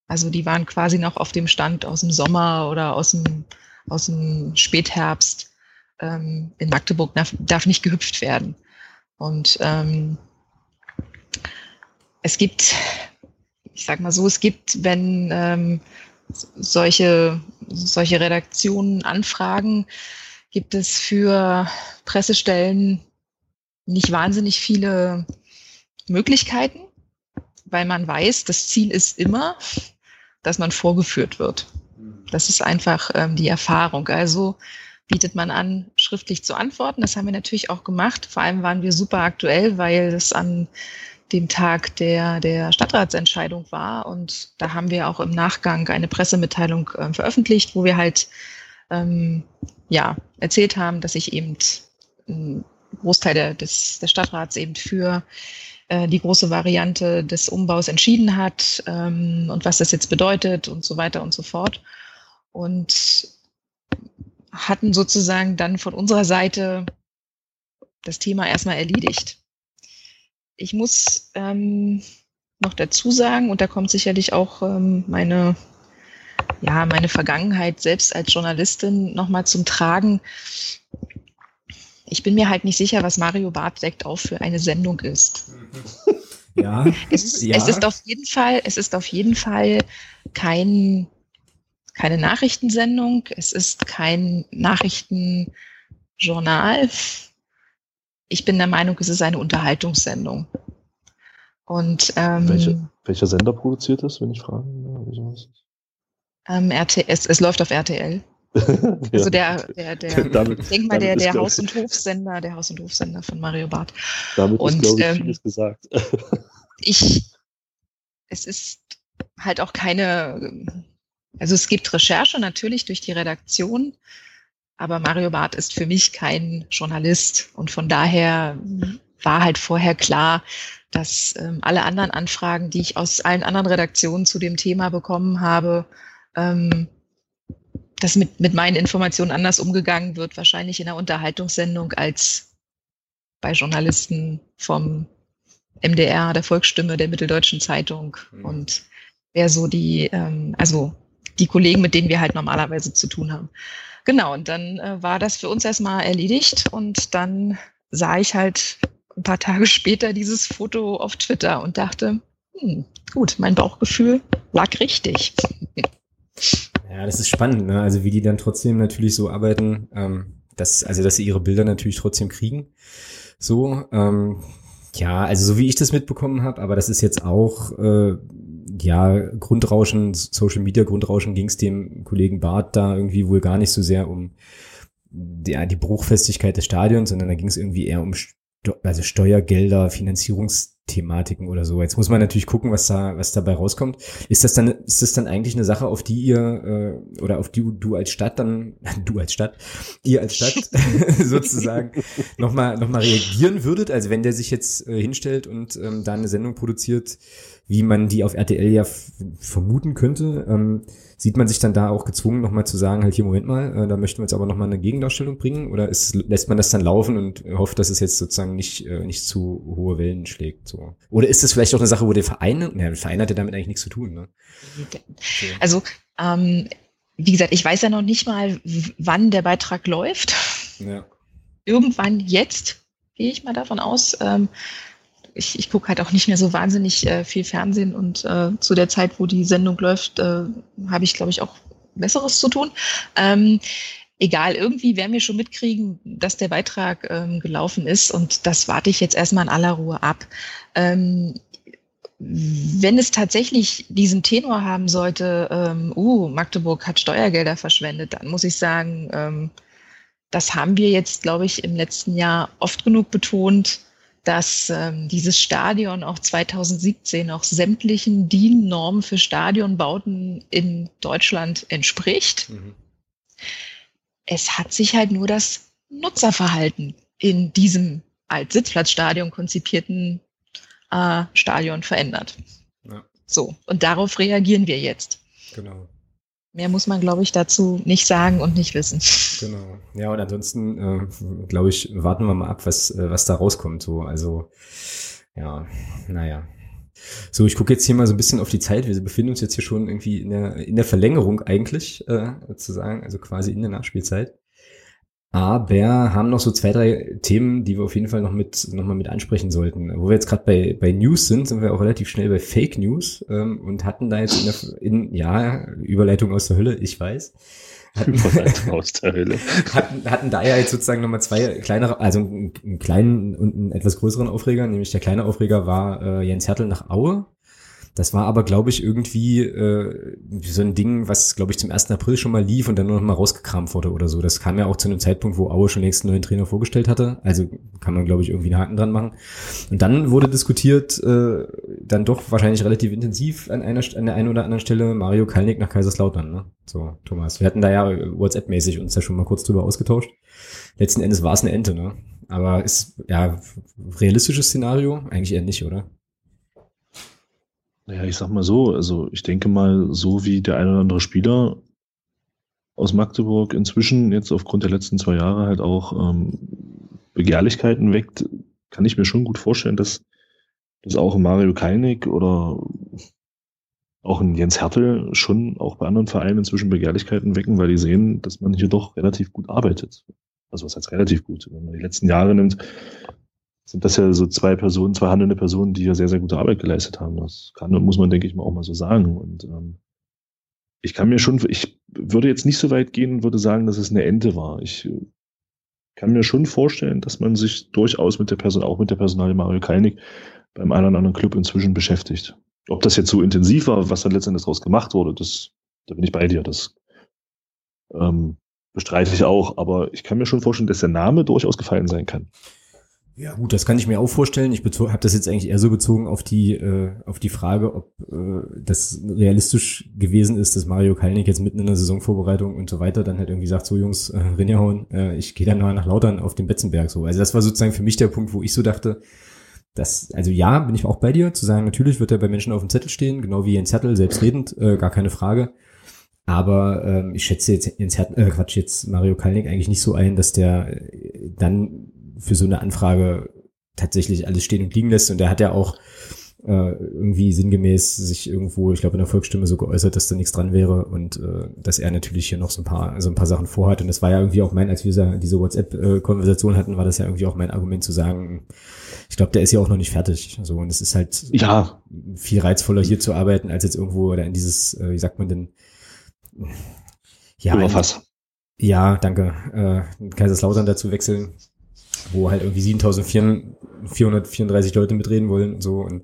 Also die waren quasi noch auf dem Stand aus dem Sommer oder aus dem, aus dem Spätherbst. Ähm, in Magdeburg darf, darf nicht gehüpft werden. Und ähm, es gibt ich sag mal so, es gibt, wenn ähm, solche, solche Redaktionen anfragen, gibt es für Pressestellen nicht wahnsinnig viele Möglichkeiten, weil man weiß, das Ziel ist immer, dass man vorgeführt wird. Das ist einfach ähm, die Erfahrung. Also bietet man an, schriftlich zu antworten. Das haben wir natürlich auch gemacht. Vor allem waren wir super aktuell, weil es an dem Tag der, der Stadtratsentscheidung war. Und da haben wir auch im Nachgang eine Pressemitteilung äh, veröffentlicht, wo wir halt ähm, ja, erzählt haben, dass sich eben ein Großteil der, des, des Stadtrats eben für äh, die große Variante des Umbaus entschieden hat ähm, und was das jetzt bedeutet und so weiter und so fort. Und hatten sozusagen dann von unserer Seite das Thema erstmal erledigt. Ich muss ähm, noch dazu sagen, und da kommt sicherlich auch ähm, meine, ja, meine Vergangenheit selbst als Journalistin nochmal zum Tragen. Ich bin mir halt nicht sicher, was Mario Barth deckt auf für eine Sendung ist. [laughs] Ja. Es ist, ja. es ist auf jeden Fall, es ist auf jeden Fall kein keine Nachrichtensendung, es ist kein Nachrichtenjournal. Ich bin der Meinung, es ist eine Unterhaltungssendung. Und ähm, Welche, welcher Sender produziert das, wenn ich fragen ähm, RT, es, es läuft auf RTL. [laughs] Also der, der, der [laughs] damit, ich denke mal, der, der Haus- und Hofsender, der Haus- und Hofsender von Mario Barth. Damit und, ist, glaube ich, ähm, vieles gesagt. [laughs] ich, es ist halt auch keine also es gibt Recherche natürlich durch die Redaktion, aber Mario Barth ist für mich kein Journalist und von daher war halt vorher klar, dass ähm, alle anderen Anfragen, die ich aus allen anderen Redaktionen zu dem Thema bekommen habe, ähm, dass mit, mit meinen Informationen anders umgegangen wird, wahrscheinlich in der Unterhaltungssendung als bei Journalisten vom MDR, der Volksstimme, der Mitteldeutschen Zeitung mhm. und wer so die, ähm, also die Kollegen, mit denen wir halt normalerweise zu tun haben. Genau, und dann äh, war das für uns erstmal erledigt und dann sah ich halt ein paar Tage [laughs] später dieses Foto auf Twitter und dachte, hm, gut, mein Bauchgefühl lag richtig. Ja, das ist spannend, ne? Also wie die dann trotzdem natürlich so arbeiten, ähm, dass, also dass sie ihre Bilder natürlich trotzdem kriegen. So, ähm, ja, also so wie ich das mitbekommen habe, aber das ist jetzt auch äh, ja, Grundrauschen, Social Media Grundrauschen ging es dem Kollegen Barth da irgendwie wohl gar nicht so sehr um ja, die Bruchfestigkeit des Stadions, sondern da ging es irgendwie eher um Sto also Steuergelder, Finanzierungsthematiken oder so. Jetzt muss man natürlich gucken, was da, was dabei rauskommt. Ist das dann, ist das dann eigentlich eine Sache, auf die ihr äh, oder auf die du als Stadt dann, [laughs] du als Stadt, ihr als Stadt [laughs] [laughs] sozusagen nochmal noch mal reagieren würdet? Also wenn der sich jetzt äh, hinstellt und ähm, da eine Sendung produziert, wie man die auf RTL ja vermuten könnte, ähm, sieht man sich dann da auch gezwungen, nochmal zu sagen, halt hier, Moment mal, äh, da möchten wir jetzt aber nochmal eine Gegendarstellung bringen? Oder ist, lässt man das dann laufen und hofft, dass es jetzt sozusagen nicht, äh, nicht zu hohe Wellen schlägt? So. Oder ist das vielleicht auch eine Sache, wo der Verein, ne, der Verein hat ja damit eigentlich nichts zu tun, ne? Also, ähm, wie gesagt, ich weiß ja noch nicht mal, wann der Beitrag läuft. Ja. Irgendwann jetzt, gehe ich mal davon aus. Ähm, ich, ich gucke halt auch nicht mehr so wahnsinnig äh, viel Fernsehen und äh, zu der Zeit, wo die Sendung läuft, äh, habe ich, glaube ich, auch Besseres zu tun. Ähm, egal, irgendwie werden wir schon mitkriegen, dass der Beitrag ähm, gelaufen ist und das warte ich jetzt erstmal in aller Ruhe ab. Ähm, wenn es tatsächlich diesen Tenor haben sollte, ähm, uh, Magdeburg hat Steuergelder verschwendet, dann muss ich sagen, ähm, das haben wir jetzt, glaube ich, im letzten Jahr oft genug betont dass ähm, dieses Stadion auch 2017 auch sämtlichen DIN-Normen für Stadionbauten in Deutschland entspricht. Mhm. Es hat sich halt nur das Nutzerverhalten in diesem als Sitzplatzstadion konzipierten äh, Stadion verändert. Ja. So, und darauf reagieren wir jetzt. Genau. Mehr muss man, glaube ich, dazu nicht sagen und nicht wissen. Genau. Ja, und ansonsten, äh, glaube ich, warten wir mal ab, was, äh, was da rauskommt. So, also, ja, naja. So, ich gucke jetzt hier mal so ein bisschen auf die Zeit. Wir befinden uns jetzt hier schon irgendwie in der, in der Verlängerung eigentlich, äh, sozusagen, also quasi in der Nachspielzeit. Aber haben noch so zwei, drei Themen, die wir auf jeden Fall noch mit noch mal mit ansprechen sollten. Wo wir jetzt gerade bei, bei News sind, sind wir auch relativ schnell bei Fake News ähm, und hatten da jetzt in, der, in ja Überleitung aus der Hölle, ich weiß, hatten, [laughs] aus der Hölle. Hatten, hatten da ja jetzt sozusagen nochmal zwei kleinere, also einen kleinen und einen etwas größeren Aufreger, nämlich der kleine Aufreger war äh, Jens Hertel nach Aue das war aber, glaube ich, irgendwie äh, so ein Ding, was, glaube ich, zum 1. April schon mal lief und dann nur noch mal rausgekramt wurde oder so. Das kam ja auch zu einem Zeitpunkt, wo Aue schon längst einen neuen Trainer vorgestellt hatte. Also kann man, glaube ich, irgendwie einen Haken dran machen. Und dann wurde diskutiert, äh, dann doch wahrscheinlich relativ intensiv an einer an der einen oder anderen Stelle Mario Kalnick nach Kaiserslautern. Ne? So, Thomas. Wir hatten da ja WhatsApp-mäßig uns ja schon mal kurz drüber ausgetauscht. Letzten Endes war es eine Ente, ne? Aber ist ja realistisches Szenario? Eigentlich eher nicht, oder? Naja, ich sag mal so, also ich denke mal, so wie der ein oder andere Spieler aus Magdeburg inzwischen jetzt aufgrund der letzten zwei Jahre halt auch ähm, Begehrlichkeiten weckt, kann ich mir schon gut vorstellen, dass, dass auch Mario Kalnick oder auch ein Jens Hertel schon auch bei anderen Vereinen inzwischen Begehrlichkeiten wecken, weil die sehen, dass man hier doch relativ gut arbeitet. Also was heißt relativ gut? Wenn man die letzten Jahre nimmt, sind das ja so zwei Personen, zwei handelnde Personen, die ja sehr, sehr gute Arbeit geleistet haben. Das kann und muss man, denke ich mal, auch mal so sagen. Und ähm, ich kann mir schon, ich würde jetzt nicht so weit gehen und würde sagen, dass es eine Ente war. Ich äh, kann mir schon vorstellen, dass man sich durchaus mit der Person, auch mit der Personalie Mario Kalnick beim einen oder anderen Club inzwischen beschäftigt. Ob das jetzt so intensiv war, was dann letztendlich daraus gemacht wurde, das, da bin ich bei dir. Das ähm, bestreite ich auch, aber ich kann mir schon vorstellen, dass der Name durchaus gefallen sein kann. Ja gut, das kann ich mir auch vorstellen. Ich habe das jetzt eigentlich eher so bezogen auf die äh, auf die Frage, ob äh, das realistisch gewesen ist, dass Mario Kalnick jetzt mitten in der Saisonvorbereitung und so weiter dann halt irgendwie sagt, so Jungs, äh, Rinjahauen, äh, ich gehe dann mal nach Lautern auf den Betzenberg so. Also das war sozusagen für mich der Punkt, wo ich so dachte, dass, also ja, bin ich auch bei dir, zu sagen, natürlich wird er bei Menschen auf dem Zettel stehen, genau wie Jens Zettel, selbstredend, äh, gar keine Frage. Aber ähm, ich schätze jetzt Jens Hertel, äh, Quatsch, jetzt Mario Kalnick eigentlich nicht so ein, dass der äh, dann für so eine Anfrage tatsächlich alles stehen und liegen lässt. Und er hat ja auch äh, irgendwie sinngemäß sich irgendwo, ich glaube, in der Volksstimme so geäußert, dass da nichts dran wäre und äh, dass er natürlich hier noch so ein paar, so ein paar Sachen vorhat. Und das war ja irgendwie auch mein, als wir diese WhatsApp-Konversation hatten, war das ja irgendwie auch mein Argument zu sagen, ich glaube, der ist ja auch noch nicht fertig. So, und es ist halt ja. viel reizvoller hier zu arbeiten, als jetzt irgendwo oder in dieses, äh, wie sagt man denn, ja, Überfass. Ja, danke. Äh, Kaiserslautern dazu wechseln wo halt irgendwie 7434 Leute mitreden wollen und so und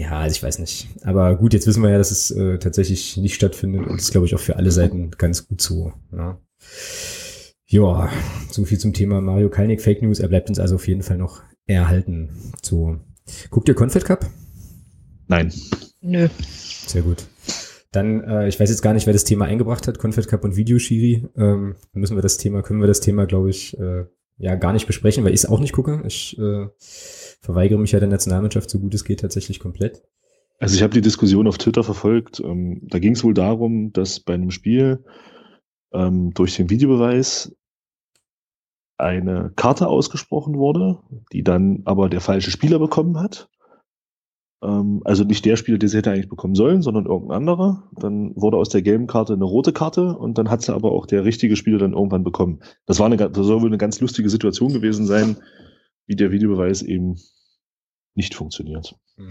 ja, also ich weiß nicht. Aber gut, jetzt wissen wir ja, dass es äh, tatsächlich nicht stattfindet und das ist, glaube ich, auch für alle Seiten ganz gut so. Ja. ja, so viel zum Thema Mario Kalnick Fake News. Er bleibt uns also auf jeden Fall noch erhalten. So. Guckt ihr Confed Cup? Nein. Nö. Sehr gut. Dann, äh, ich weiß jetzt gar nicht, wer das Thema eingebracht hat, Confed Cup und Videoschiri. Ähm, müssen wir das Thema, können wir das Thema, glaube ich, äh, ja gar nicht besprechen, weil ich es auch nicht gucke. Ich äh, verweigere mich ja der Nationalmannschaft, so gut es geht, tatsächlich komplett. Also ich habe die Diskussion auf Twitter verfolgt. Ähm, da ging es wohl darum, dass bei einem Spiel ähm, durch den Videobeweis eine Karte ausgesprochen wurde, die dann aber der falsche Spieler bekommen hat. Ähm, also nicht der Spieler, der sie hätte eigentlich bekommen sollen, sondern irgendein anderer. Dann wurde aus der gelben Karte eine rote Karte und dann hat sie aber auch der richtige Spieler dann irgendwann bekommen. Das war eine, das soll wohl eine ganz lustige Situation gewesen sein, wie der Videobeweis eben nicht funktioniert. Mhm.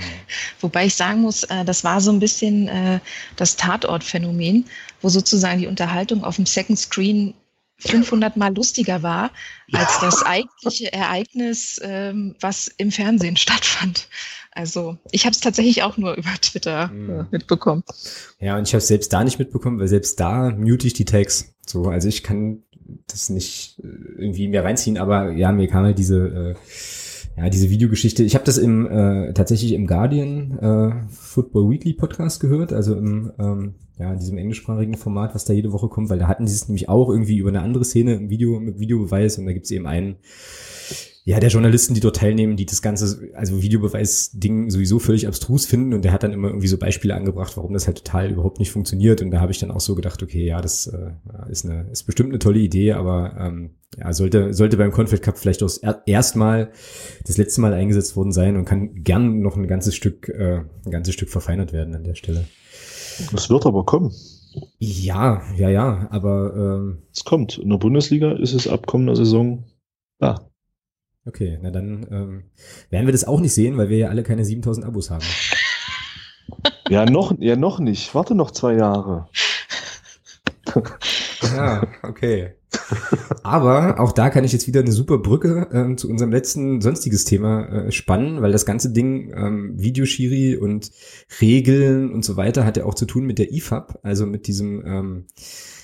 Wobei ich sagen muss, äh, das war so ein bisschen äh, das Tatortphänomen, wo sozusagen die Unterhaltung auf dem Second Screen 500 Mal lustiger war als das eigentliche Ereignis, ähm, was im Fernsehen stattfand. Also ich habe es tatsächlich auch nur über Twitter mhm. mitbekommen. Ja, und ich habe es selbst da nicht mitbekommen, weil selbst da mute ich die Tags. So, also ich kann das nicht äh, irgendwie mir reinziehen, aber ja, mir kam halt diese äh, ja, diese Videogeschichte. Ich habe das im äh, tatsächlich im Guardian äh, Football Weekly Podcast gehört, also im ähm, ja, in diesem englischsprachigen Format, was da jede Woche kommt, weil da hatten sie es nämlich auch irgendwie über eine andere Szene im Video mit Videobeweis und da gibt es eben einen ja, der Journalisten, die dort teilnehmen, die das ganze, also Videobeweis-Ding sowieso völlig abstrus finden und der hat dann immer irgendwie so Beispiele angebracht, warum das halt total überhaupt nicht funktioniert und da habe ich dann auch so gedacht, okay, ja, das äh, ist eine, ist bestimmt eine tolle Idee, aber ähm, ja, sollte, sollte beim Confed Cup vielleicht auch erstmal das letzte Mal eingesetzt worden sein und kann gern noch ein ganzes Stück, äh, ein ganzes Stück verfeinert werden an der Stelle. Das wird aber kommen. Ja, ja, ja, aber ähm, es kommt. In der Bundesliga ist es ab kommender Saison da. Okay, na dann ähm, werden wir das auch nicht sehen, weil wir ja alle keine 7000 Abos haben. [laughs] Ja, noch, ja, noch nicht. Warte noch zwei Jahre. Ja, okay. Aber auch da kann ich jetzt wieder eine super Brücke ähm, zu unserem letzten sonstiges Thema äh, spannen, weil das ganze Ding ähm, Videoschiri und Regeln und so weiter hat ja auch zu tun mit der IFAB, also mit diesem ähm,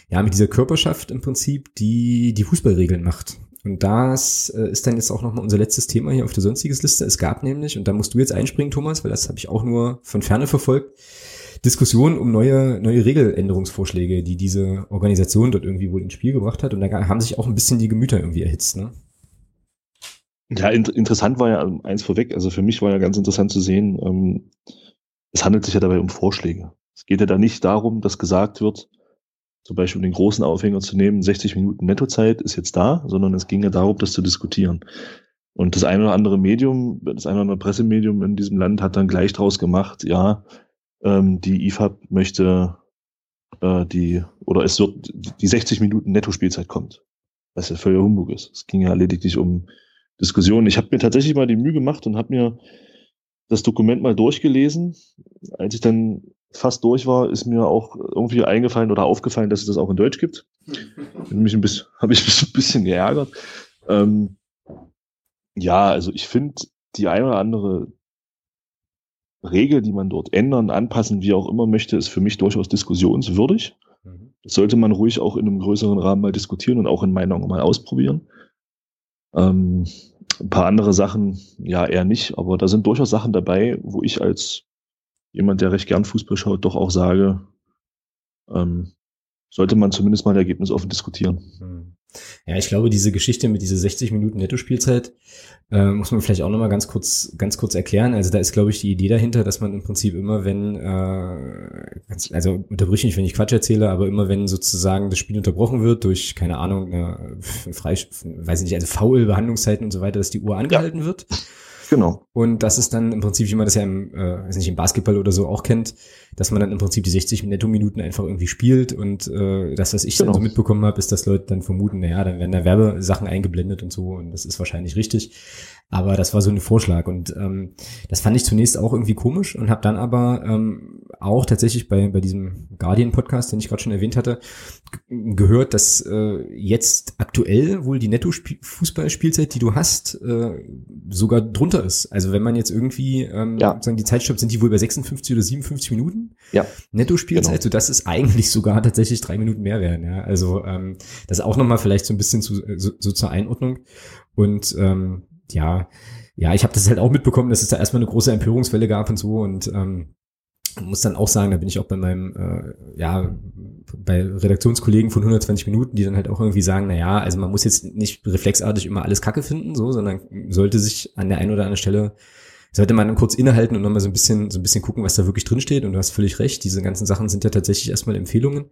ja mit dieser Körperschaft im Prinzip, die die Fußballregeln macht. Und das äh, ist dann jetzt auch nochmal unser letztes Thema hier auf der sonstiges Liste. Es gab nämlich, und da musst du jetzt einspringen, Thomas, weil das habe ich auch nur von ferne verfolgt, Diskussionen um neue, neue Regeländerungsvorschläge, die diese Organisation dort irgendwie wohl ins Spiel gebracht hat. Und da haben sich auch ein bisschen die Gemüter irgendwie erhitzt. Ne? Ja, in, interessant war ja ähm, eins vorweg. Also für mich war ja ganz interessant zu sehen, ähm, es handelt sich ja dabei um Vorschläge. Es geht ja da nicht darum, dass gesagt wird, zum Beispiel den großen Aufhänger zu nehmen, 60 Minuten Nettozeit ist jetzt da, sondern es ging ja darum, das zu diskutieren. Und das eine oder andere Medium, das eine oder andere Pressemedium in diesem Land hat dann gleich draus gemacht, ja, ähm, die IFAB möchte äh, die, oder es wird die 60 Minuten Netto-Spielzeit kommt. Was ja völliger Humbug ist. Es ging ja lediglich um Diskussionen. Ich habe mir tatsächlich mal die Mühe gemacht und habe mir das Dokument mal durchgelesen. Als ich dann fast durch war, ist mir auch irgendwie eingefallen oder aufgefallen, dass es das auch in Deutsch gibt. [laughs] Mich ein bisschen, habe ich mich [laughs] ein bisschen geärgert. Ähm, ja, also ich finde die eine oder andere Regel, die man dort ändern, anpassen, wie auch immer möchte, ist für mich durchaus diskussionswürdig. Mhm. Das sollte man ruhig auch in einem größeren Rahmen mal diskutieren und auch in meiner Meinung mal ausprobieren. Ähm, ein paar andere Sachen, ja, eher nicht, aber da sind durchaus Sachen dabei, wo ich als jemand, der recht gern Fußball schaut, doch auch sage, ähm, sollte man zumindest mal Ergebnis offen diskutieren. Hm. Ja, ich glaube, diese Geschichte mit dieser 60 Minuten Nettospielzeit äh, muss man vielleicht auch nochmal ganz kurz, ganz kurz erklären. Also da ist, glaube ich, die Idee dahinter, dass man im Prinzip immer, wenn, äh, also unterbrich mich, wenn ich Quatsch erzähle, aber immer, wenn sozusagen das Spiel unterbrochen wird durch, keine Ahnung, eine Freisch weiß ich nicht, also faul Behandlungszeiten und so weiter, dass die Uhr angehalten ja. wird. Genau. Und das ist dann im Prinzip, wie man das ja im, äh, nicht, im Basketball oder so auch kennt, dass man dann im Prinzip die 60 Netto-Minuten einfach irgendwie spielt und äh, das, was ich genau. dann so mitbekommen habe, ist, dass Leute dann vermuten, naja, dann werden da Werbesachen eingeblendet und so und das ist wahrscheinlich richtig. Aber das war so ein Vorschlag und ähm, das fand ich zunächst auch irgendwie komisch und habe dann aber ähm, auch tatsächlich bei, bei diesem Guardian-Podcast, den ich gerade schon erwähnt hatte, gehört, dass äh, jetzt aktuell wohl die Netto-Fußballspielzeit, die du hast, äh, sogar drunter ist. Also wenn man jetzt irgendwie ähm, ja. sozusagen die Zeit stoppt, sind die wohl bei 56 oder 57 Minuten ja. Netto-Spielzeit, genau. so dass es eigentlich sogar tatsächlich drei Minuten mehr werden. Ja? Also ähm, das auch nochmal vielleicht so ein bisschen zu, so, so zur Einordnung. Und ähm, ja, ja, ich habe das halt auch mitbekommen, dass es da erstmal eine große Empörungswelle gab und so und ähm, muss dann auch sagen, da bin ich auch bei meinem, äh, ja, bei Redaktionskollegen von 120 Minuten, die dann halt auch irgendwie sagen, na ja, also man muss jetzt nicht reflexartig immer alles Kacke finden, so, sondern sollte sich an der einen oder anderen Stelle sollte man dann kurz innehalten und nochmal so ein bisschen, so ein bisschen gucken, was da wirklich drin steht. Und du hast völlig recht, diese ganzen Sachen sind ja tatsächlich erstmal Empfehlungen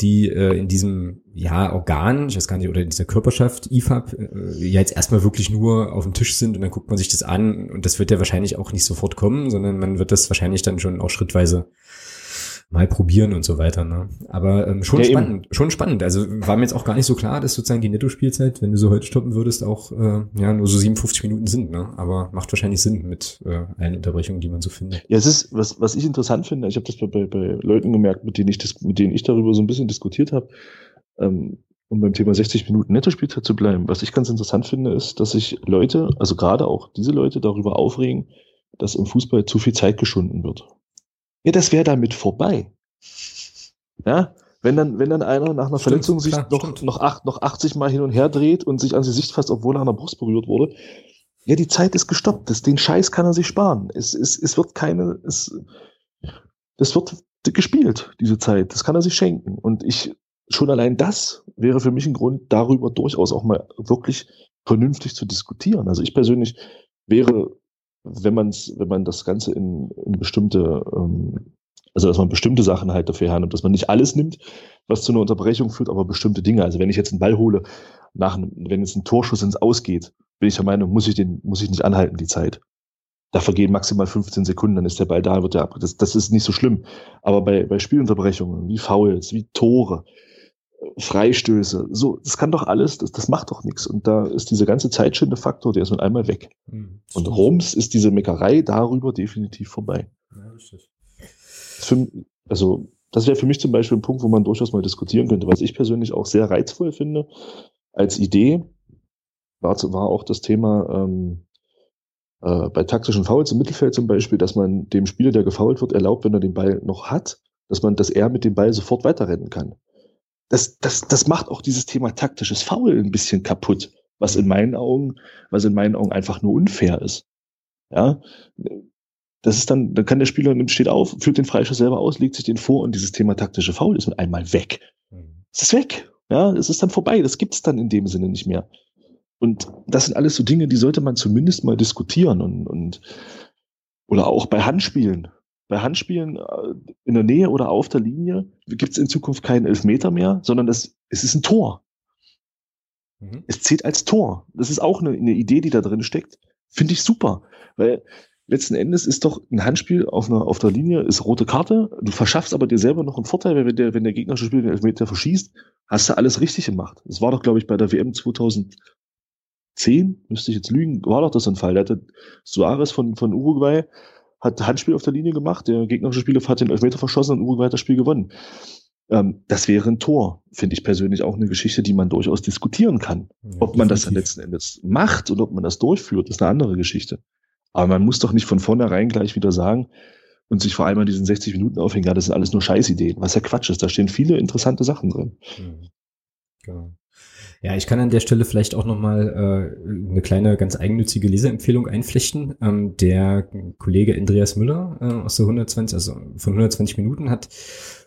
die äh, in diesem ja Organ, ich weiß gar nicht, oder in dieser Körperschaft IFAB äh, ja jetzt erstmal wirklich nur auf dem Tisch sind und dann guckt man sich das an und das wird ja wahrscheinlich auch nicht sofort kommen, sondern man wird das wahrscheinlich dann schon auch schrittweise mal probieren und so weiter. Ne? Aber ähm, schon ja, spannend, eben. schon spannend. Also war mir jetzt auch gar nicht so klar, dass sozusagen die Netto-Spielzeit, wenn du so heute stoppen würdest, auch äh, ja nur so 57 Minuten sind. Ne? Aber macht wahrscheinlich Sinn mit äh, allen Unterbrechungen, die man so findet. Ja, es ist was, was ich interessant finde. Ich habe das bei, bei, bei Leuten gemerkt, mit denen ich das, mit denen ich darüber so ein bisschen diskutiert habe. Ähm, um beim Thema 60 Minuten Netto-Spielzeit zu bleiben. Was ich ganz interessant finde, ist, dass sich Leute, also gerade auch diese Leute, darüber aufregen, dass im Fußball zu viel Zeit geschunden wird. Ja, das wäre damit vorbei. Ja, wenn dann, wenn dann einer nach einer stimmt, Verletzung sich klar, noch, noch, acht, noch 80 Mal hin und her dreht und sich an die Sicht fasst, obwohl er an der Brust berührt wurde, ja, die Zeit ist gestoppt. Das, den Scheiß kann er sich sparen. Es, es, es wird keine, es, das wird gespielt, diese Zeit. Das kann er sich schenken. Und ich, schon allein das wäre für mich ein Grund, darüber durchaus auch mal wirklich vernünftig zu diskutieren. Also ich persönlich wäre wenn man wenn man das Ganze in, in bestimmte, ähm, also dass man bestimmte Sachen halt dafür hernimmt, dass man nicht alles nimmt, was zu einer Unterbrechung führt, aber bestimmte Dinge. Also wenn ich jetzt einen Ball hole, nach einem, wenn jetzt ein Torschuss ins Ausgeht, bin ich der Meinung, muss ich den, muss ich nicht anhalten, die Zeit. Da vergehen maximal 15 Sekunden, dann ist der Ball da, wird der ab. Das, das ist nicht so schlimm. Aber bei, bei Spielunterbrechungen, wie Fouls, wie Tore, Freistöße. So, das kann doch alles, das, das macht doch nichts. Und da ist dieser ganze Zeitschinde-Faktor, der ist nun einmal weg. Mhm, und Roms ist diese Meckerei darüber definitiv vorbei. Ja, richtig. Für, also Das wäre für mich zum Beispiel ein Punkt, wo man durchaus mal diskutieren könnte. Was ich persönlich auch sehr reizvoll finde als Idee, war, war auch das Thema ähm, äh, bei taktischen Fouls im Mittelfeld zum Beispiel, dass man dem Spieler, der gefoult wird, erlaubt, wenn er den Ball noch hat, dass man, dass er mit dem Ball sofort weiterrennen kann. Das, das, das macht auch dieses Thema taktisches Foul ein bisschen kaputt, was in meinen Augen, was in meinen Augen einfach nur unfair ist. Ja, das ist dann, dann kann der Spieler steht auf, führt den Freischuss selber aus, legt sich den vor und dieses Thema taktische Foul ist mit einmal weg. Mhm. Es ist weg. Ja, es ist dann vorbei. Das gibt es dann in dem Sinne nicht mehr. Und das sind alles so Dinge, die sollte man zumindest mal diskutieren und, und oder auch bei Handspielen. Bei Handspielen äh, in der Nähe oder auf der Linie gibt es in Zukunft keinen Elfmeter mehr, sondern das, es ist ein Tor. Mhm. Es zählt als Tor. Das ist auch eine, eine Idee, die da drin steckt. Finde ich super. Weil letzten Endes ist doch ein Handspiel auf einer auf der Linie ist rote Karte. Du verschaffst aber dir selber noch einen Vorteil, wenn der wenn der gegnerische Spieler den Elfmeter verschießt, hast du alles richtig gemacht. Das war doch glaube ich bei der WM 2000 10, müsste ich jetzt lügen, war doch das ein Fall. Der hatte Suarez von, von Uruguay, hat Handspiel auf der Linie gemacht, der gegnerische Spieler hat den Elfmeter verschossen und Uruguay hat das Spiel gewonnen. Ähm, das wäre ein Tor, finde ich persönlich auch eine Geschichte, die man durchaus diskutieren kann. Ja, ob man das dann letzten Endes macht und ob man das durchführt, ist eine andere Geschichte. Aber man muss doch nicht von vornherein gleich wieder sagen und sich vor allem an diesen 60 Minuten aufhängen, ja, das sind alles nur Scheißideen, was ja Quatsch ist. Da stehen viele interessante Sachen drin. Mhm. Genau. Ja, ich kann an der Stelle vielleicht auch nochmal äh, eine kleine, ganz eigennützige Leseempfehlung einflechten. Ähm, der Kollege Andreas Müller äh, aus der 120, also von 120 Minuten hat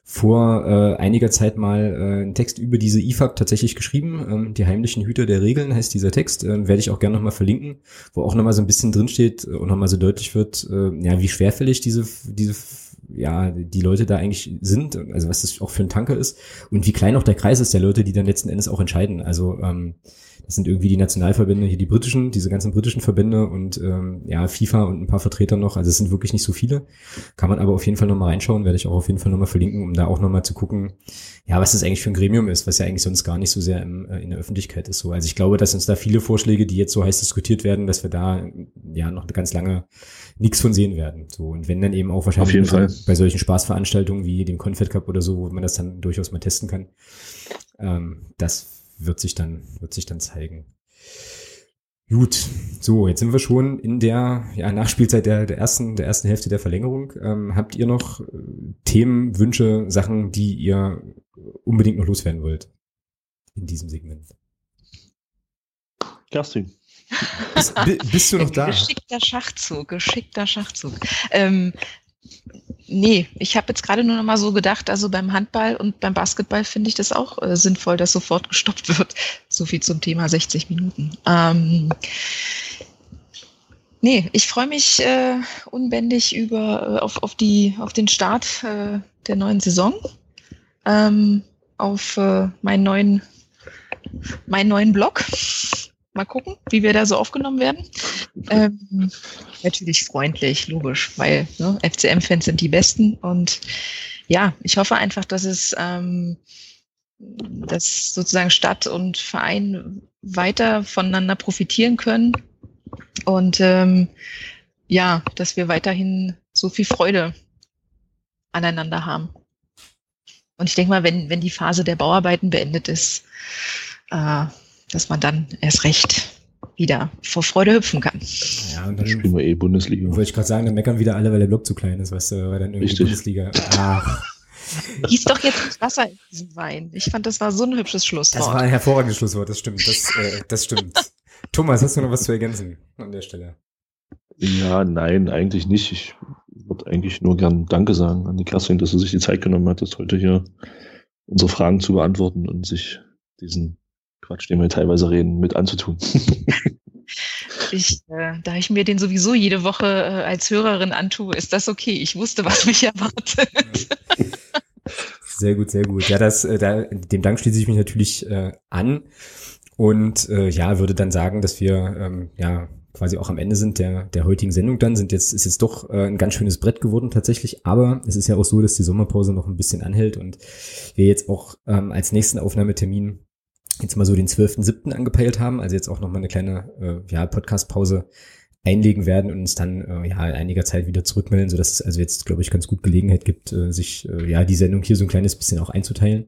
vor äh, einiger Zeit mal äh, einen Text über diese IFAB tatsächlich geschrieben. Ähm, die heimlichen Hüter der Regeln heißt dieser Text. Äh, werde ich auch gerne nochmal verlinken, wo auch nochmal so ein bisschen drinsteht und nochmal so deutlich wird, äh, ja, wie schwerfällig diese, diese ja, die Leute da eigentlich sind, also was das auch für ein Tanker ist und wie klein auch der Kreis ist der Leute, die dann letzten Endes auch entscheiden. Also ähm, das sind irgendwie die Nationalverbände, hier die britischen, diese ganzen britischen Verbände und ähm, ja, FIFA und ein paar Vertreter noch. Also es sind wirklich nicht so viele. Kann man aber auf jeden Fall nochmal reinschauen, werde ich auch auf jeden Fall nochmal verlinken, um da auch nochmal zu gucken, ja, was das eigentlich für ein Gremium ist, was ja eigentlich sonst gar nicht so sehr im, äh, in der Öffentlichkeit ist. So. Also ich glaube, dass uns da viele Vorschläge, die jetzt so heiß diskutiert werden, dass wir da ja noch ganz lange nichts von sehen werden. So und wenn dann eben auch wahrscheinlich bei, bei solchen Spaßveranstaltungen wie dem Confed Cup oder so, wo man das dann durchaus mal testen kann, ähm, das wird sich dann, wird sich dann zeigen. Gut, so, jetzt sind wir schon in der ja, Nachspielzeit der, der, ersten, der ersten Hälfte der Verlängerung. Ähm, habt ihr noch äh, Themen, Wünsche, Sachen, die ihr unbedingt noch loswerden wollt in diesem Segment? Kerstin. Bist, bist du noch da? Geschickter Schachzug, geschickter Schachzug. Ähm, Nee, ich habe jetzt gerade nur noch mal so gedacht, also beim Handball und beim Basketball finde ich das auch äh, sinnvoll, dass sofort [laughs] gestoppt wird. So viel zum Thema 60 Minuten. Ähm, nee, ich freue mich äh, unbändig über, äh, auf, auf, die, auf den Start äh, der neuen Saison, ähm, auf äh, meinen neuen, meinen neuen Blog. Mal gucken, wie wir da so aufgenommen werden. Ähm, natürlich freundlich, logisch, weil ne, FCM-Fans sind die Besten. Und ja, ich hoffe einfach, dass es ähm, dass sozusagen Stadt und Verein weiter voneinander profitieren können. Und ähm, ja, dass wir weiterhin so viel Freude aneinander haben. Und ich denke mal, wenn, wenn die Phase der Bauarbeiten beendet ist, äh, dass man dann erst recht wieder vor Freude hüpfen kann. Ja, und dann spielen wir eh Bundesliga. Wollte ich gerade sagen, dann meckern wieder alle, weil der Block zu klein ist, weißt du, weil dann irgendwie Richtig. Bundesliga. Ach. [laughs] Gieß doch jetzt das Wasser in diesen Wein. Ich fand, das war so ein hübsches Schlusswort. Das war ein hervorragendes Schlusswort, das stimmt. Das, äh, das stimmt. Thomas, hast du noch was zu ergänzen an der Stelle? Ja, nein, eigentlich nicht. Ich würde eigentlich nur gern Danke sagen an die Kerstin, dass sie sich die Zeit genommen hat, das heute hier unsere Fragen zu beantworten und sich diesen Quatsch, den wir teilweise reden, mit anzutun. [laughs] Ich, äh, da ich mir den sowieso jede Woche äh, als Hörerin antue, ist das okay. Ich wusste, was mich erwartet. [laughs] Sehr gut, sehr gut. Ja, das, äh, da, dem Dank schließe ich mich natürlich äh, an und äh, ja, würde dann sagen, dass wir ähm, ja quasi auch am Ende sind der, der heutigen Sendung dann, sind jetzt, ist jetzt doch äh, ein ganz schönes Brett geworden tatsächlich, aber es ist ja auch so, dass die Sommerpause noch ein bisschen anhält und wir jetzt auch ähm, als nächsten Aufnahmetermin jetzt mal so den 12.7. angepeilt haben, also jetzt auch nochmal eine kleine äh, ja, Podcast-Pause einlegen werden und uns dann äh, ja in einiger Zeit wieder zurückmelden, sodass es also jetzt, glaube ich, ganz gut Gelegenheit gibt, äh, sich äh, ja die Sendung hier so ein kleines bisschen auch einzuteilen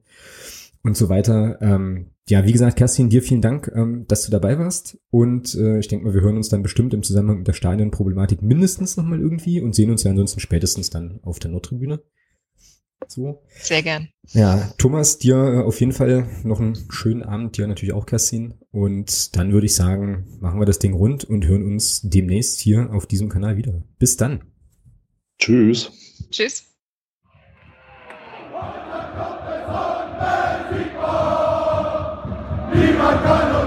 und so weiter. Ähm, ja, wie gesagt, Kerstin, dir vielen Dank, ähm, dass du dabei warst. Und äh, ich denke mal, wir hören uns dann bestimmt im Zusammenhang mit der Stadionproblematik mindestens nochmal irgendwie und sehen uns ja ansonsten spätestens dann auf der Nordtribüne. So. Sehr gern. Ja, Thomas, dir äh, auf jeden Fall noch einen schönen Abend, dir natürlich auch, Kerstin. Und dann würde ich sagen, machen wir das Ding rund und hören uns demnächst hier auf diesem Kanal wieder. Bis dann. Tschüss. Tschüss. Niemand kann